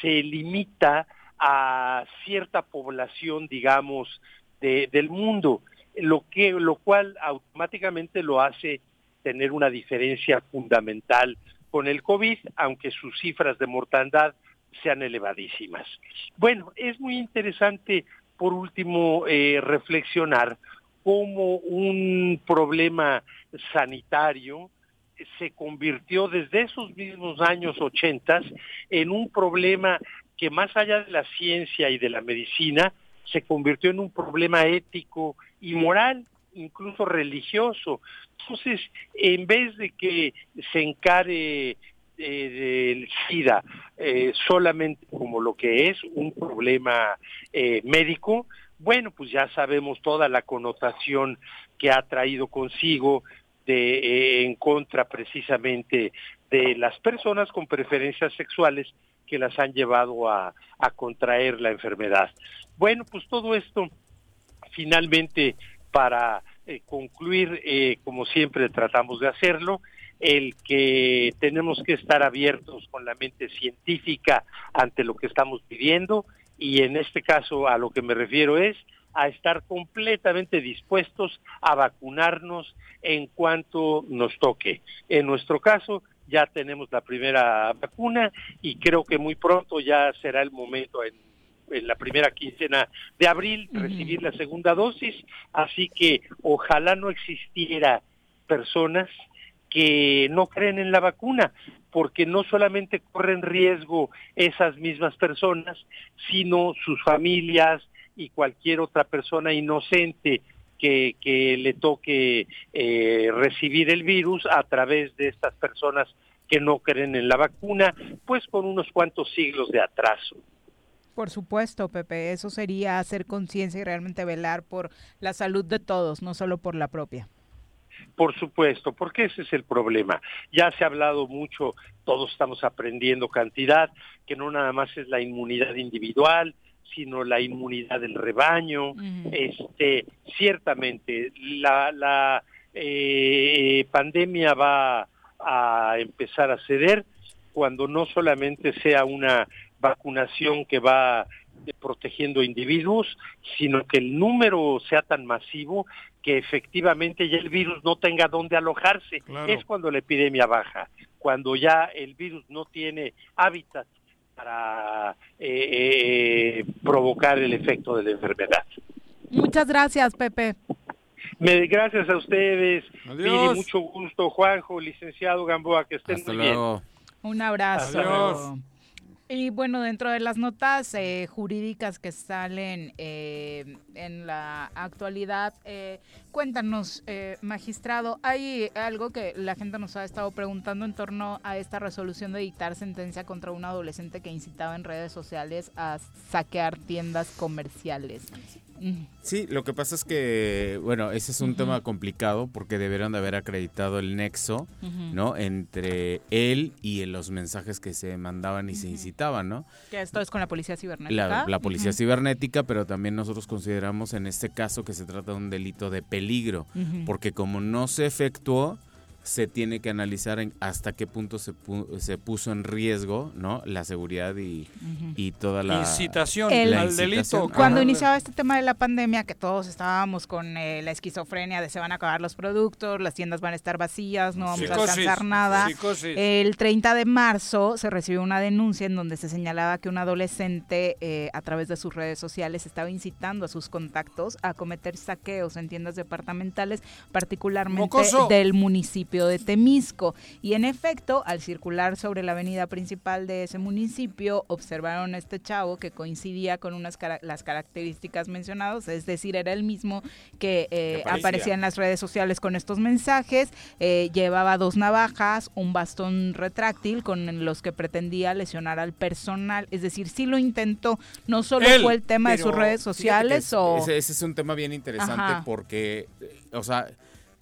se limita a cierta población, digamos, de, del mundo, lo que lo cual automáticamente lo hace tener una diferencia fundamental con el COVID, aunque sus cifras de mortandad sean elevadísimas. Bueno, es muy interesante por último, eh, reflexionar cómo un problema sanitario se convirtió desde esos mismos años 80 en un problema que más allá de la ciencia y de la medicina, se convirtió en un problema ético y moral, incluso religioso. Entonces, en vez de que se encare del SIDA eh, solamente como lo que es un problema eh, médico, bueno, pues ya sabemos toda la connotación que ha traído consigo de, eh, en contra precisamente de las personas con preferencias sexuales que las han llevado a, a contraer la enfermedad. Bueno, pues todo esto finalmente para concluir, como siempre tratamos de hacerlo, el que tenemos que estar abiertos con la mente científica ante lo que estamos viviendo y en este caso a lo que me refiero es a estar completamente dispuestos a vacunarnos en cuanto nos toque. En nuestro caso ya tenemos la primera vacuna y creo que muy pronto ya será el momento en, la primera quincena de abril recibir la segunda dosis, así que ojalá no existiera personas que no creen en la vacuna, porque no solamente corren riesgo esas mismas personas, sino sus familias y cualquier otra persona inocente que, le toque eh, recibir el virus a través de estas personas que no creen en la vacuna, pues con unos cuantos siglos de atraso. Por supuesto, Pepe, eso sería hacer conciencia y realmente velar por la salud de todos, no solo por la propia. Por supuesto, porque ese es el problema. Ya se ha hablado mucho, todos estamos aprendiendo cantidad, que no nada más es la inmunidad individual, sino la inmunidad del rebaño. Este, ciertamente, la, la eh, pandemia va a empezar a ceder, cuando no solamente sea una vacunación que va protegiendo individuos, sino que el número sea tan masivo que efectivamente ya el virus no tenga dónde alojarse. Claro. Es cuando la epidemia baja, cuando ya el virus no tiene hábitat para eh, eh, provocar el efecto de la enfermedad. Muchas gracias, Pepe. Me, gracias a ustedes, Adiós. Mucho gusto, Juanjo, licenciado Gamboa, que estén Hasta muy luego. Un abrazo. Adiós. Y bueno, dentro de las notas eh, jurídicas que salen eh, en la actualidad, eh, cuéntanos, eh, magistrado, hay algo que la gente nos ha estado preguntando en torno a esta resolución de dictar sentencia contra un adolescente que incitaba en redes sociales a saquear tiendas comerciales. Sí, lo que pasa es que, bueno, ese es un tema complicado porque deberían de haber acreditado el nexo. ¿no? Entre él y los mensajes que se mandaban y se incitaban, ¿no? Que esto es con la policía cibernética. La, la policía cibernética, pero también nosotros consideramos en este caso que se trata de un delito de peligro, Ujú. porque como no se efectuó, se tiene que analizar en hasta qué punto se, pu- se puso en riesgo, ¿no? La seguridad y, y toda la Incitación El- la al delito. Cuando Ajá. iniciaba este tema de la pandemia, que todos estábamos con eh, la esquizofrenia de se van a acabar los productos, las tiendas van a estar vacías, no vamos a alcanzar nada. psicosis. El 30 de marzo se recibió una denuncia en donde se señalaba que un adolescente eh, a través de sus redes sociales estaba incitando a sus contactos a cometer saqueos en tiendas departamentales, particularmente ¡Mocoso! del municipio de Temisco. Y en efecto, al circular sobre la avenida principal de ese municipio, observaron a este chavo que coincidía con unas cara- las características mencionadas, es decir, era el mismo que eh, aparecía. en las redes sociales con estos mensajes, eh, llevaba dos navajas, un bastón retráctil con los que pretendía lesionar al personal, es decir, sí lo intentó, no solo Él, fue el tema de sus redes sociales es- o... Ese, ese es un tema bien interesante Ajá. porque, eh, o sea,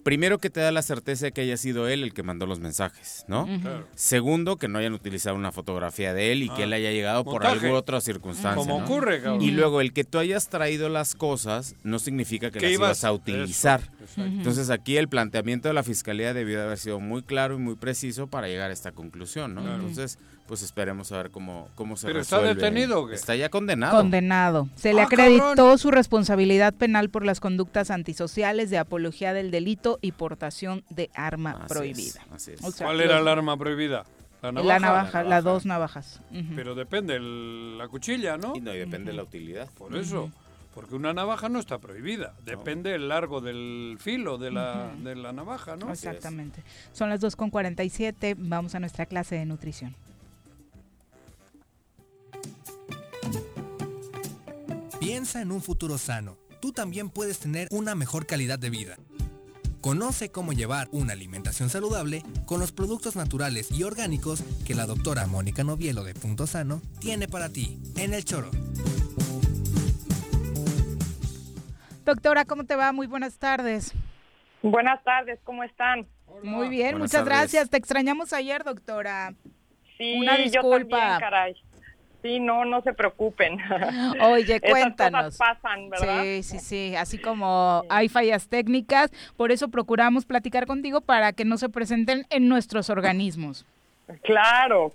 primero que te da la certeza de que haya sido él el que mandó los mensajes, ¿no? Segundo, que no hayan utilizado una fotografía de él y que Ah, él haya llegado por alguna otra circunstancia. Como ¿no? ocurre, cabrón. Y luego, el que tú hayas traído las cosas no significa que las ibas- ibas a utilizar. Eso. Entonces, aquí el planteamiento de la fiscalía debió de haber sido muy claro y muy preciso para llegar a esta conclusión, ¿no? Claro. Entonces, pues esperemos a ver cómo, cómo se ¿Pero está resuelve. detenido o qué? Está ya condenado. Condenado. Se le Ah, acreditó cabrón. su responsabilidad penal por las conductas antisociales de apología del delito y portación de arma Así es, prohibida. así es. O sea, ¿Cuál era el arma prohibida? La navaja. La navaja, las dos navajas. Pero depende el- la cuchilla, ¿no? Y no, y depende de la utilidad. Por eso. Porque una navaja no está prohibida. Depende el largo del filo de la, de la navaja, ¿no? Exactamente. Son las 2.47. Vamos a nuestra clase de nutrición. Piensa en un futuro sano. Tú también puedes tener una mejor calidad de vida. Conoce cómo llevar una alimentación saludable con los productos naturales y orgánicos que la doctora Mónica Novielo de Punto Sano tiene para ti en el choro. Doctora, ¿cómo te va? Muy buenas tardes. Buenas tardes, ¿cómo están? Muy bien, Buenas muchas tardes. gracias. Te extrañamos ayer, doctora. Sí, Una yo disculpa. también, caray. Sí, no, no se preocupen. [LAUGHS] Oye, Esas cuéntanos. cosas pasan, ¿verdad? Sí, sí, sí. Así como hay fallas técnicas, por eso procuramos platicar contigo para que no se presenten en nuestros organismos. Claro,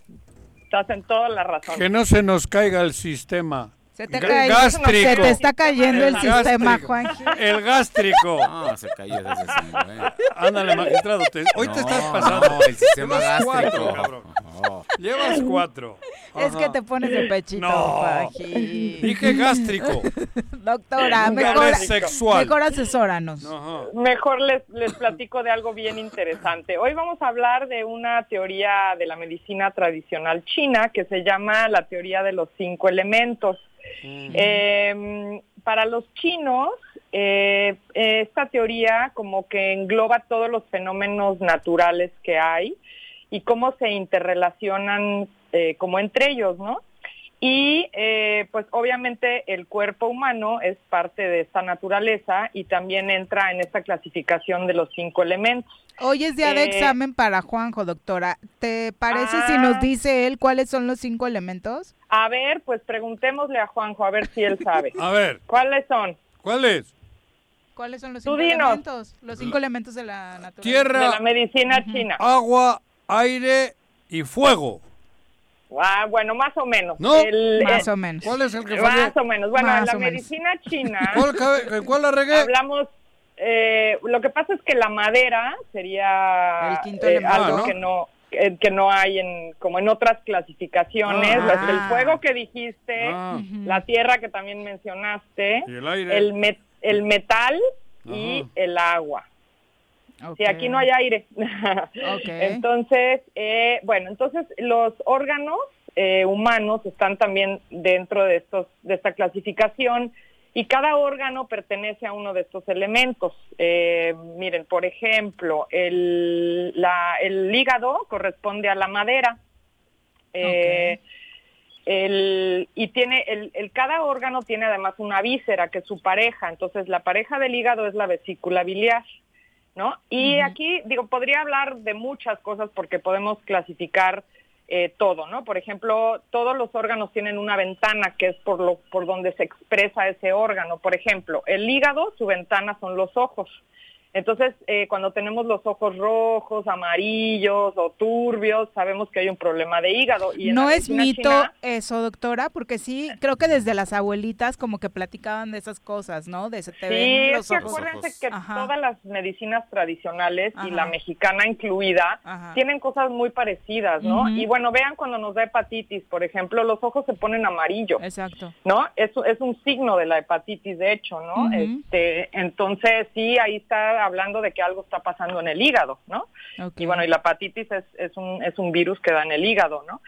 estás en toda la razón. Que no se nos caiga el sistema. Se te, Ga- cae- gástrico. se te está cayendo el, El sistema. Juanji. El gástrico. [LAUGHS] No, se cayó desde ese momento. Ándale, magistrado. te- hoy te estás pasando. no, el sistema Llevas cuatro, gástrico. cabrón. No. Llevas cuatro. Es que te pones de pechito, No. Dije gástrico. Doctora, mejor, sexual. mejor asesóranos. Ajá. Mejor les, les platico de algo bien interesante. Hoy vamos a hablar de una teoría de la medicina tradicional china que se llama la teoría de los cinco elementos. Eh, para los chinos, eh, esta teoría como que engloba todos los fenómenos naturales que hay y cómo se interrelacionan eh, como entre ellos, ¿no? Y eh, pues obviamente el cuerpo humano es parte de esta naturaleza y también entra en esta clasificación de los cinco elementos. Hoy es día de Eh, examen para Juanjo, doctora. ¿Te parece si Ah. nos dice él cuáles son los cinco elementos? A ver, pues preguntémosle a Juanjo a ver si él sabe. [LAUGHS] A ver, ¿Cuáles son? ¿cuál es? ¿Cuáles son los Tú cinco dinos. elementos? Los cinco elementos de la naturaleza. Tierra, De la medicina china. agua, aire y fuego. Ah, bueno, más o menos. No, El- Más eh, o menos. ¿Cuál es el que fallé? Más o menos. Bueno, en la menos. medicina [LAUGHS] china. ¿Cuál, ca- ¿Cuál la regué? Hablamos. eh, lo que pasa es que la madera sería El quinto eh, elemento. algo Ah, ¿no? que no eh, que no hay en como en otras clasificaciones Ah. Las- el fuego que dijiste Ah. la tierra que también mencionaste Y el aire. el met- el metal y el agua Ok. Sí, aquí no hay aire. [LAUGHS] Entonces, eh, bueno, entonces los órganos eh, humanos están también dentro de estos de esta clasificación y cada órgano pertenece a uno de estos elementos. Eh, miren, por ejemplo, el, la- el hígado corresponde a la madera. Eh, el- y tiene el, el- cada órgano tiene además una víscera que es su pareja entonces la pareja del hígado es la vesícula biliar no y aquí digo podría hablar de muchas cosas porque podemos clasificar eh, todo no por ejemplo todos los órganos tienen una ventana que es por lo por donde se expresa ese órgano. Por ejemplo el hígado su ventana son los ojos entonces, eh, cuando tenemos los ojos rojos, amarillos o turbios, sabemos que hay un problema de hígado. Y No es mito china- eso, doctora, porque sí, creo que desde las abuelitas como que platicaban de esas cosas, ¿no? De se te Sí, ven es que ojos. acuérdense que Ajá. todas las medicinas tradicionales y la mexicana incluida Ajá. tienen cosas muy parecidas, ¿no? Y bueno, vean cuando nos da hepatitis, por ejemplo, los ojos se ponen amarillos, Exacto. ¿no? Eso es un signo de la hepatitis, de hecho, ¿no? Este, entonces sí, ahí está hablando de que algo está pasando en el hígado, ¿no? Y bueno, y la hepatitis es, es, un, es un virus que da en el hígado, ¿no?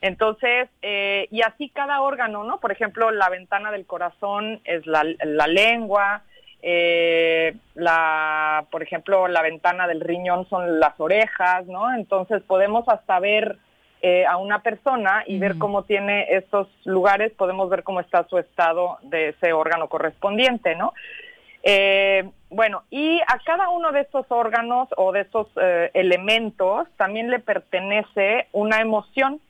Entonces, eh, y así cada órgano, ¿no? Por ejemplo, la ventana del corazón es la, la lengua, eh, la, por ejemplo, la ventana del riñón son las orejas, ¿no? Entonces podemos hasta ver eh, a una persona y ver cómo tiene estos lugares, podemos ver cómo está su estado de ese órgano correspondiente, ¿no? Eh, bueno, y a cada uno de estos órganos o de estos eh, elementos también le pertenece una emoción.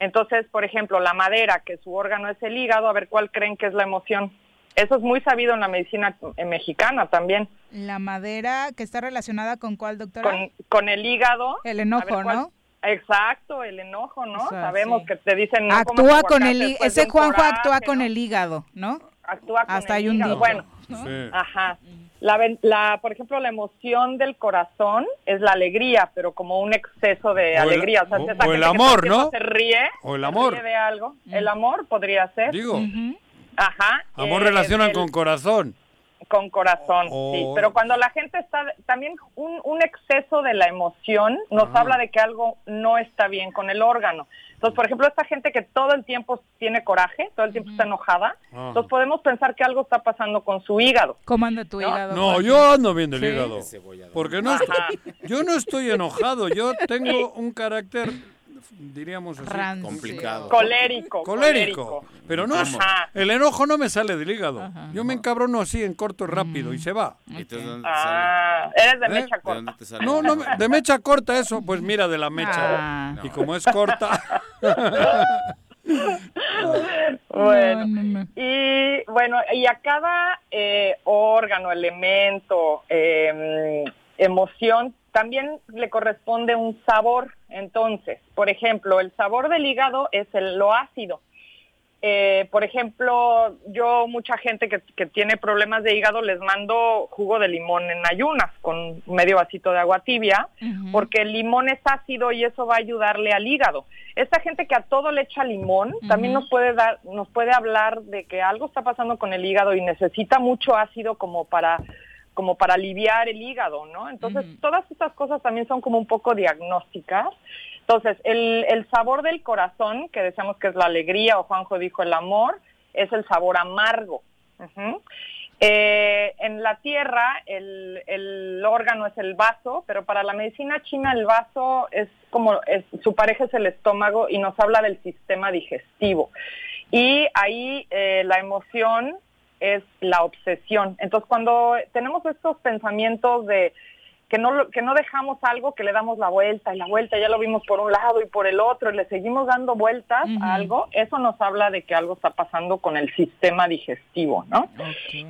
Entonces, por ejemplo, la madera, que su órgano es el hígado, a ver cuál creen que es la emoción. Eso es muy sabido en la medicina eh, mexicana también. La madera que está relacionada con cuál, doctora? Con, con el hígado. El enojo, ver ¿no? Exacto, el enojo, ¿no? O sea, Sabemos sí. que te dicen... no actúa con el ese Juanjo actúa con ¿no? el hígado, ¿no? Actúa con Hasta el hay un hígado. dicho. Sí. Ajá. La, la, por ejemplo, la emoción del corazón es la alegría, pero como un exceso de O el- alegría. O sea, o- o el amor, ¿no? Se ríe. O el se amor. ríe de algo. El amor podría ser. Digo, Ajá. amor eh, relacionan el- con corazón. Con corazón, O- sí. Pero cuando la gente está, también un, un exceso de la emoción nos Ah. habla de que algo no está bien con el órgano. Entonces, por ejemplo, esta gente que todo el tiempo tiene coraje, todo el tiempo está enojada, Ah. entonces podemos pensar que algo está pasando con su hígado. ¿Cómo anda tu hígado? No, yo ando bien del Sí. hígado. Porque no estoy- yo no estoy enojado, yo tengo un carácter, diríamos así, Rancio. Complicado. Colérico. colérico. Pero no, Ajá. el enojo no me sale del hígado. Yo me encabrono así en corto y rápido y se va. ¿Y tú de dónde te Ah, eres de ¿Eh? mecha corta. dónde te sale? No, no, me- de mecha corta eso, pues mira, de la mecha. Ah. Y como es corta, [LAUGHS] Bueno, No, no, no. y bueno, y a cada eh, órgano, elemento, eh, emoción, también le corresponde un sabor. Entonces, por ejemplo, el sabor del hígado es el, lo ácido. Eh, por ejemplo, yo mucha gente que, que tiene problemas de hígado les mando jugo de limón en ayunas con medio vasito de agua tibia, porque el limón es ácido y eso va a ayudarle al hígado. Esta gente que a todo le echa limón también nos puede dar, nos puede hablar de que algo está pasando con el hígado y necesita mucho ácido como para como para aliviar el hígado, ¿no? Entonces, todas estas cosas también son como un poco diagnósticas. Entonces, el, el sabor del corazón, que decíamos que es la alegría, o Juanjo dijo el amor, es el sabor amargo. Eh, en la tierra el, el órgano es el vaso, pero para la medicina china el vaso es como es- su pareja es el estómago y nos habla del sistema digestivo. Y ahí eh, la emoción es la obsesión. Entonces cuando tenemos estos pensamientos de que no, que no dejamos algo, que le damos la vuelta y la vuelta, ya lo vimos por un lado y por el otro, y le seguimos dando vueltas a algo, eso nos habla de que algo está pasando con el sistema digestivo, ¿no?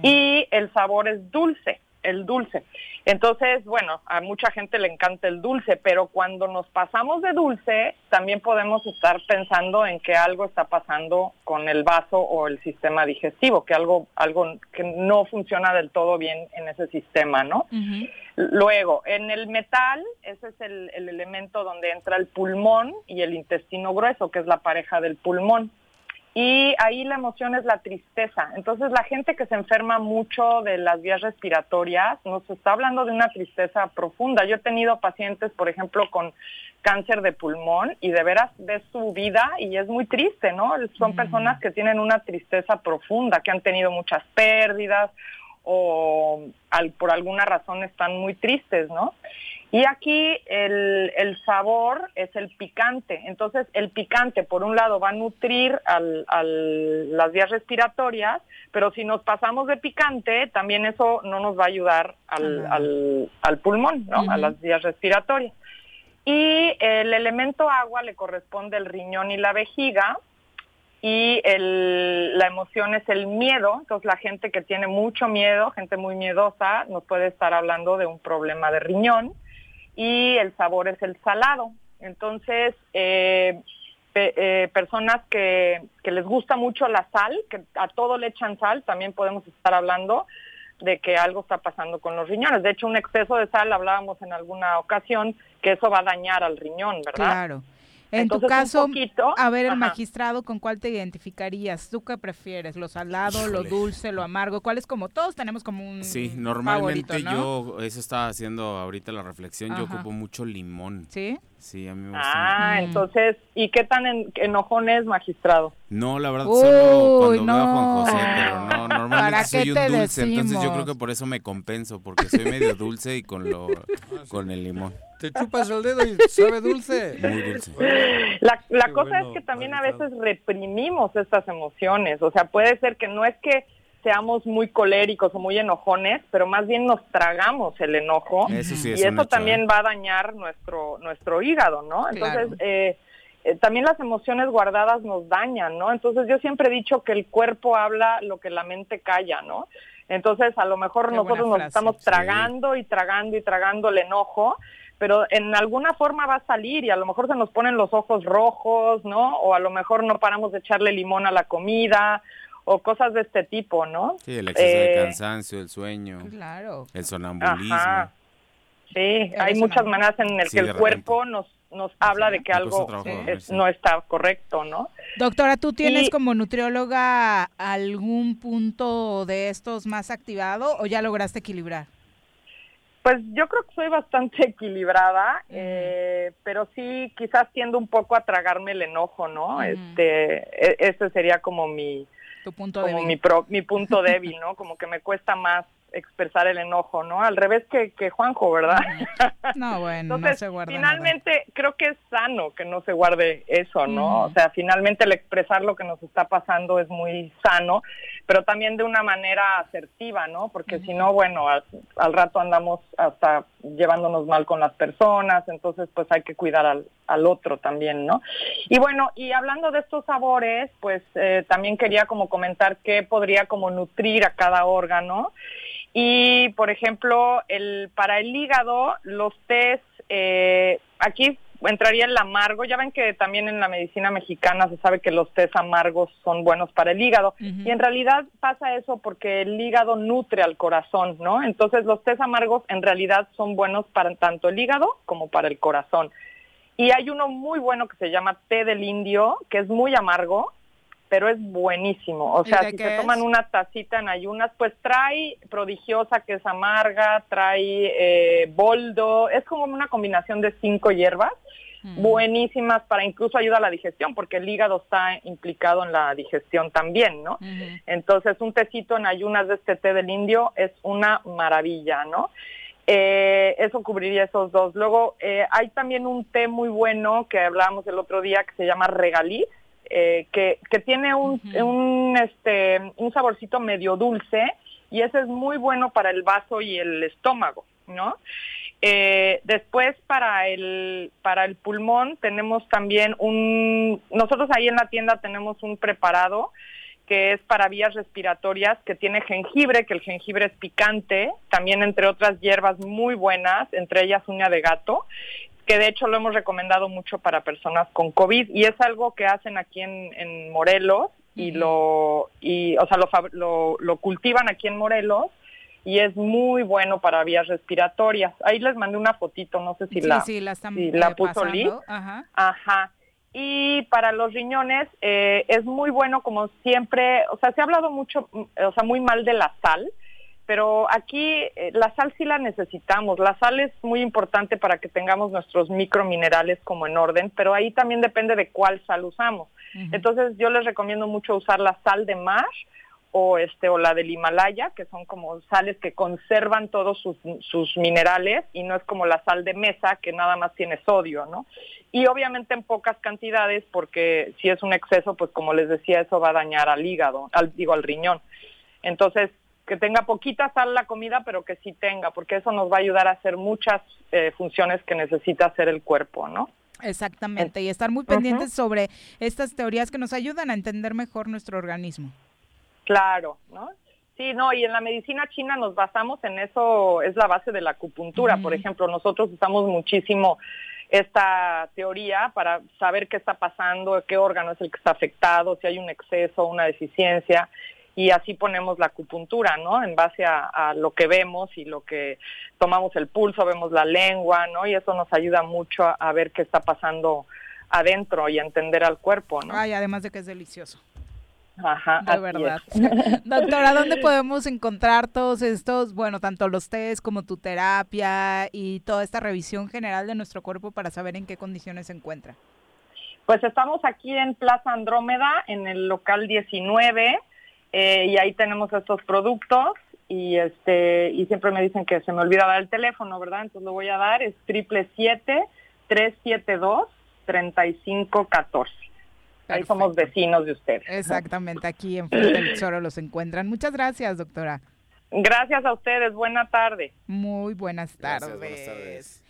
Y el sabor es dulce. El dulce. Entonces, bueno, a mucha gente le encanta el dulce, pero cuando nos pasamos de dulce, también podemos estar pensando en que algo está pasando con el vaso o el sistema digestivo, que algo, algo que no funciona del todo bien en ese sistema, ¿no? Luego, en el metal, ese es el, el elemento donde entra el pulmón y el intestino grueso, que es la pareja del pulmón. Y ahí la emoción es la tristeza. Entonces la gente que se enferma mucho de las vías respiratorias nos está hablando de una tristeza profunda. Yo he tenido pacientes, por ejemplo, con cáncer de pulmón y de veras ves su vida y es muy triste, ¿no? Son personas que tienen una tristeza profunda, que han tenido muchas pérdidas o al, por alguna razón están muy tristes, ¿no? Y aquí el, el, sabor es el picante. Entonces, el picante, por un lado, va a nutrir al, al, las vías respiratorias, pero si nos pasamos de picante, también eso no nos va a ayudar al, al, al pulmón, ¿no? A las vías respiratorias. Y el elemento agua le corresponde el riñón y la vejiga, y el, la emoción es el miedo, entonces la gente que tiene mucho miedo, gente muy miedosa, nos puede estar hablando de un problema de riñón y el sabor es el salado. Entonces, eh, pe, eh, personas que, que les gusta mucho la sal, que a todo le echan sal, también podemos estar hablando de que algo está pasando con los riñones. De hecho, un exceso de sal, hablábamos en alguna ocasión, que eso va a dañar al riñón, ¿verdad? Claro. En Entonces, tu caso, poquito, a ver, el ajá. magistrado, ¿con cuál te identificarías? ¿Tú qué prefieres? ¿Lo salado, lo Híjole. dulce, lo amargo? ¿Cuál es como todos tenemos como un Sí, normalmente favorito, ¿no? yo, eso estaba haciendo ahorita la reflexión, yo ocupo mucho limón. ¿Sí? Sí, a mí me gusta. Ah, entonces, ¿y qué tan en- enojón es, magistrado? No, la verdad, Uy, solo cuando veo a Juan no. José, pero no, ¿Para normalmente soy un te dulce, entonces yo creo decimos? que por eso me compenso, porque soy medio dulce y con lo [LAUGHS] con el limón. Te chupas el dedo y sabe dulce. Muy dulce. [LAUGHS] La, la cosa bueno, es que también a veces reprimimos estas emociones, o sea, puede ser que no es que seamos muy coléricos o muy enojones, pero más bien nos tragamos el enojo Eso sí es y eso hecho, también ¿eh? va a dañar nuestro nuestro hígado, ¿no? Entonces, Claro. eh, eh, también las emociones guardadas nos dañan, ¿no? Entonces yo siempre he dicho que el cuerpo habla lo que la mente calla, ¿no? Entonces a lo mejor Qué nosotros nos estamos Sí. tragando y tragando y tragando el enojo, pero en alguna forma va a salir y a lo mejor se nos ponen los ojos rojos, ¿no? O a lo mejor no paramos de echarle limón a la comida o cosas de este tipo, ¿no? Sí, el exceso Eh, de cansancio, el sueño, Claro. el sonambulismo. Ajá. Sí, hay muchas maneras en las Sí, que el cuerpo nos nos habla de que algo es- no está correcto, ¿no? Doctora, ¿tú tienes Y- como nutrióloga algún punto de estos más activado o ya lograste equilibrar? Pues yo creo que soy bastante [LAUGHS] equilibrada, eh, pero sí quizás tiendo un poco a tragarme el enojo, ¿no? Este, e- ese sería como mi, Tu punto como débil. mi, pro- mi punto débil, ¿no? Como que me cuesta más expresar el enojo, ¿no? Al revés que, que Juanjo, ¿verdad? No, bueno, Entonces, no se guarda finalmente creo que es sano que no se guarde eso, ¿no? Mm. O sea, finalmente el expresar lo que nos está pasando es muy sano, pero también de una manera asertiva, ¿no? Porque si no, bueno, al, al rato andamos hasta llevándonos mal con las personas, entonces pues hay que cuidar al, al otro también, ¿no? Y bueno, y hablando de estos sabores, pues eh, también quería como comentar qué podría como nutrir a cada órgano. Y, por ejemplo, el, para el hígado, los tés, eh, aquí entraría el amargo. Ya ven que también en la medicina mexicana se sabe que los tés amargos son buenos para el hígado. Y en realidad pasa eso porque el hígado nutre al corazón, ¿no? Entonces los tés amargos en realidad son buenos para tanto el hígado como para el corazón. Y hay uno muy bueno que se llama té del indio, que es muy amargo, pero es buenísimo. O ¿Y sea, si se es? toman una tacita en ayunas, pues trae prodigiosa que es amarga, trae eh, boldo, es como una combinación de cinco hierbas buenísimas para incluso ayuda a la digestión, porque el hígado está implicado en la digestión también, ¿no? Entonces, un tecito en ayunas de este té del indio es una maravilla, ¿no? Eh, eso cubriría esos dos. Luego, eh, hay también un té muy bueno que hablábamos el otro día que se llama regaliz, eh, que, que tiene un, un, este, un saborcito medio dulce y ese es muy bueno para el vaso y el estómago, ¿no? Eh, después para el para el pulmón tenemos también un nosotros ahí en la tienda tenemos un preparado que es para vías respiratorias, que tiene jengibre, que el jengibre es picante, también entre otras hierbas muy buenas, entre ellas uña de gato, que de hecho lo hemos recomendado mucho para personas con COVID y es algo que hacen aquí en, en Morelos y lo y o sea lo, lo, lo cultivan aquí en Morelos y es muy bueno para vías respiratorias. Ahí les mandé una fotito, no sé si sí, la sí, la están si la eh, puso Liz. Ajá. Ajá. Y para los riñones eh, es muy bueno, como siempre, o sea, se ha hablado mucho, mm, o sea, muy mal de la sal, pero aquí eh, la sal sí la necesitamos. La sal es muy importante para que tengamos nuestros microminerales como en orden, pero ahí también depende de cuál sal usamos. Entonces yo les recomiendo mucho usar la sal de mar o este o la del Himalaya, que son como sales que conservan todos sus, sus minerales y no es como la sal de mesa que nada más tiene sodio, ¿no? Y obviamente en pocas cantidades porque si es un exceso, pues como les decía, eso va a dañar al hígado, al digo al riñón. Entonces, que tenga poquita sal la comida, pero que sí tenga, porque eso nos va a ayudar a hacer muchas eh, funciones que necesita hacer el cuerpo, ¿no? Exactamente, y estar muy pendientes sobre estas teorías que nos ayudan a entender mejor nuestro organismo. Claro, ¿no? Sí, no, y en la medicina china nos basamos en eso, es la base de la acupuntura. Por ejemplo, nosotros usamos muchísimo esta teoría para saber qué está pasando, qué órgano es el que está afectado, si hay un exceso, una deficiencia, y así ponemos la acupuntura, ¿no? En base a, a lo que vemos y lo que tomamos el pulso, vemos la lengua, ¿no? Y eso nos ayuda mucho a, a ver qué está pasando adentro y a entender al cuerpo, ¿no? Ay, además de que es delicioso. Ajá, De verdad. es. [LAUGHS] Doctora, ¿dónde podemos encontrar todos estos, bueno, tanto los test como tu terapia y toda esta revisión general de nuestro cuerpo para saber en qué condiciones se encuentra? Pues estamos aquí en Plaza Andrómeda, en el local 19, eh, y ahí tenemos estos productos y este y siempre me dicen que se me olvida dar el teléfono, ¿verdad? Entonces lo voy a dar, es triple siete tres siete dos treinta y cinco catorce. Ahí somos vecinos de ustedes. Exactamente, aquí en Frente del Tesoro los encuentran. Muchas gracias, doctora. Gracias a ustedes, buena tarde. Muy buenas tardes. Gracias, buenas tardes.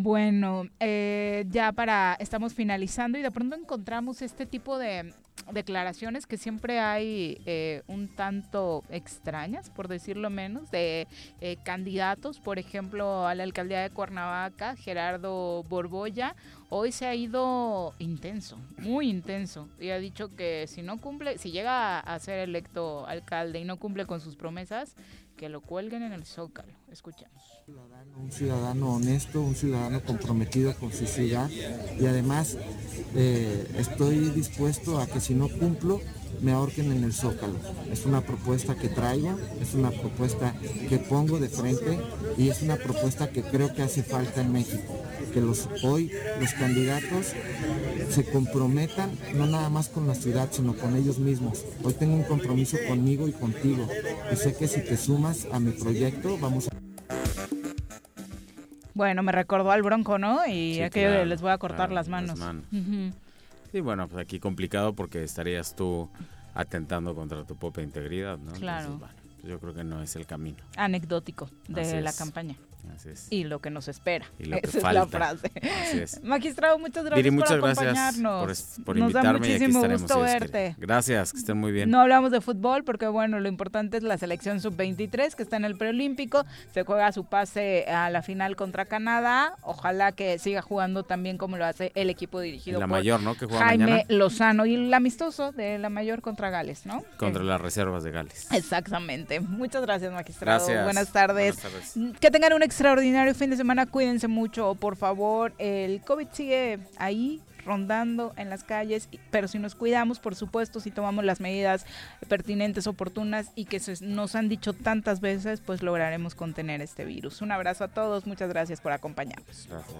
Bueno, eh, ya para, estamos finalizando y de pronto encontramos este tipo de declaraciones que siempre hay eh, un tanto extrañas, por decirlo menos, de eh, candidatos, por ejemplo, a la alcaldía de Cuernavaca, Gerardo Borbolla, hoy se ha ido intenso, muy intenso, y ha dicho que si no cumple, si llega a ser electo alcalde y no cumple con sus promesas, que lo cuelguen en el zócalo. Escuchamos. un ciudadano honesto, un ciudadano comprometido con su ciudad y además eh, estoy dispuesto a que si no cumplo me ahorquen en el zócalo. Es una propuesta que traigo, es una propuesta que pongo de frente y es una propuesta que creo que hace falta en México. Que los, hoy los candidatos se comprometan no nada más con la ciudad, sino con ellos mismos. Hoy tengo un compromiso conmigo y contigo. Y sé que si te sumas a mi proyecto, vamos a... Bueno, me recordó al Bronco, ¿no? Y Sí, aquello de claro, les voy a cortar claro, las las manos. manos. Ujú. Sí, bueno, pues aquí complicado porque estarías tú atentando contra tu propia integridad, ¿no? Claro. Entonces, bueno, pues yo creo que no es el camino. Anecdótico de Así la es. campaña. Así es. Y lo que nos espera. Y lo que Esa es la frase. Así es. Magistrado, muchas gracias muchas por gracias acompañarnos. por, es- por Nos da invitarme y aquí muchísimo gusto Dios verte. Gracias, que estén muy bien. No hablamos de fútbol porque, bueno, lo importante es la selección sub-23 que está en el preolímpico. Se juega su pase a la final contra Canadá. Ojalá que siga jugando también como lo hace el equipo dirigido La por mayor, ¿no? Que juega Jaime mañana. Lozano y el amistoso de la mayor contra Gales, ¿no? Contra las reservas de Gales. Exactamente. Muchas gracias, magistrado. Gracias. Buenas tardes. Buenas tardes. Que tengan un extraordinario fin de semana. Cuídense mucho, por favor. El COVID sigue ahí rondando en las calles, pero si nos cuidamos, por supuesto, si tomamos las medidas pertinentes, oportunas y que se- nos han dicho tantas veces, pues lograremos contener este virus. Un abrazo a todos, muchas gracias por acompañarnos. Gracias.